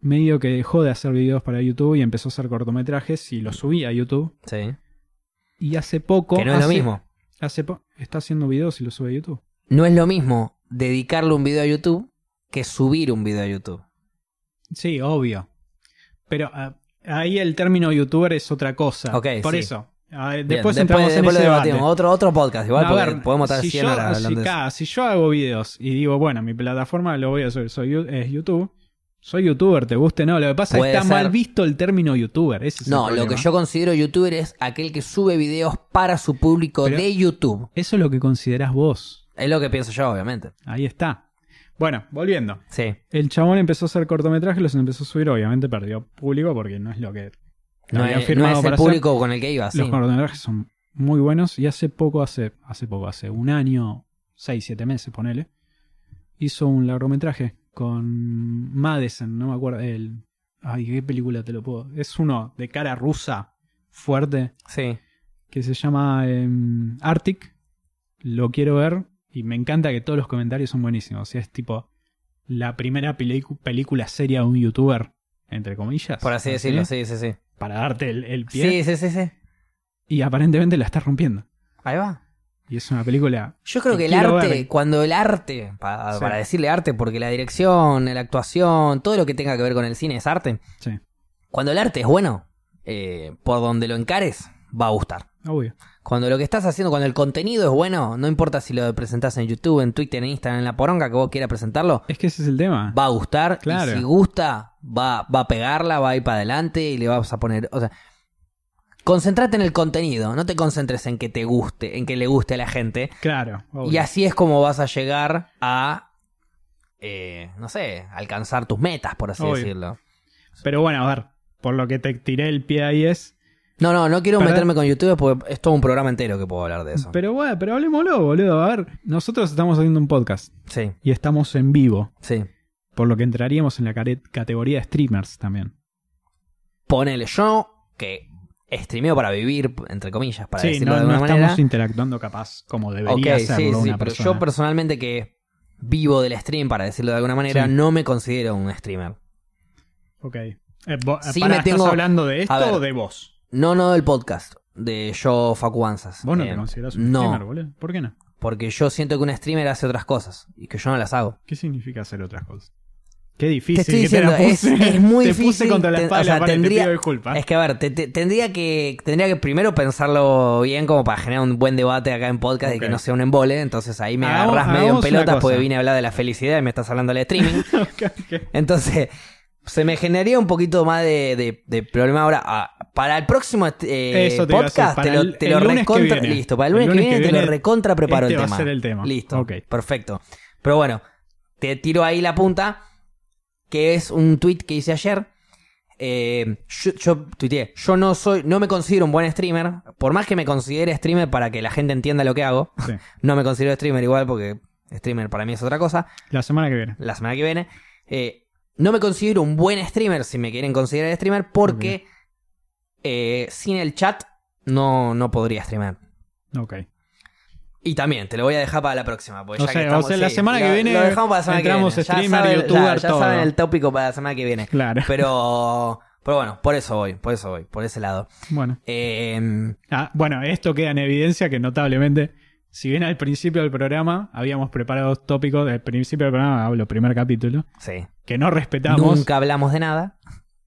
Medio que dejó de hacer videos para YouTube y empezó a hacer cortometrajes y los subía a YouTube.
Sí.
Y hace poco.
Que no es lo mismo.
Hace po- está haciendo videos y los sube a YouTube.
No es lo mismo dedicarle un video a YouTube que subir un video a YouTube.
Sí, obvio. Pero ah, ahí el término youtuber es otra cosa.
Ok,
Por
sí.
eso. Ah,
Bien,
después entramos en
después
ese
lo
debate.
Otro, otro podcast, igual,
A
porque
ver,
podemos estar
si
100
yo,
horas
si, si yo hago videos y digo, bueno, mi plataforma lo voy a subir, soy, es YouTube. Soy youtuber, te guste, no. Lo que pasa es que está
ser.
mal visto el término youtuber. Ese es el
No, lo que yo considero youtuber es aquel que sube videos para su público
Pero-
de YouTube.
Eso es lo que considerás vos.
Es lo que pienso yo, obviamente.
Ahí está. Bueno, volviendo.
Sí.
El chabón empezó a hacer cortometrajes, los empezó a subir, obviamente perdió público porque no es lo que
No
había firmado
no es el
para hacer.
público con el que iba, sí.
Los cortometrajes son muy buenos y hace poco, hace, hace poco, hace un año, seis, siete meses, ponele, hizo un largometraje con Madison, no me acuerdo, el... Ay, ¿qué película te lo puedo? Es uno de cara rusa, fuerte,
Sí.
que se llama em, Arctic. Lo quiero ver y me encanta que todos los comentarios son buenísimos. O sea, es tipo la primera película seria de un youtuber, entre comillas.
Por así decirlo, sí, sí, sí.
Para darte el, el pie.
Sí, sí, sí, sí.
Y aparentemente la está rompiendo.
Ahí va.
Y es una película.
Yo creo
que
que el arte,
ver.
cuando el arte,
Sí.
para decirle arte, porque la dirección, la actuación, todo lo que tenga que ver con el cine es arte.
Sí,
Cuando el arte es bueno, eh, por donde lo encares, va a gustar.
obvio.
Cuando lo que estás haciendo, cuando el contenido es bueno, no importa si lo presentás en YouTube, en Twitter, en Instagram, en la poronga que vos quieras presentarlo,
Es que ese es el tema.
va a gustar.
Claro.
Y si gusta, va, va a pegarla, va a ir para adelante y le vas a poner. O sea, concentrate en el contenido, no te concentres en que te guste, en que le guste a la gente.
Claro. obvio.
Y así es como vas a llegar a. eh, no sé, alcanzar tus metas, por así
Obvio.
decirlo.
Pero bueno, a ver. Por lo que te tiré el pie ahí es.
No, no, no quiero meterme con YouTube porque es todo un programa entero que puedo hablar de eso.
Pero bueno, pero hablemoslo, boludo. A ver, nosotros estamos haciendo un podcast
Sí,
y estamos en vivo.
sí.
Por lo que entraríamos en la categoría de streamers también.
Ponele yo que streameo para vivir, entre comillas, para
sí,
decirlo
no,
de
no
alguna
estamos
manera.
interactuando capaz como debería
Ok, sí,
hacerlo
sí,
una
pero
persona.
yo personalmente que vivo del stream, para decirlo de alguna manera, no me considero un streamer.
Ok. Eh,
Sí
pará,
me tengo-
¿Estás hablando de esto
ver.
o de vos?
No, no del podcast, de yo, Facu Banzas.
Vos no
Eh,
te considerás un
no,
streamer, boludo. ¿Por qué no?
porque yo siento que un streamer hace otras cosas y que yo no las hago.
¿Qué significa hacer otras cosas? Qué difícil.
Te estoy diciendo, es,
puse.
es muy
te
difícil.
puse contra la espalda
o sea, tendría,
te pido.
Es que a ver, te- te- tendría que tendría que primero pensarlo bien como para generar un buen debate acá en podcast y que no sea un embole. Entonces ahí me
Hagamos-
agarras medio en pelotas porque vine a hablar de la felicidad y me estás hablando del streaming. Entonces, se me generaría un poquito más de, de- de problema ahora. Ah, para el próximo eh,
Eso te
podcast te lo, te recontra. Listo, para el lunes, que, viene, te lo recontra preparo
este
el
va a
tema.
ser el tema.
Listo. Perfecto. Pero bueno, te tiro ahí la punta, que es un tweet que hice ayer. Eh, yo, yo tuiteé, yo no soy, no me considero un buen streamer, por más que me considere streamer para que la gente entienda lo que hago,
Sí.
no me considero streamer igual porque streamer para mí es otra cosa
La semana que viene.
la semana que viene. Eh, no me considero un buen streamer, si me quieren considerar streamer, porque eh, sin el chat no, no podría streamer.
Ok.
Y también, te lo voy a dejar para la próxima. porque
O
ya
sea,
que estamos,
o sea, la
sí,
semana que viene
Lo dejamos para la semana que viene. Ya
streamer,
saben-
youtuber,
ya, ya
todo.
saben el tópico para la semana que viene.
Claro.
Pero, pero bueno, por eso voy, por eso voy, por ese lado.
Bueno.
Eh,
Ah, bueno, esto queda en evidencia que notablemente, si bien al principio del programa habíamos preparado tópicos, del principio del programa, hablo primer capítulo,
sí.
que no respetamos,
Nunca hablamos de nada.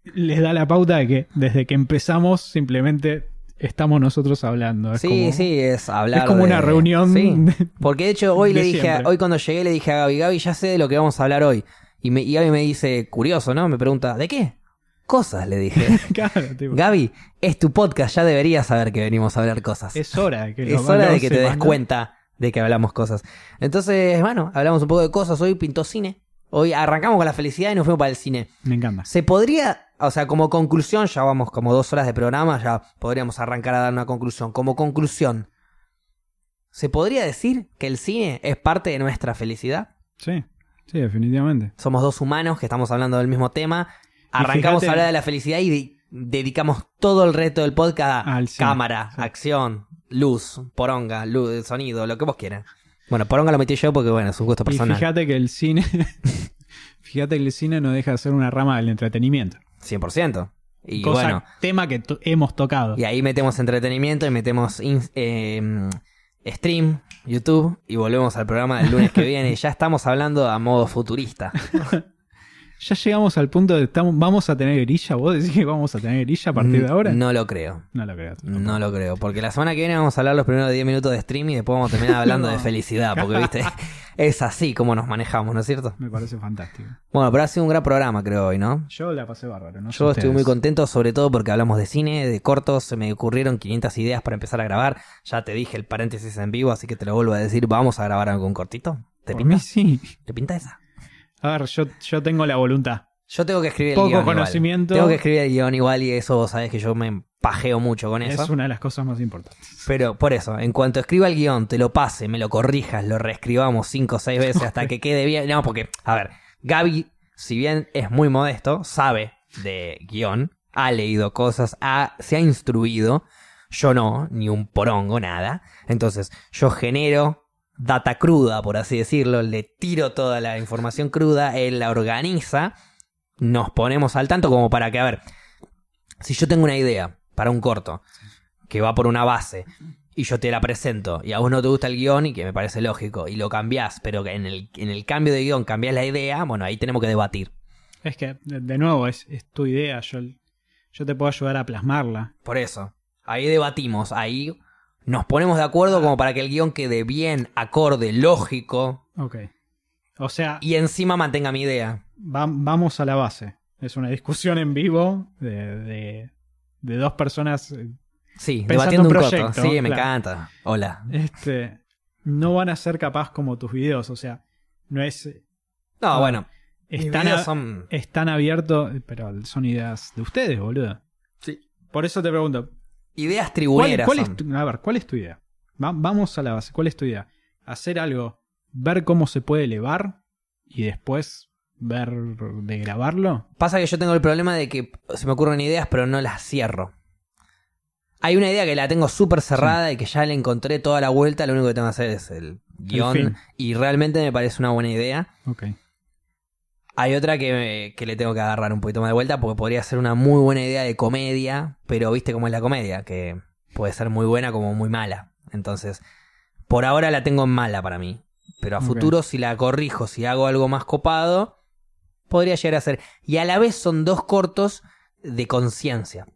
les da la pauta de que desde que empezamos simplemente estamos nosotros hablando. Es
sí,
como,
sí, es hablar.
Es como una reunión.
Sí. Porque de hecho hoy le dije, a- hoy cuando llegué le dije a Gaby, Gaby, ya sé de lo que vamos a hablar hoy. Y, me, y Gaby me dice, curioso, ¿no? Me pregunta, ¿de qué? cosas, le dije.
claro, tipo,
Gaby, es tu podcast, ya deberías saber que venimos a hablar cosas.
es hora que
Es hora de que te des cuenta de que hablamos cosas. Entonces, bueno, hablamos un poco de cosas. Hoy pintó cine. Hoy arrancamos con la felicidad y nos fuimos para el cine.
Me encanta.
Se podría, o sea, como conclusión, ya vamos como dos horas de programa, ya podríamos arrancar a dar una conclusión. Como conclusión, ¿se podría decir que el cine es parte de nuestra felicidad?
Sí, sí, definitivamente.
Somos dos humanos que estamos hablando del mismo tema. Arrancamos
fíjate-
a hablar de la felicidad y de- dedicamos todo el resto del podcast a
Al cine,
cámara,
sí.
acción, luz, poronga, luz, sonido, lo que vos quieras. Bueno, poronga lo metí yo porque, bueno, es un gusto
Y
personal.
fíjate que el cine. fíjate que el cine no deja de ser una rama del entretenimiento.
100%. Y
Cosa,
bueno,
tema que hemos tocado.
y ahí metemos entretenimiento y metemos in- eh, stream, YouTube y volvemos al programa del lunes que viene. Ya estamos hablando a modo futurista.
Ya llegamos al punto de estamos, vamos a tener grilla. ¿Vos decís que vamos a tener grilla a partir de ahora?
No lo creo.
No lo creo.
No lo creo, porque la semana que viene vamos a hablar los primeros 10 minutos de stream y después vamos a terminar hablando de felicidad, porque viste, es así como nos manejamos, ¿no es cierto?
Me parece fantástico.
Bueno, pero ha sido un gran programa creo hoy, ¿no?
Yo la pasé bárbaro, ¿no?
Yo estoy muy contento, sobre todo porque hablamos de cine, de cortos, se me ocurrieron 500 ideas para empezar a grabar. Ya te dije el paréntesis en vivo, así que te lo vuelvo a decir, ¿vamos a grabar algún cortito? ¿Te
Por
pinta?
mí sí.
¿Te pinta esa?
A ver, yo, yo tengo la voluntad.
Yo tengo que escribir el
Poco
guion igual.
conocimiento.
Tengo que escribir el guion igual y eso, vos sabés que yo me pajeo mucho con eso.
Es una de las cosas más importantes.
Pero por eso, en cuanto escriba el guion, te lo pase, me lo corrijas, lo reescribamos cinco o seis veces hasta que quede bien. No, porque, a ver, Gaby, si bien es muy modesto, sabe de guion, ha leído cosas, ha, se ha instruido. Yo no, ni un porongo, nada. Entonces, yo genero data cruda, por así decirlo, le tiro toda la información cruda, él la organiza, nos ponemos al tanto como para que, a ver, si yo tengo una idea para un corto que va por una base y yo te la presento y a vos no te gusta el guion y que me parece lógico y lo cambiás, pero que en el, en el cambio de guion cambiás la idea, bueno, ahí tenemos que debatir.
Es que, de, de nuevo, es, es tu idea. Yo, yo te puedo ayudar a plasmarla.
Por eso, ahí debatimos, ahí nos ponemos de acuerdo como para que el guion quede bien, acorde, lógico
Ok. O sea,
y encima mantenga mi idea.
va- vamos a la base. Es una discusión en vivo de, de, de dos personas. eh,
Sí, debatiendo un
proyecto,
Sí, me
claro.
encanta. Hola.
Este, no van a ser capaz como tus videos. O sea, no es.
No,
Ah,
bueno.
Están,
videos
a-
son...
están abiertos. Pero son ideas de ustedes, boludo.
Sí.
Por eso te pregunto.
Ideas
¿Cuál,
tribuneras.
cuál es
son.
tu, a ver, ¿cuál es tu idea? Va- vamos a la base. ¿Cuál es tu idea? Hacer algo, ver cómo se puede elevar y después ver de grabarlo.
Pasa que yo tengo el problema de que se me ocurren ideas, pero no las cierro. Hay una idea que la tengo súper cerrada y que ya le encontré toda la vuelta. Lo único que tengo que hacer es el
guion.
y realmente me parece una buena idea.
Ok.
Hay otra que, que le tengo que agarrar un poquito más de vuelta porque podría ser una muy buena idea de comedia. Pero viste cómo es la comedia, que puede ser muy buena como muy mala. Entonces, por ahora la tengo en mala para mí. Pero a futuro, si la corrijo, si hago algo más copado, podría llegar a ser. Y a la vez son dos cortos de conciencia.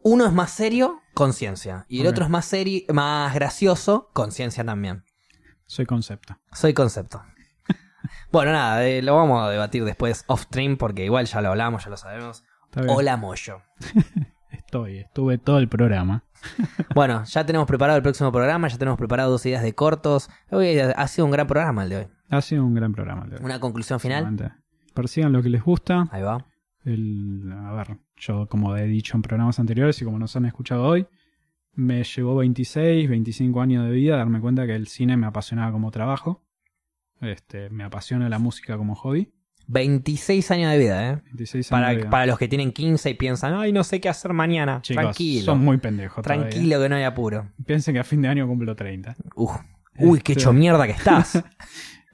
Uno es más serio, conciencia. Y el otro es más serio, más gracioso, conciencia también.
Soy concepto.
Soy concepto. Bueno, nada, eh, lo vamos a debatir después off stream porque igual ya lo hablamos, ya lo sabemos. Hola Moyo.
Estoy, estuve todo el programa.
Bueno, ya tenemos preparado el próximo programa, ya tenemos preparado dos ideas de cortos. Hoy ha sido un gran programa el de hoy.
Ha sido un gran programa. el de hoy.
Una conclusión final.
Persigan lo que les gusta.
Ahí va.
El, a ver, yo como he dicho en programas anteriores y como nos han escuchado hoy, me llevó 26, 25 años de vida darme cuenta que el cine me apasionaba como trabajo. Este, me apasiona la música como hobby.
26 años de vida, ¿eh?
26 años
Para,
de vida.
para los que tienen 15 y piensan, ay, no sé qué hacer mañana.
Chicos,
Tranquilo.
son muy pendejos todavía.
Tranquilo que no hay apuro.
Piensen que a fin de año cumplo 30.
Uf. Uy, qué
Este-
hecho mierda que estás.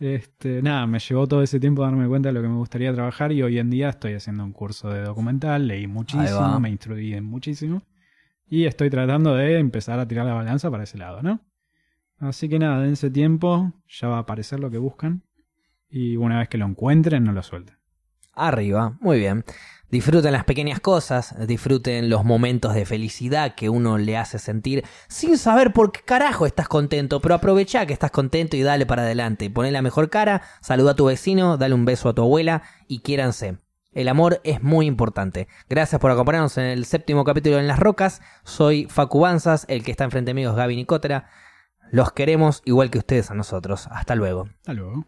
Este, nada, me llevó todo ese tiempo a darme cuenta de lo que me gustaría trabajar y hoy en día estoy haciendo un curso de documental, leí muchísimo, me instruí en muchísimo y estoy tratando de empezar a tirar la balanza para ese lado, ¿no? Así que nada, dense tiempo, ya va a aparecer lo que buscan. Y una vez que lo encuentren, no lo suelten.
Arriba, muy bien. Disfruten las pequeñas cosas, disfruten los momentos de felicidad que uno le hace sentir sin saber por qué carajo estás contento, pero aprovecha que estás contento y dale para adelante. Poné la mejor cara, saluda a tu vecino, dale un beso a tu abuela y quiéranse. El amor es muy importante. Gracias por acompañarnos en el séptimo capítulo en Las Rocas. Soy Facu Banzas, el que está enfrente mío es Gaby Nicotera. Los queremos igual que ustedes a nosotros. Hasta luego.
Hasta luego.